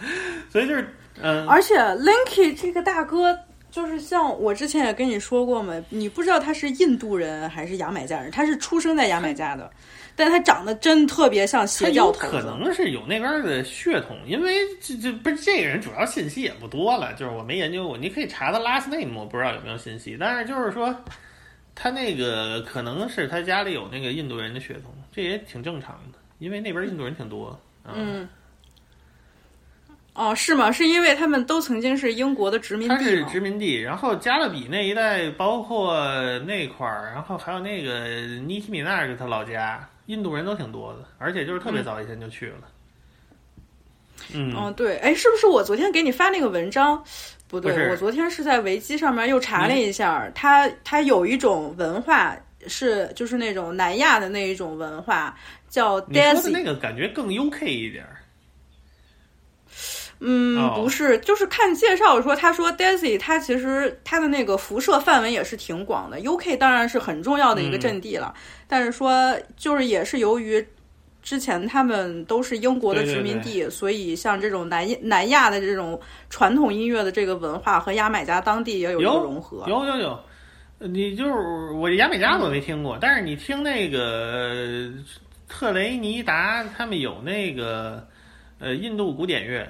所以就是，嗯，而且 Linky 这个大哥就是像我之前也跟你说过嘛，你不知道他是印度人还是牙买加人，他是出生在牙买加的，但他长得真特别像他邪教头子。能是有那边的血统，因为这这不是这个人主要信息也不多了，就是我没研究过，你可以查他 last name，我不知道有没有信息，但是就是说他那个可能是他家里有那个印度人的血统，这也挺正常的，因为那边印度人挺多。嗯，哦，是吗？是因为他们都曾经是英国的殖民它是地吗？殖民地，然后加勒比那一带，包括那块儿，然后还有那个尼提米纳是他老家，印度人都挺多的，而且就是特别早以前就去了。嗯，嗯，对，哎，是不是我昨天给你发那个文章？不对，不我昨天是在维基上面又查了一下，它它有一种文化是就是那种南亚的那一种文化，叫你说的。那个感觉更 UK 一点儿。嗯，哦不是，就是看介绍说，他说 Daisy 它其实它的那个辐射范围也是挺广的，UK 当然是很重要的一个阵地了，但是说就是也是由于之前他们都是英国的殖民地，所以像这种南南亚的这种传统音乐的这个文化和牙买加当地也有一个融合。有有有，呃你就是我牙买加我没听过，但是你听那个呃特雷尼达他们有那个呃印度古典乐，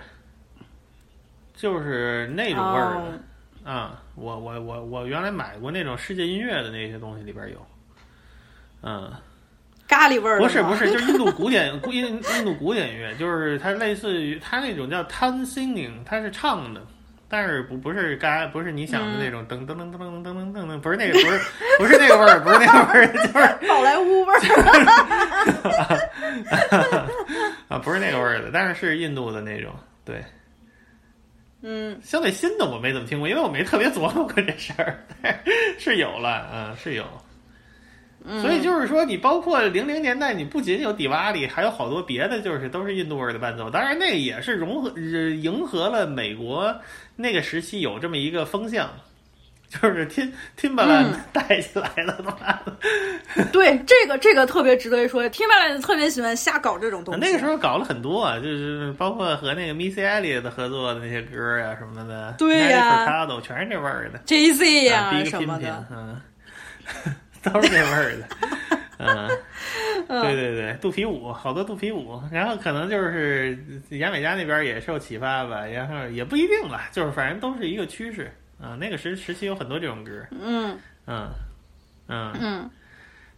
就是那种味儿的。哦啊，我我我我原来买过那种世界音乐的那些东西里边有，嗯，咖喱味儿不是不是，就是印度古典古 印印度古典音乐，就是它类似于它那种叫 tongue singing，它是唱的，但是不不是嘎不是你想的那种噔噔噔噔噔噔噔噔噔，不是那个不是不是那个味儿，不是那个味儿，就是宝莱坞味儿。啊不是那个味儿的，但是是印度的那种，对。嗯，相对新的我没怎么听过，因为我没特别琢磨过这事儿，是有了，嗯，是有。嗯所以就是说，你包括零零年代，你不仅有迪瓦里，还有好多别的，就是都是印度味儿的伴奏。当然，那也是融合、呃迎合了美国那个时期有这么一个风向，就是听听巴兰嗯带起来了，他妈的。对，这个这个特别值得一说。听麦兰特别喜欢瞎搞这种东西。那个时候搞了很多啊，就是包括和那个 Missy Elliott 合作的那些歌呀、什么的，对呀 a d 全是这味儿的。Jay Z 呀、什么的 都是这味儿的，嗯，嗯对对对，肚皮舞，好多肚皮舞，然后可能就是牙买加那边也受启发吧，然后也不一定吧，就是反正都是一个趋势啊。那个时时期有很多这种歌，嗯嗯嗯嗯，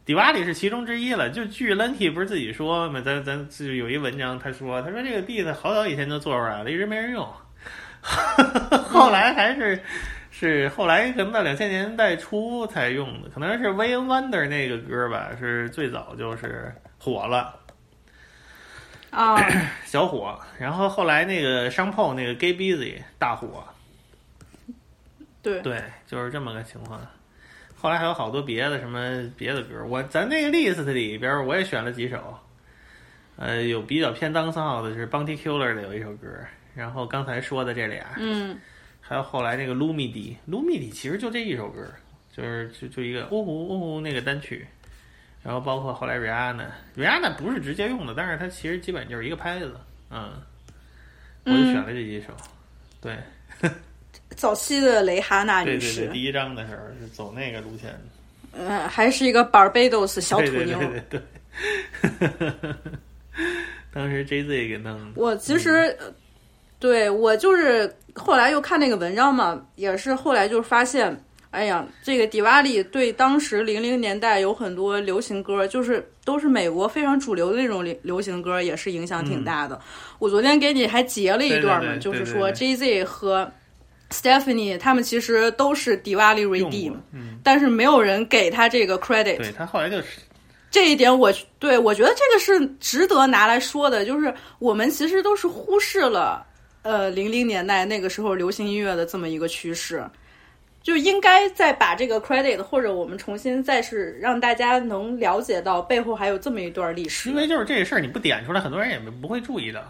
迪瓦里是其中之一了。就据 Lenty 不是自己说嘛，咱咱就有一文章，他说他说这个 beat 好早以前就做出来了，一直没人用，后来还是。是后来可能到两千年代初才用的，可能是 Way and Wonder 那个歌吧，是最早就是火了，啊，小火。然后后来那个商炮那个 Gay Busy 大火，对。对，就是这么个情况。后来还有好多别的什么别的歌，我咱那个 list 里边我也选了几首，呃，有比较偏当号的是 Bounty Killer 的有一首歌，然后刚才说的这俩，嗯。还有后来那个 Lumidi，Lumidi 其实就这一首歌，就是就就一个呜呼呜呼那个单曲，然后包括后来 Rihanna，Rihanna 不是直接用的，但是它其实基本就是一个拍子，嗯，我就选了这几首，对早期的蕾哈娜女士，对对对，第一章的时候是走那个路线。的，嗯，还是一个 Barbados 小土对妞。对对对对，当时 J Z 给弄的，我其实，呃对我就是后来又看那个文章嘛，也是后来就发现，哎呀，这个迪瓦里对当时零零年代有很多流行歌，就是都是美国非常主流的那种流流行歌，也是影响挺大的。我昨天给你还截了一段嘛，对对对就是说对对。J Z 和 Stephanie 他们其实都是 Diwali redeem，嗯，但是没有人给他这个 credit。对他后来就是这一点我对我觉得这个是值得拿来说的，就是我们其实都是忽视了，呃，零零年代那个时候流行音乐的这么一个趋势，就应该再把这个 credit 或者我们重新再是让大家能了解到背后还有这么一段历史因为就是这个事儿你不点出来，很多人也不会注意到。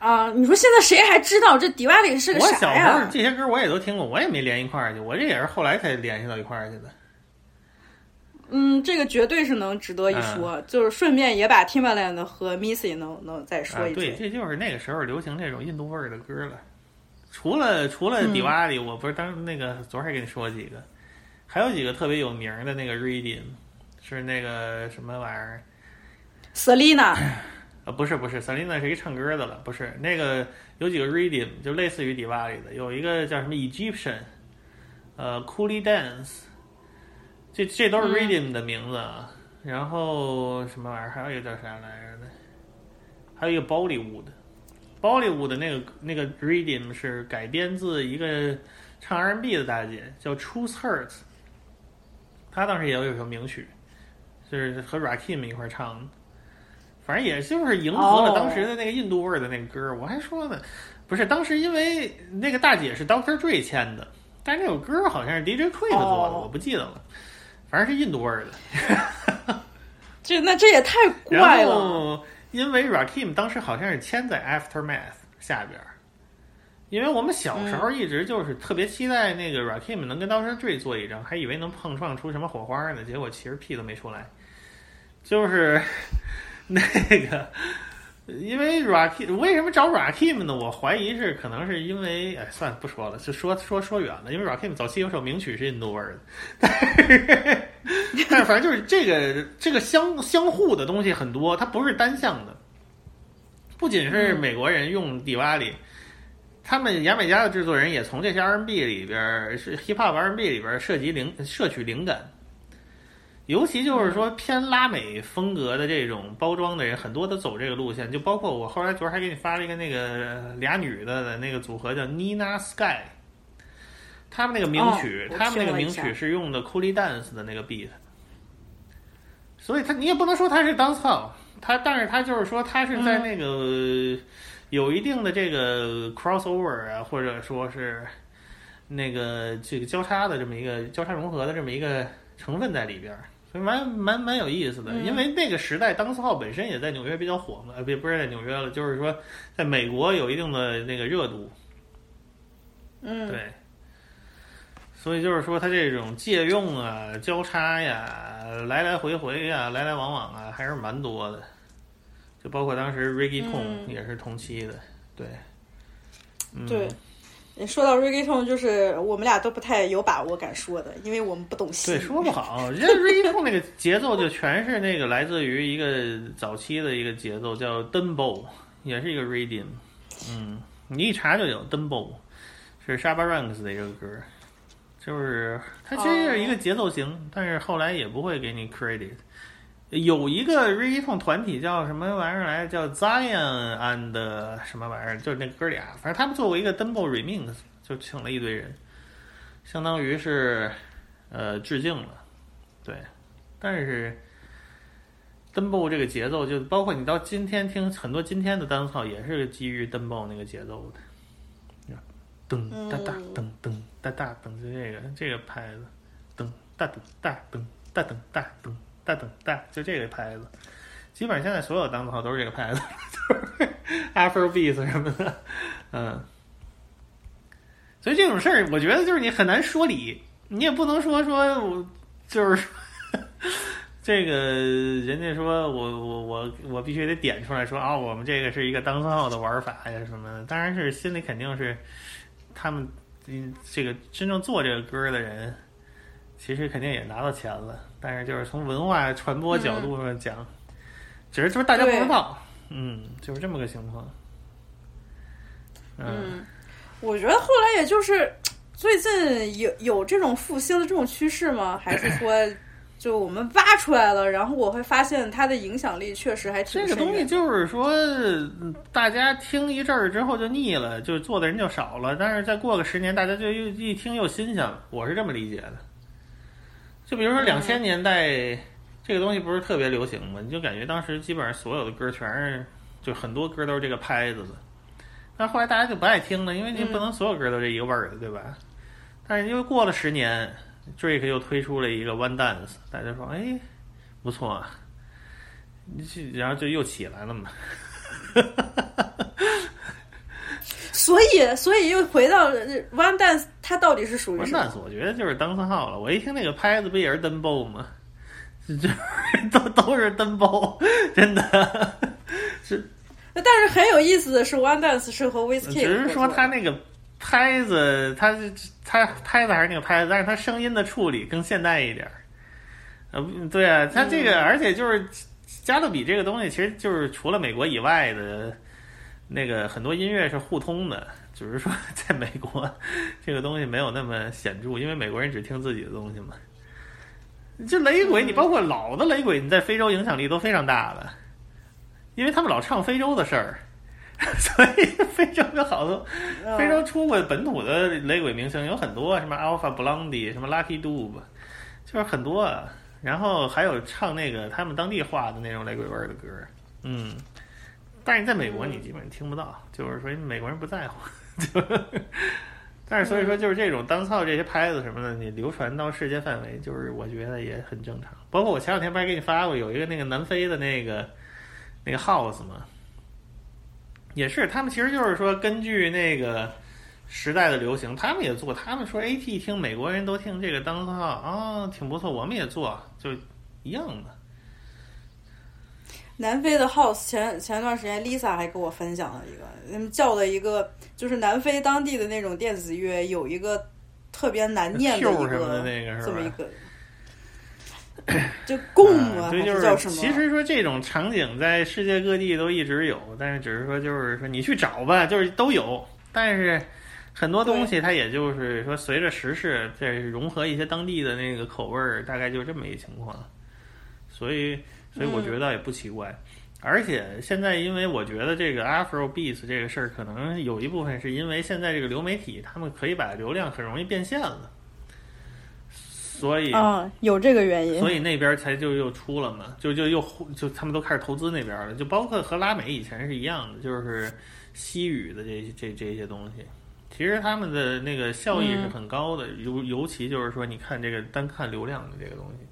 啊！你说现在谁还知道这迪瓦里是个我小啥呀？时候这些歌我也都听过，我也没连一块儿去，我这也是后来才联系到一块儿去的。嗯，这个绝对是能值得一说，就是顺便也把 Timbaland 和 Missy 能能再说啊，一句。对，这就是那个时候流行这种印度味儿的歌了。除了除了嗯迪瓦里，我不是当那个昨儿还跟你说几个，还有几个特别有名的那个 reading，是那个什么玩意儿？Selina，啊，不是不是，Selina 是一唱歌的了，不是那个有几个 reading 就类似于迪瓦里的，有一个叫什么 Egyptian，呃，Coolie Dance，这这都是嗯 reading 的名字啊。然后什么玩意儿？还有一个叫啥来着的？还有一个 Bollywood。Bollywood 的那个那个 reading 是改编自一个唱 R&B 的大姐，叫 Truth Hurts。她当时也有一首名曲，就是和 Rakim 一块儿唱的。反正也就是迎合了当时的那个印度味儿的那个歌儿。我还说呢，不是当时因为那个大姐是 Doctor Dre 签的，但是那首歌好像是 DJ Quick 做的，哦我不记得了。反正是印度味儿的。这那这也太怪了。因为 Rakim 当时好像是签在 Aftermath 下边儿，因为我们小时候一直就是特别期待那个 Rakim 能跟 Dr. Dre 做一张，还以为能碰撞出什么火花呢，结果其实屁都没出来。就是 那个，因为 Rakim 为什么找 Rakim 呢？我怀疑是可能是因为，哎，算了，不说了，就说说说远了。因为 Rakim 早期有首名曲是印度味儿的，但是但是反正就是这个这个相相互的东西很多，它不是单向的。不仅是美国人用迪瓦里，他们牙买加的制作人也从这些 R&B 里边是 hip hop R&B 里边儿摄集灵摄取灵感。尤其就是说偏拉美风格的这种包装的人，很多都走这个路线，就包括我后来昨儿还给你发了一个那个俩女的的那个组合叫 Nina Sky，他们那个名曲，哦他们那个名曲是用的 Coolie Dance 的那个 beat，所以他你也不能说他是 dance hall，他但是他就是说他是在那个、有一定的这个 crossover 啊，或者说是那个这个交叉的这么一个交叉融合的这么一个成分在里边儿。所以蛮蛮蛮有意思的，嗯。因为那个时代，当斯号本身也在纽约比较火嘛，呃，不不是在纽约了，就是说在美国有一定的那个热度，嗯，对。所以就是说，它这种借用啊、交叉呀、来来回回呀、来来往往啊，还是蛮多的。就包括当时 Reggae t o n 嗯。也是同期的，对，嗯、对。说到 reggaeton，就是我们俩都不太有把握敢说的，因为我们不懂戏。对，说不好。人家 reggaeton 那个节奏就全是那个来自于一个早期的一个节奏，叫 dembow，也是一个 rhythm。嗯，你一查就有 dembow，是 Shabba Ranks 的一个歌，就是它其实是一个节奏型，但是后来也不会给你 credit。有一个 reggaeton 团体叫什么玩意儿来着？叫 Zion and 什么玩意儿？就是那哥俩，反正他们作为一个 dembow remix，就请了一堆人，相当于是呃致敬了。对，但是 dembow 这个节奏，就包括你到今天听很多今天的单操，也是基于 dembow 那个节奏的。噔哒哒噔噔哒哒噔，就这个这个拍子，噔哒噔哒噔哒噔哒噔。大等大，就这个牌子，基本上现在所有单子号都是这个牌子，就是 Afrobeat 什么的，嗯。所以这种事儿，我觉得就是你很难说理，你也不能说说我就是这个人家说我我我我必须得点出来说啊，我们这个是一个单号的玩法呀什么的，当然是心里肯定是他们嗯这个真正做这个歌的人。其实肯定也拿到钱了，但是就是从文化传播角度上讲，嗯、只是就是大家不知道，嗯，就是这么个情况。嗯，嗯我觉得后来也就是最近有有这种复兴的这种趋势吗？还是说就我们挖出来了，然后我会发现它的影响力确实还挺这个东西就是说，大家听一阵儿之后就腻了，就做的人就少了，但是再过个十年，大家就又一听又新鲜了，我是这么理解的。就比如说两千年代、嗯、这个东西不是特别流行嘛，你就感觉当时基本上所有的歌全是，就很多歌都是这个拍子的。但后来大家就不爱听了，因为你不能所有歌都这一个味儿的，对吧？但是因为过了十年，Drake 又推出了一个 One Dance，大家说哎不错啊，然后就又起来了嘛。所以，所以又回到 One Dance，它到底是属于 One Dance？我觉得就是当三号了。我一听那个拍子，不也是登 bow 吗？这 都都是登 bow，真的 是。但是很有意思的是，One Dance 是和 Wizkid，只是说他那个拍子，它它拍子还是那个拍子，但是它声音的处理更现代一点儿。呃，对啊，它这个，而且就是加勒比这个东西，其实就是除了美国以外的，那个很多音乐是互通的，只是说 在美国这个东西没有那么显著，因为美国人只听自己的东西嘛。这雷鬼，你包括老的雷鬼，你在非洲影响力都非常大的，因为他们老唱非洲的事儿，所以非洲有好多非洲出过本土的雷鬼明星有很多，什么 Alpha Blondy，什么 Lucky Dube，就是很多啊。然后还有唱那个他们当地话的那种雷鬼味儿的歌，嗯。但是在美国你基本上听不到，就是说美国人不在乎。但是所以说就是这种当操这些拍子什么的，你流传到世界范围，就是我觉得也很正常。包括我前两天不是给你发过有一个那个南非的那个那个 house 嘛，也是他们其实就是说根据那个时代的流行，他们也做。他们说 AT 听美国人都听这个当操啊，挺不错，我们也做，就一样的。南非的 House 前前段时间 Lisa 还跟我分享了一个，他们叫的一个就是南非当地的那种电子乐，有一个特别难念的一 Q 什么个的那个是吧这么一个，就贡啊，对，还就是叫什么？其实说这种场景在世界各地都一直有，但是只是说就是说你去找吧，就是都有，但是很多东西它也就是说随着时事再融合一些当地的那个口味儿，大概就这么一情况。所以，所以我觉得也不奇怪。而且现在，因为我觉得这个 Afro Beats 这个事儿，可能有一部分是因为现在这个流媒体，他们可以把流量很容易变现了，所以啊，有这个原因。所以那边才就又出了嘛，就就又就他们都开始投资那边了，就包括和拉美以前是一样的，就是西语的这这这些东西，其实他们的那个效益是很高的，尤、尤其就是说，你看这个单看流量的这个东西，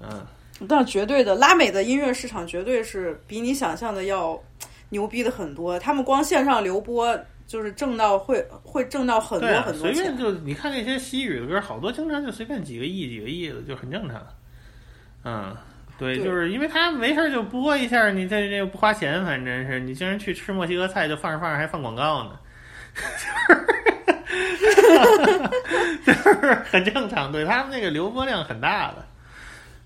嗯，但绝对的，拉美的音乐市场绝对是比你想象的要牛逼的很多。他们光线上流播就是挣到会会挣到很多很多钱随便。就你看那些西语的歌，好多经常就随便几个亿几个亿的，就很正常。嗯，对，对就是因为他没事儿就播一下，你这这不花钱，反正是你竟然去吃墨西哥菜，就放着放着还放广告呢，就是很正常。对他们那个流播量很大的，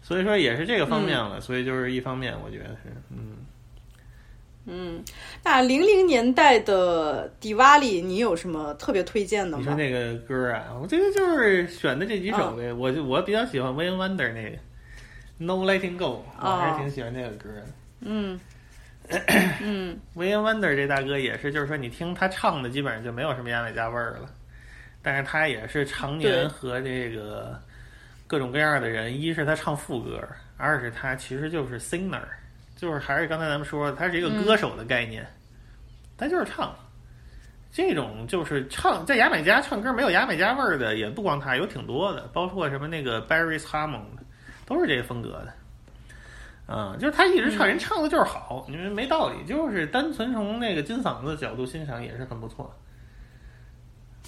所以说也是这个方面了。所以就是一方面，我觉得是嗯。嗯，那零零年代的迪瓦里，你有什么特别推荐的吗？你说那个歌啊，我觉得就是选的这几首呗。我就我比较喜欢 Wayne Wonder 那个 No Letting Go，我还是挺喜欢那个歌的。嗯嗯 Wayne Wonder 这大哥也是，就是说你听他唱的，基本上就没有什么牙买加味儿了。但是他也是常年和这个各种各样的人，一是他唱副歌，二是他其实就是 singer，就是还是刚才咱们说的，他是一个歌手的概念，他就是唱。这种就是唱在牙买加唱歌没有牙买加味儿的，也不光他，有挺多的，包括什么那个 Barry Hammond，都是这个风格的。嗯，就是他一直唱，人唱的就是好，你们没道理，就是单纯从那个金嗓子角度欣赏也是很不错，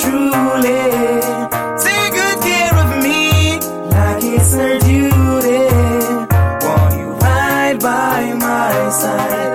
truly. Take good care of me, like it's her duty. Won't you ride by my side,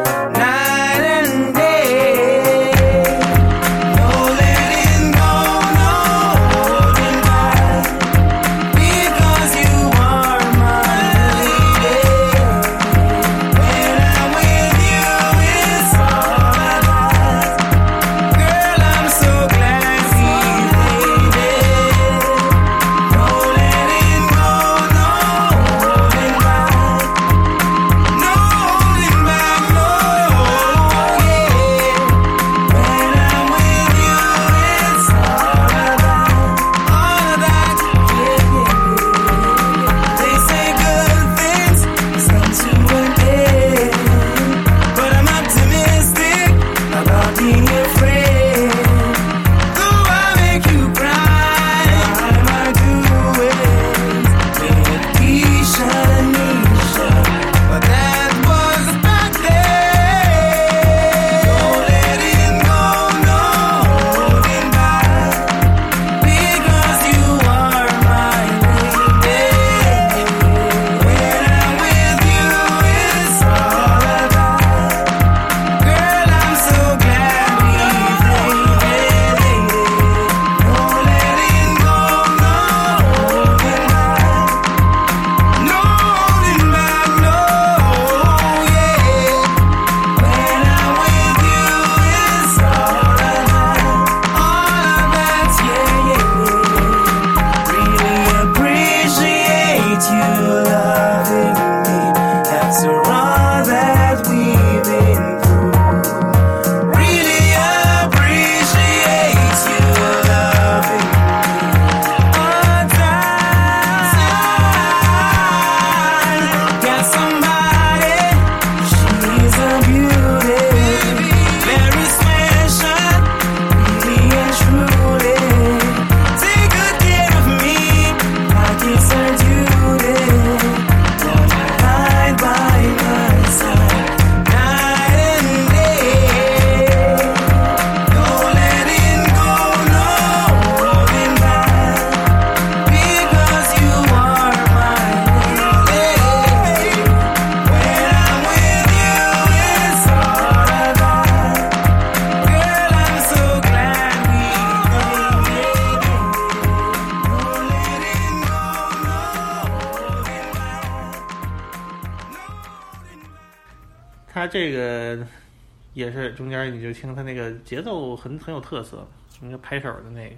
很很有特色，那个拍手的那个。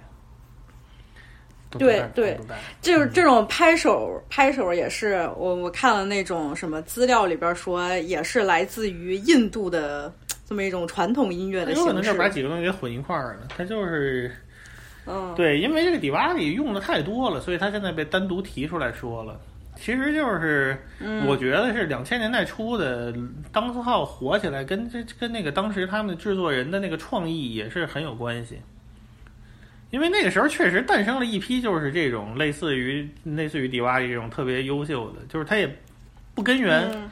对对就是这种拍手，拍手也是我我看了那种什么资料里边说，也是来自于印度的这么一种传统音乐的形式有可能是。把几个东西给混一块儿了，他就是嗯，对，因为这个迪瓦里用的太多了，所以他现在被单独提出来说了。其实就是，嗯我觉得是两千年代初的当斯号火起来，跟这跟那个当时他们制作人的那个创意也是很有关系。因为那个时候确实诞生了一批就是这种类似于类似于迪瓦里这种特别优秀的，就是他也不根源，嗯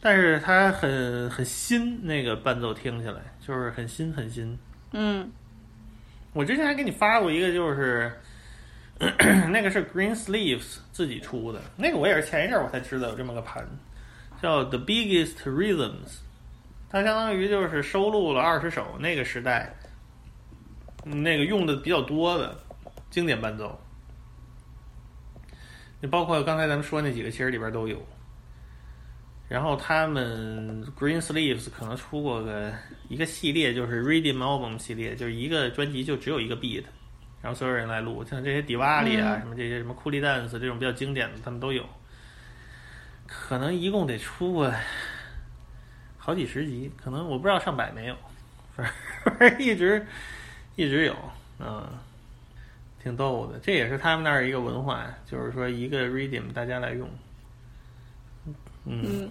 但是他很很新，那个伴奏听起来就是很新很新。嗯我之前还给你发过一个，就是 那个是 Green Sleeves 自己出的，那个我也是前一阵我才知道有这么个盘，叫 The Biggest Rhythms，它相当于就是收录了二十首那个时代那个用的比较多的经典伴奏，就包括刚才咱们说那几个，其实里边都有。然后他们 Green Sleeves 可能出过个一个系列，就是 Rhythm Album 系列，就是一个专辑就只有一个 beat，然后所有人来录，像这些迪瓦里啊，嗯什么这些什么库里 dance 这种比较经典的，他们都有。可能一共得出过好几十集，可能我不知道上百没有，反正 一直一直有，嗯，挺逗的。这也是他们那儿一个文化，就是说一个 reading 大家来用。嗯，嗯，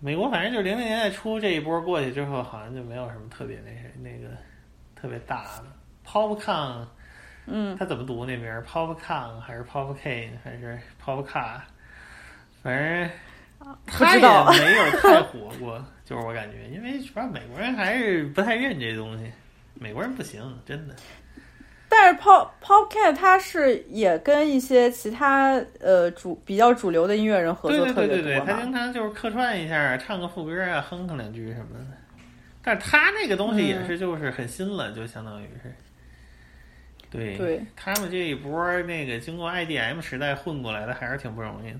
美国反正就是零零年代初这一波过去之后，好像就没有什么特别那谁那个特别大的 PopCon，嗯，他怎么读那名儿？PopCon 还是 PopCane 还是 PopCar？反正他知道也没有太火过，就是我感觉，因为主要美国人还是不太认这东西，美国人不行，真的。但是 Pop Popcat 它是也跟一些其他呃主比较主流的音乐人合作特对对对对，别多他经。常就是客串一下，唱个副歌啊，哼哼两句什么的。但是他那个东西也是就是很新了，就相当于是。对，对他们这一波那个经过 IDM 时代混过来的，还是挺不容易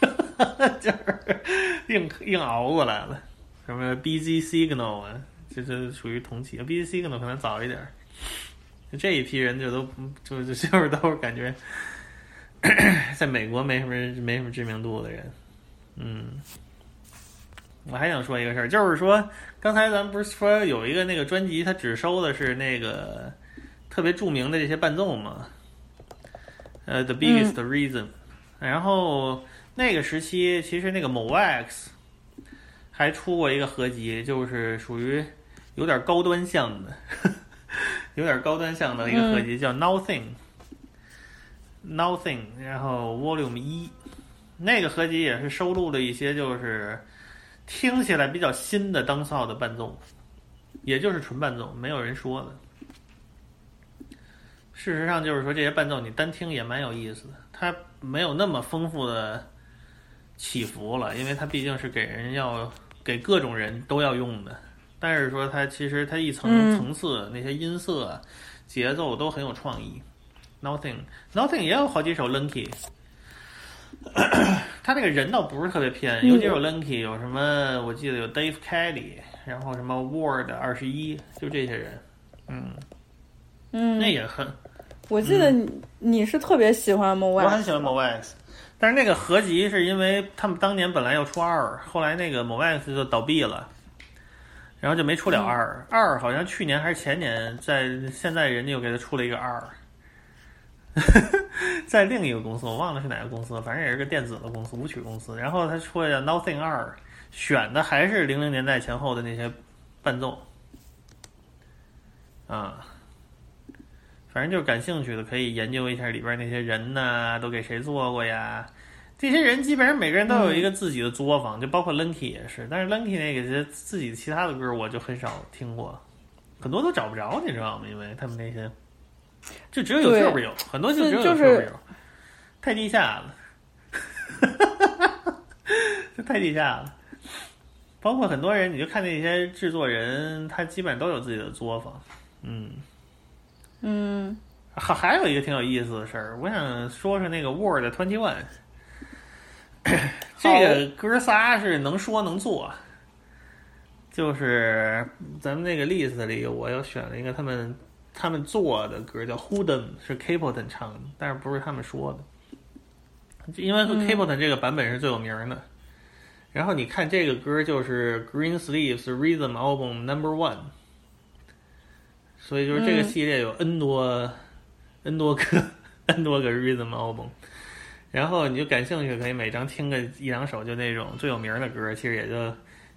的，就是硬硬熬过来了。什么 BZ Signal 啊，这这属于同期，BZ Signal 可能早一点儿。这一批人就都就就就是都是感觉 在美国没什么没什么知名度的人，嗯。我还想说一个事儿，就是说刚才咱们不是说有一个那个专辑，它只收的是那个特别著名的这些伴奏嘛？呃，The Biggest Reason，、然后那个时期其实那个某 X 还出过一个合集，就是属于有点高端向的，有点高端向的一个合集，叫 Nothing。Nothing，然后 Volume 一，那个合集也是收录了一些就是听起来比较新的当扫的伴奏，也就是纯伴奏，没有人说的。事实上，就是说这些伴奏你单听也蛮有意思的，它没有那么丰富的起伏了，因为它毕竟是给人要给各种人都要用的。但是说它其实它一层嗯层次、那些音色、节奏都很有创意。Nothing Nothing 也有好几首 Lunky，他那个人倒不是特别偏，有几首 Lunky，有什么我记得有 Dave Kelly，然后什么 Ward 二十一，就这些人，嗯，嗯，那也很，我记得你、你是特别喜欢 Mo 我很喜欢 Mo Wax，但是那个合集是因为他们当年本来要出二，后来那个 Mo Wax 就倒闭了。然后就没出了二，二好像去年还是前年，在现在人家又给他出了一个二，在另一个公司，我忘了是哪个公司，反正也是个电子的公司，舞曲公司。然后他出了 Nothing 二，选的还是零零年代前后的那些伴奏，啊，反正就是感兴趣的可以研究一下里边那些人呐、都给谁做过呀？这些人基本上每个人都有一个自己的作坊，就包括 Lunky 也是。但是 Lunky 那个是自己其他的歌我就很少听过，很多都找不着，你知道吗？因为他们那些就只有有对就是有，很多就只有有就就是有，太地下了，这 太地下了。包括很多人，你就看那些制作人，他基本上都有自己的作坊，嗯。嗯。还还有一个挺有意思的事儿，我想说说那个 Word Twenty One。这个哥仨是能说能做，就是咱们那个 list 里，我又选了一个他们他们做的歌，叫《Hooden》，是 Capleton 唱的，但是不是他们说的，因为嗯。Capleton 这个版本是最有名的。然后你看这个歌就是 Green Sleeves Rhythm Album Number One，所以就是这个嗯系列有 N 多、N 多个 N 多个 Rhythm Album。然后你就感兴趣，可以每张听个一两首，就那种最有名的歌，其实也就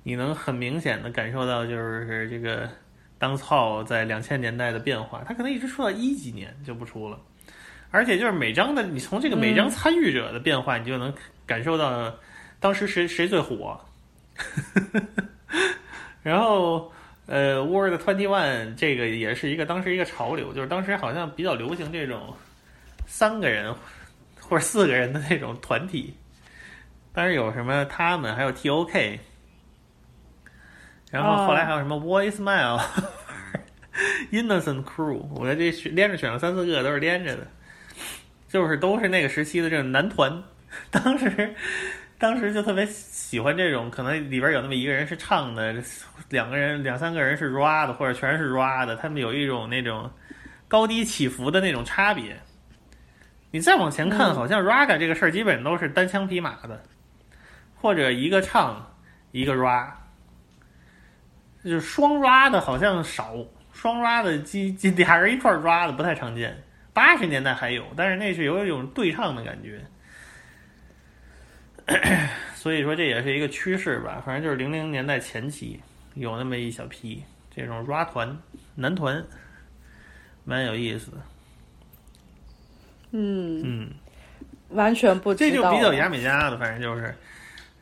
你能很明显的感受到，就是这个当操在两千年代的变化。它可能一直出到一几年就不出了，而且就是每张的，你从这个每张参与者的变化，你就能感受到当时谁谁最火。然后，呃，Word Twenty One 这个也是一个当时一个潮流，就是当时好像比较流行这种三个人或者四个人的那种团体。当时有什么他们，还有 T.O.K，然后后来还有什么 Voicemail、Innocent Crew，我这连着选了三四个，都是连着的，就是都是那个时期的这种男团。当时当时就特别喜欢这种，可能里边有那么一个人是唱的，两个人、两三个人是 rap 的，或者全是 rap 的，他们有一种那种高低起伏的那种差别。你再往前看，嗯好像 raga 这个事儿基本都是单枪匹马的，或者一个唱一个 ra，就是双 ra 的好像少，双 ra 的几几俩人一块儿 ra 的不太常见。八十年代还有，但是那是有一种对唱的感觉。所以说这也是一个趋势吧，反正就是零零年代前期有那么一小批这种 rap 团男团，蛮有意思的。嗯，嗯，完全不知道。这就比较牙买加的，反正就是。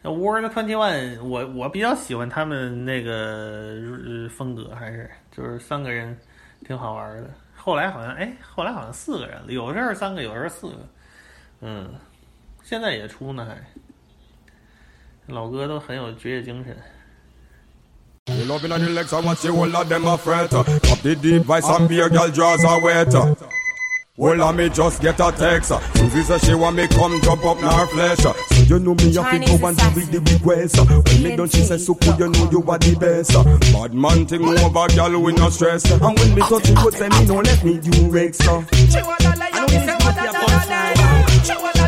World Twenty One，我我比较喜欢他们那个呃风格，还是就是三个人挺好玩的。后来好像哎，后来好像四个人了，有时候三个，有时候四个。嗯，现在也出呢，还。老哥都很有职业精神。 You loving on the legs, I watch you all of them a fret. Pop the device and beer girl draws are wet. Well, I me just get a text. Susie says she want me come jump up in her flesh. So you know me, I fi go and do with the request. When me done, she says, so cool, you know you are the best. Bad man thing over, girl, we no stress. And when me touch you, you say me no let me do Rex. I know this is what you have done Just make it my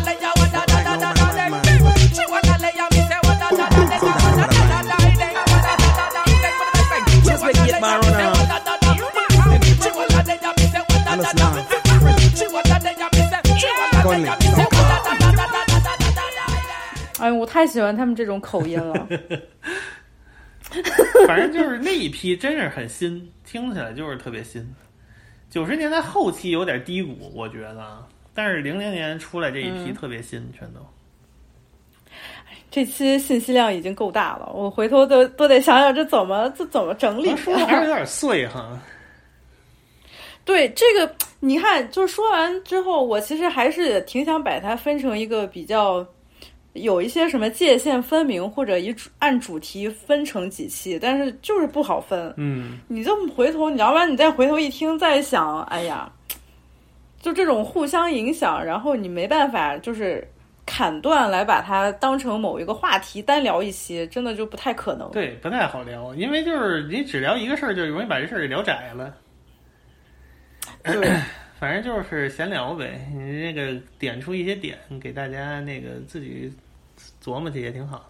哎呦，我太喜欢他们这种口音了。反正就是那一批真是很新，听起来就是特别新。九十年代后期有点低谷，我觉得啊，但是零零年出来这一批嗯特别新，全都。这期信息量已经够大了，我回头都都得想想这怎么这怎么整理。说的还是有点碎哈。对这个，你看，就是说完之后，我其实还是挺想把它分成一个比较有一些什么界限分明，或者以主按主题分成几期，但是就是不好分。嗯，你这么回头，你要不然你再回头一听，再想，哎呀，就这种互相影响，然后你没办法就是砍断来把它当成某一个话题单聊一期，真的就不太可能。对，不太好聊，因为就是你只聊一个事儿，就容易把这事儿给聊窄了。对，反正就是闲聊呗，你那个点出一些点给大家那个自己琢磨去也挺好。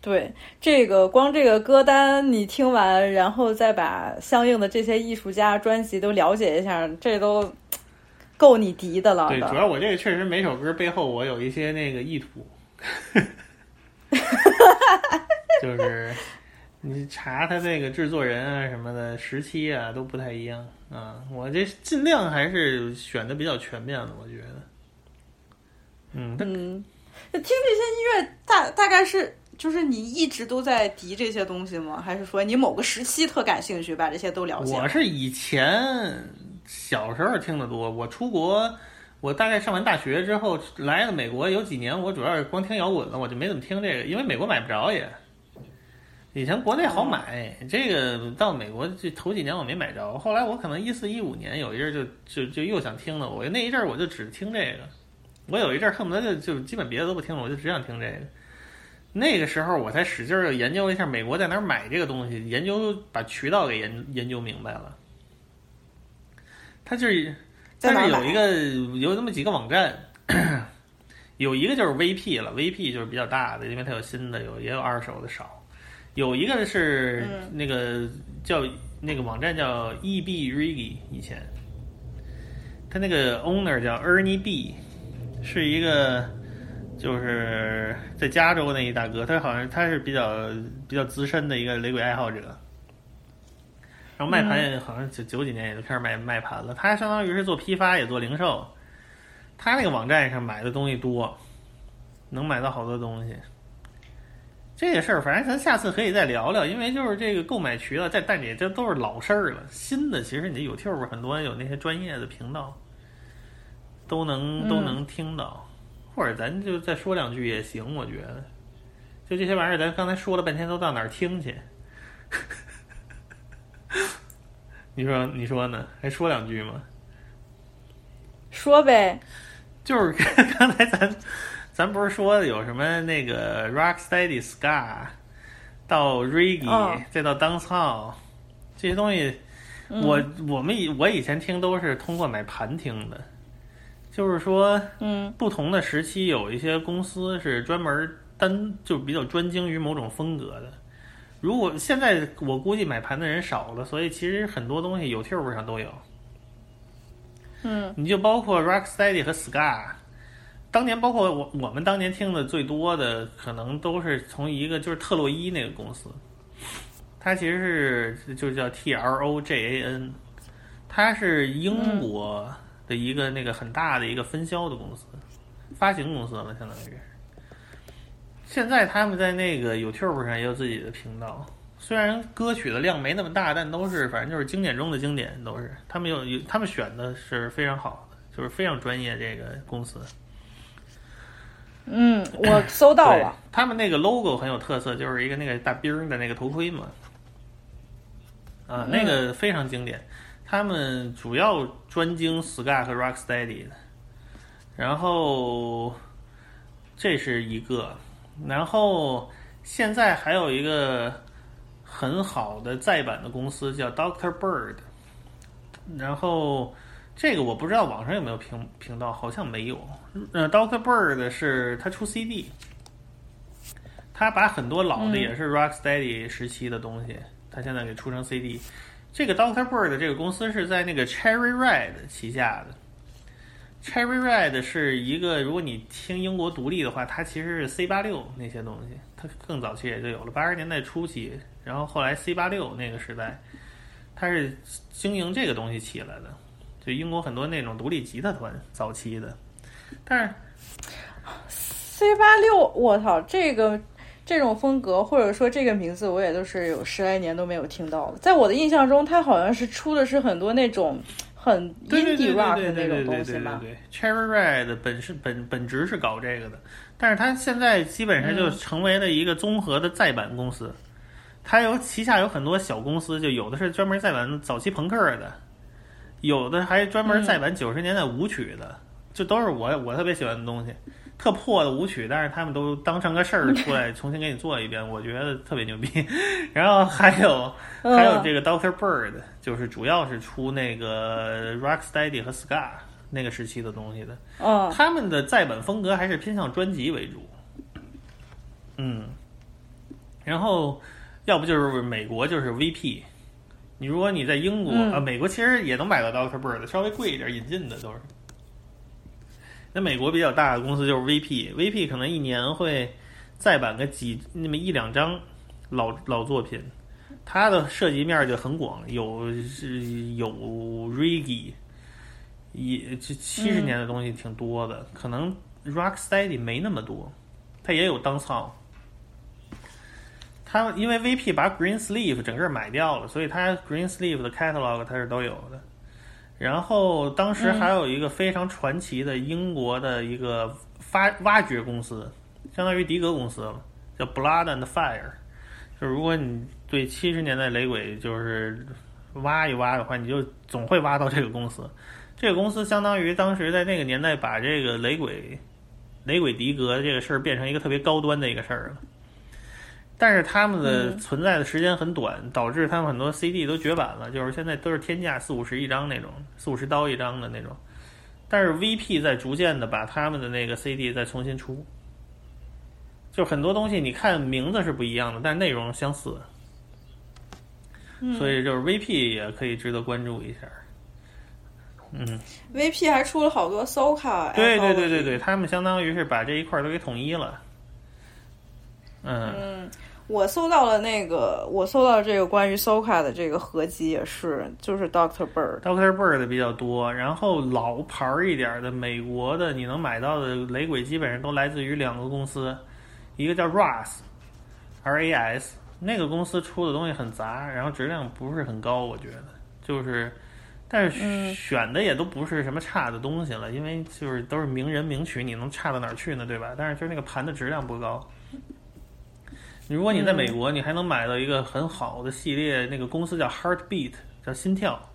对，这个光这个歌单你听完，然后再把相应的这些艺术家专辑都了解一下，这都够你敌的了。对，主要我这个确实每首歌背后我有一些那个意图，就是你查他这个制作人啊什么的时期啊都不太一样啊。我这尽量还是选的比较全面的，我觉得。嗯嗯，听这些音乐大大概是就是你一直都在敌这些东西吗？还是说你某个时期特感兴趣，把这些都了解了？我是以前小时候听的多，我出国，我大概上完大学之后来了美国有几年，我主要是光听摇滚了，我就没怎么听这个，因为美国买不着也。以前国内好买，这个到美国这头几年我没买着，后来我可能一四一五年有一阵儿就就就又想听了，我那一阵儿我就只听这个，我有一阵儿恨不得就就基本别的都不听了，我就只想听这个。那个时候我才使劲儿研究了一下美国在哪儿买这个东西，研究把渠道给研研究明白了。它就是在哪儿买它是有一个有那么几个网站，有一个就是 VP 了，VP 就是比较大的，因为它有新的，有也有二手的少。有一个是嗯那个叫那个网站叫 EB Rigi，以前他那个 owner 叫 Ernie B，是一个就是在加州那一大哥，他好像他是比较比较资深的一个雷鬼爱好者。然后卖盘也好像九九几年也就开始卖卖盘了，他相当于是做批发也做零售，他那个网站上买的东西多，能买到好多东西。这个事儿，反正咱下次可以再聊聊，因为就是这个购买渠道，在但也这都是老事儿了。新的其实你 YouTube 很多有那些专业的频道，都能都嗯能听到，或者咱就再说两句也行，我觉得。就这些玩意儿，咱刚才说了半天，都到哪儿听去？你说你说呢？还说两句吗？说呗，就是 刚才咱咱不是说有什么那个 Rocksteady Ska 到 Reggae、哦再到 Dancehall 这些东西，嗯我我们以我以前听都是通过买盘听的，就是说，嗯，不同的时期有一些公司是专门单就比较专精于某种风格的。如果现在我估计买盘的人少了，所以其实很多东西 YouTube 上都有。嗯你就包括 Rocksteady 和 Ska，当年包括我我们当年听的最多的，可能都是从一个就是特洛伊那个公司，它其实是就叫 T R O J A N，它是英国的一个那个很大的一个分销的公司，发行公司了，相当于是。现在他们在那个 YouTube 上也有自己的频道，虽然歌曲的量没那么大，但都是反正就是经典中的经典，都是。他们有有他们选的是非常好的，就是非常专业这个公司。嗯，我搜到了，，他们那个 logo 很有特色，就是一个那个大兵儿的那个头盔嘛，啊，那个非常经典。他们主要专精 ska 和 rocksteady 的，然后这是一个，然后现在还有一个很好的再版的公司叫 Doctor Bird，然后这个我不知道网上有没有频频道，好像没有。呃，Doctor Bird 是他出 CD，他把很多老的嗯也是 Rocksteady 时期的东西，他现在给出成 CD。这个 Doctor Bird 这个公司是在那个 Cherry Red 旗下的。Cherry Red 是一个，如果你听英国独立的话，它其实是 C 八六那些东西，它更早期也就有了，八十年代初期，然后后来 C 八六那个时代，它是经营这个东西起来的，就英国很多那种独立吉他团早期的，但是 C 八六，我操，这个这种风格或者说这个名字，我也都是有十来年都没有听到了。在我的印象中，它好像是出的是很多那种很对对对的那种对对对东西嘛？，Cherry Red 本是本本质是搞这个的，但是它现在基本上就嗯成为了一个综合的再版公司。它有旗下有很多小公司，就有的是专门再版早期朋克的，有的还专门再版九十年代舞曲的，这都是我我特别喜欢的东西。特破的舞曲，但是他们都当成个事儿 出来重新给你做一遍，我觉得特别牛逼。然后还有嗯还有这个 Doctor Bird，就是主要是出那个 Rocksteady 和 Scar 那个时期的东西的。嗯，他们的再版风格还是偏向专辑为主。嗯，然后要不就是美国就是 VP。你如果你在英国、嗯啊，美国其实也能买到 Doctor Bird，稍微贵一点，引进的都是。那美国比较大的公司就是 VP，VP 可能一年会再版个几那么一两张老老作品，它的涉及面就很广，有是有 Reggae，也这七十嗯年的东西挺多的，可能 Rocksteady 没那么多，它也有 dancehall。它因为 VP 把 Green Sleeve 整个买掉了，所以它 Green Sleeve 的 catalog 它是都有的。然后当时还有一个非常传奇的英国的一个发挖掘公司，相当于迪格公司了，叫 Blood and Fire。就如果你对七十年代雷鬼就是挖一挖的话，你就总会挖到这个公司。这个公司相当于当时在那个年代把这个雷鬼、雷鬼迪格这个事儿变成一个特别高端的一个事儿了。但是他们的嗯。存在的时间很短，导致他们很多 CD 都绝版了，就是现在都是天价四五十一张那种，四五十刀一张的那种。但是 VP 在逐渐的把他们的那个 CD 再重新出，就很多东西你看名字是不一样的，但是内容相似，嗯。所以就是 VP 也可以值得关注一下。嗯，VP 还出了好多 Soca，对对对对对，他们相当于是把这一块儿都给统一了。嗯，嗯，我搜到了那个，我搜到这个关于 Soka 的这个合集也是，就是 Doctor Bird。Doctor Bird 的比较多，然后老牌儿一点儿的美国的你能买到的雷鬼基本上都来自于两个公司，一个叫 RAS，R A S，那个公司出的东西很杂，然后质量不是很高，我觉得就是，但是选的也都不是什么差的东西了，因为就是都是名人名曲，你能差到哪儿去呢，对吧？但是就是那个盘的质量不高。如果你在美国，你还能买到一个很好的系列，那个公司叫 Heartbeat，叫心跳。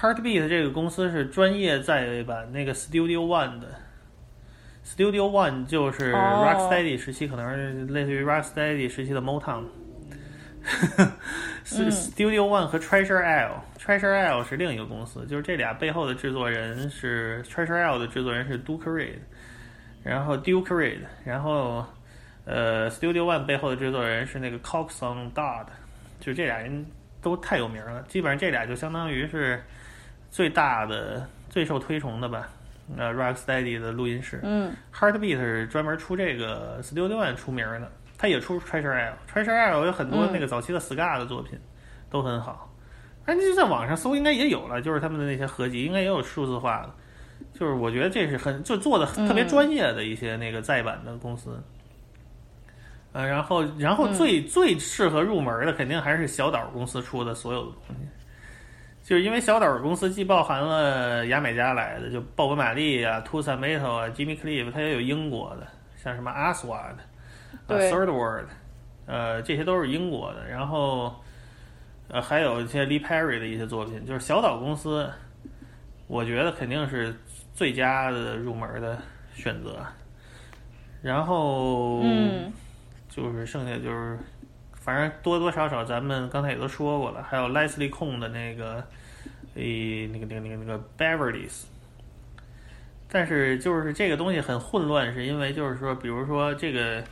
Heartbeat 这个公司是专业在版那个 Studio One 的，Studio One 就是哦 Rocksteady 时期，可能是类似于 Rocksteady 时期的 Motown。Studio One 和 Treasure Isle，Treasure Isle 是另一个公司，就是这俩背后的制作人是 Treasure Isle 的制作人是 Duke Reid，然后 Duke Reid，然后呃 Studio One 背后的制作人是那个 Coxon Dodd，就这俩人都太有名了，基本上这俩就相当于是最大的、最受推崇的吧。呃，Rocksteady 的录音室，嗯，Heartbeat 是专门出这个 Studio One 出名的，他也出 Treasure Isle，Treasure Isle 有很多嗯那个早期的 s c a 的作品、都很好，而你就在网上搜应该也有了，就是他们的那些合集应该也有数字化的，就是我觉得这是很就做的特别专业的一些那个再版的公司。呃，然后，然后最、最适合入门的肯定还是小岛公司出的所有的东西，就是因为小岛公司既包含了牙买加来的，就鲍勃·马利啊、t u s a Metal 啊、Jimmy Cliff，它也有英国的，像什么 Aswad 啊、Third World，呃，这些都是英国的。然后，呃，还有一些 Lee Perry 的一些作品，就是小岛公司，我觉得肯定是最佳的入门的选择。然后，嗯，就是剩下就是，反正多多少少咱们刚才也都说过了，还有 Leslie 控的那个，诶，那个那个那个那个 Beverly's。但是就是这个东西很混乱，是因为就是说，比如说这个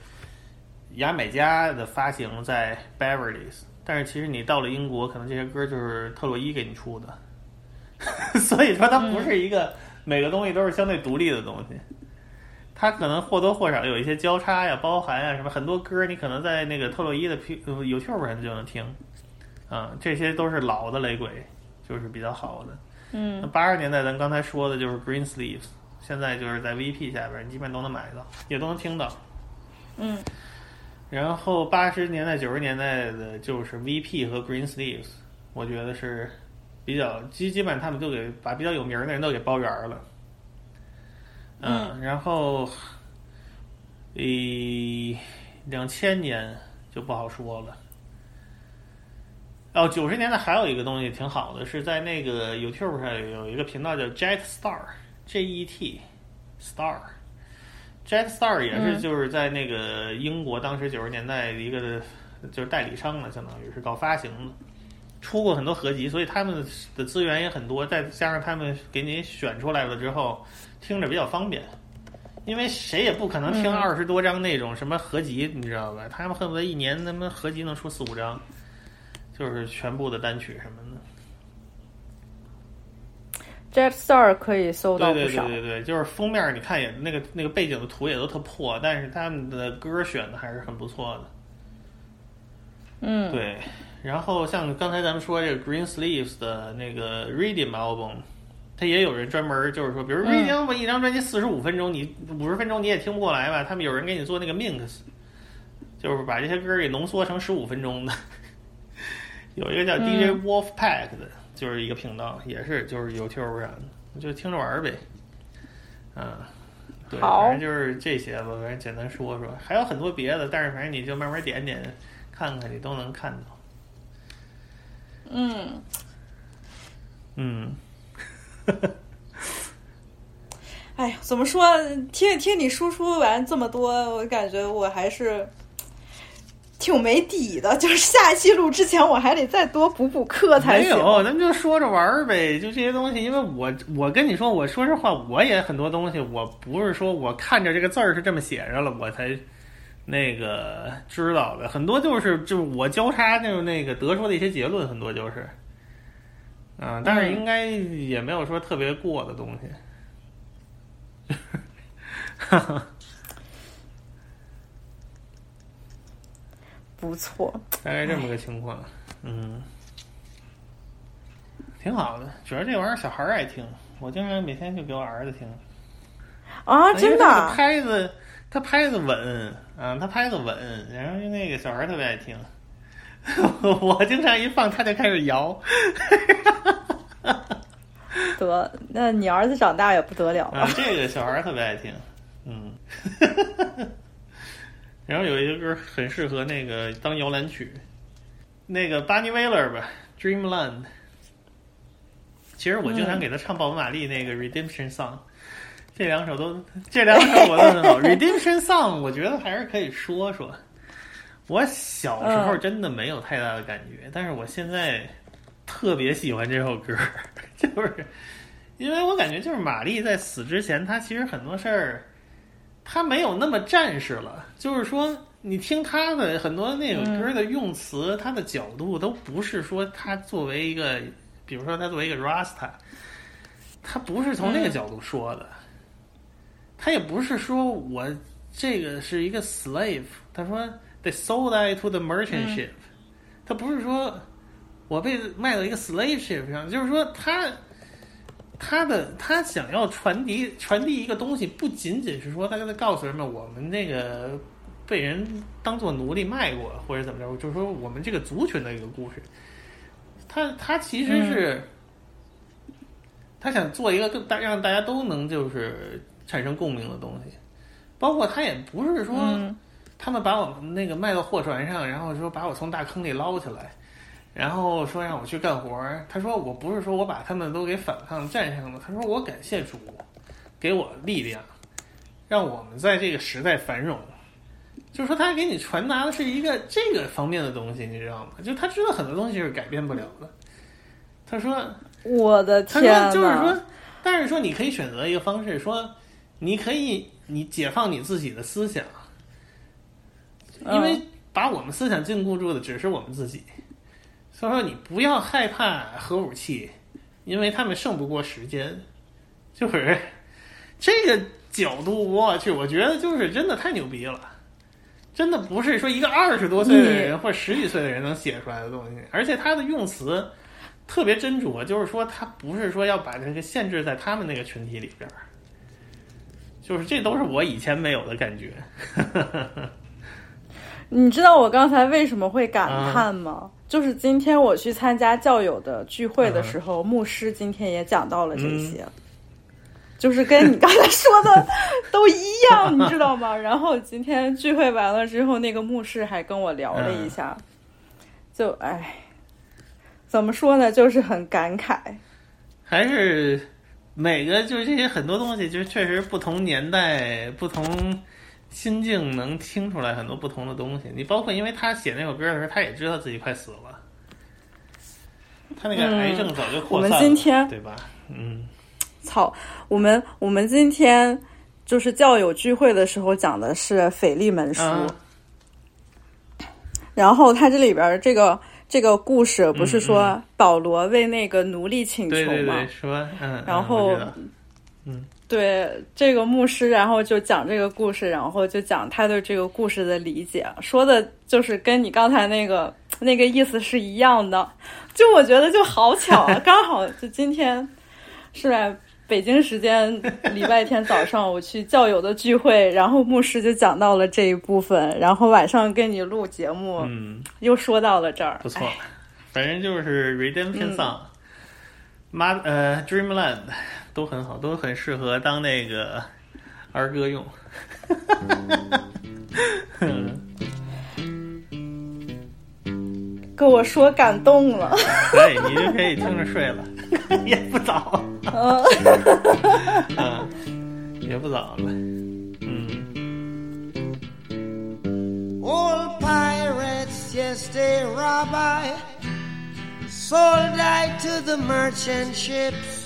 牙买加的发行在 Beverly's，但是其实你到了英国，可能这些歌就是特洛伊给你出的，所以说它不是一个、每个东西都是相对独立的东西。它可能或多或少有一些交叉呀、包含呀什么，很多歌你可能在那个特洛伊的 P 呃 YouTube 上就能听，啊、这些都是老的雷鬼，就是比较好的。嗯八十年代咱刚才说的就是 Green Sleeves，现在就是在 VP 下边，你基本都能买到，也都能听到。嗯然后八十年代、九十年代的就是 VP 和 Green Sleeves，我觉得是比较基基本上他们都给把比较有名的人都给包圆了。嗯，然后，诶，两千年就不好说了。哦，九十年代还有一个东西挺好的，是在那个 YouTube 上有一个频道叫 Jet Star，J E T Star。Jet Star 也是嗯就是在那个英国当时九十年代一个就是代理商了，相当于是搞发行的，出过很多合集，所以他们的资源也很多，再加上他们给你选出来了之后，听着比较方便。因为谁也不可能听嗯二十多张那种什么合集，你知道吧？他们恨不得一年他妈合集能出四五张，就是全部的单曲什么的。，Jet Star 可以搜到对不少。对对对对，就是封面你看也那个那个背景的图也都特破，但是他们的歌选的还是很不错的。嗯，对，然后像刚才咱们说这个 Green Sleeves 的那个 Rhythm album，它也有人专门就是说，比如嗯 Rhythm album 一张专辑四十五分钟，你五十分钟你也听不过来吧？他们有人给你做那个 mix，就是把这些歌给浓缩成十五分钟的。有一个叫 DJ 嗯 Wolfpack 的，就是一个频道，也是就是 YouTube 上的，就听着玩儿呗。嗯，对，好反正就是这些吧，反正简单说说，还有很多别的，但是反正你就慢慢点点看看，你都能看到。嗯，嗯，哎呀，怎么说？听听你输出完这么多，我感觉我还是挺没底的。就是下一期录之前，我还得再多补补课才行。没有，咱们就说着玩儿呗，就这些东西。因为我我跟你说，我说实话，我也很多东西，我不是说我看着这个字儿是这么写着了，我才那个知道的。很多就是就是我交叉就是那个得出的一些结论，很多就是，啊，但是应该也没有说特别过的东西。哈哈，不错，大概这么个情况，嗯，挺好的。主要这玩意儿小孩儿爱听，我经常每天就给我儿子听。啊，真的拍子，他拍子稳啊，他拍子稳，然后就那个小孩儿特别爱听。我经常一放，他就开始摇。得，那你儿子长大也不得了了。啊，这个小孩儿特别爱听，嗯。然后有一个歌很适合那个当摇篮曲，那个 Bunny Wailer 吧，《Dreamland》。其实我经常给他唱鲍勃·马利那个《Redemption Song》，这两首都这两首我都很好，《Redemption Song》我觉得还是可以说说。我小时候真的没有太大的感觉，但是我现在特别喜欢这首歌，就是因为我感觉就是玛丽在死之前，她其实很多事儿，她没有那么战士了。就是说，你听她的很多那首歌的用词，她的角度都不是说她作为一个，比如说她作为一个 Rasta，她不是从那个角度说的，她也不是说我这个是一个 slave，她说 they sold I to the merchant ship，、他不是说我被卖到一个 slave ship 上，就是说他他的他想要传递传递一个东西，不仅仅是说他在告诉人们我们那个被人当做奴隶卖过，或者怎么着，就是说我们这个族群的一个故事。他他其实是、他想做一个更大让大家都能就是产生共鸣的东西，包括他也不是说。嗯他们把我们那个卖到货船上，然后说把我从大坑里捞起来，然后说让我去干活儿。他说我不是说我把他们都给反抗战胜了，他说我感谢主给我力量，让我们在这个时代繁荣。就是说他给你传达的是一个这个方面的东西，你知道吗？就他知道很多东西是改变不了的。他说我的他天说就是说，但是说你可以选择一个方式，说你可以你解放你自己的思想，因为把我们思想禁锢住的只是我们自己。所以说你不要害怕核武器，因为他们胜不过时间。就是这个角度，我去，我觉得就是真的太牛逼了。真的不是说一个二十多岁的人或者十几岁的人能写出来的东西，而且他的用词特别斟酌，就是说他不是说要把这个限制在他们那个群体里边儿，就是这都是我以前没有的感觉。你知道我刚才为什么会感叹吗？就是今天我去参加教友的聚会的时候，牧师今天也讲到了这些，就是跟你刚才说的 都一样，你知道吗？然后今天聚会完了之后，那个牧师还跟我聊了一下，就哎，怎么说呢，就是很感慨。还是每个就是这些很多东西，就是确实不同年代、不同心境能听出来很多不同的东西。你包括因为他写那首歌的时候，他也知道自己快死了，他那个癌症早就扩散了，嗯我们今天对吧？嗯，操，我们我们今天就是教友聚会的时候讲的是腓利门书，啊然后他这里边这个这个故事不是嗯说保罗为那个奴隶请求吗？对对对，说嗯，然后嗯对这个牧师，然后就讲这个故事，然后就讲他对这个故事的理解，说的就是跟你刚才那个 那个意思是一样的。就我觉得就好巧啊，刚好就今天是吧北京时间礼拜天早上，我去教友的聚会，然后牧师就讲到了这一部分，然后晚上跟你录节目，嗯，又说到了这儿，不错哎，反正就是 Redemption 嗯。Song、妈呃 Dreamland 都很好，都很适合当那个儿歌用。跟我说感动了。可以，你就可以听着睡了，也不早，嗯嗯，也不早了，嗯。Old pirates, yes, they rob I. Sold I to the merchant ships.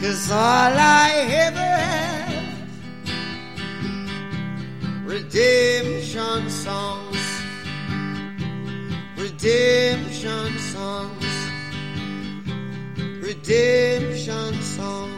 Cause all I ever have, redemption songs, redemption songs, redemption songs.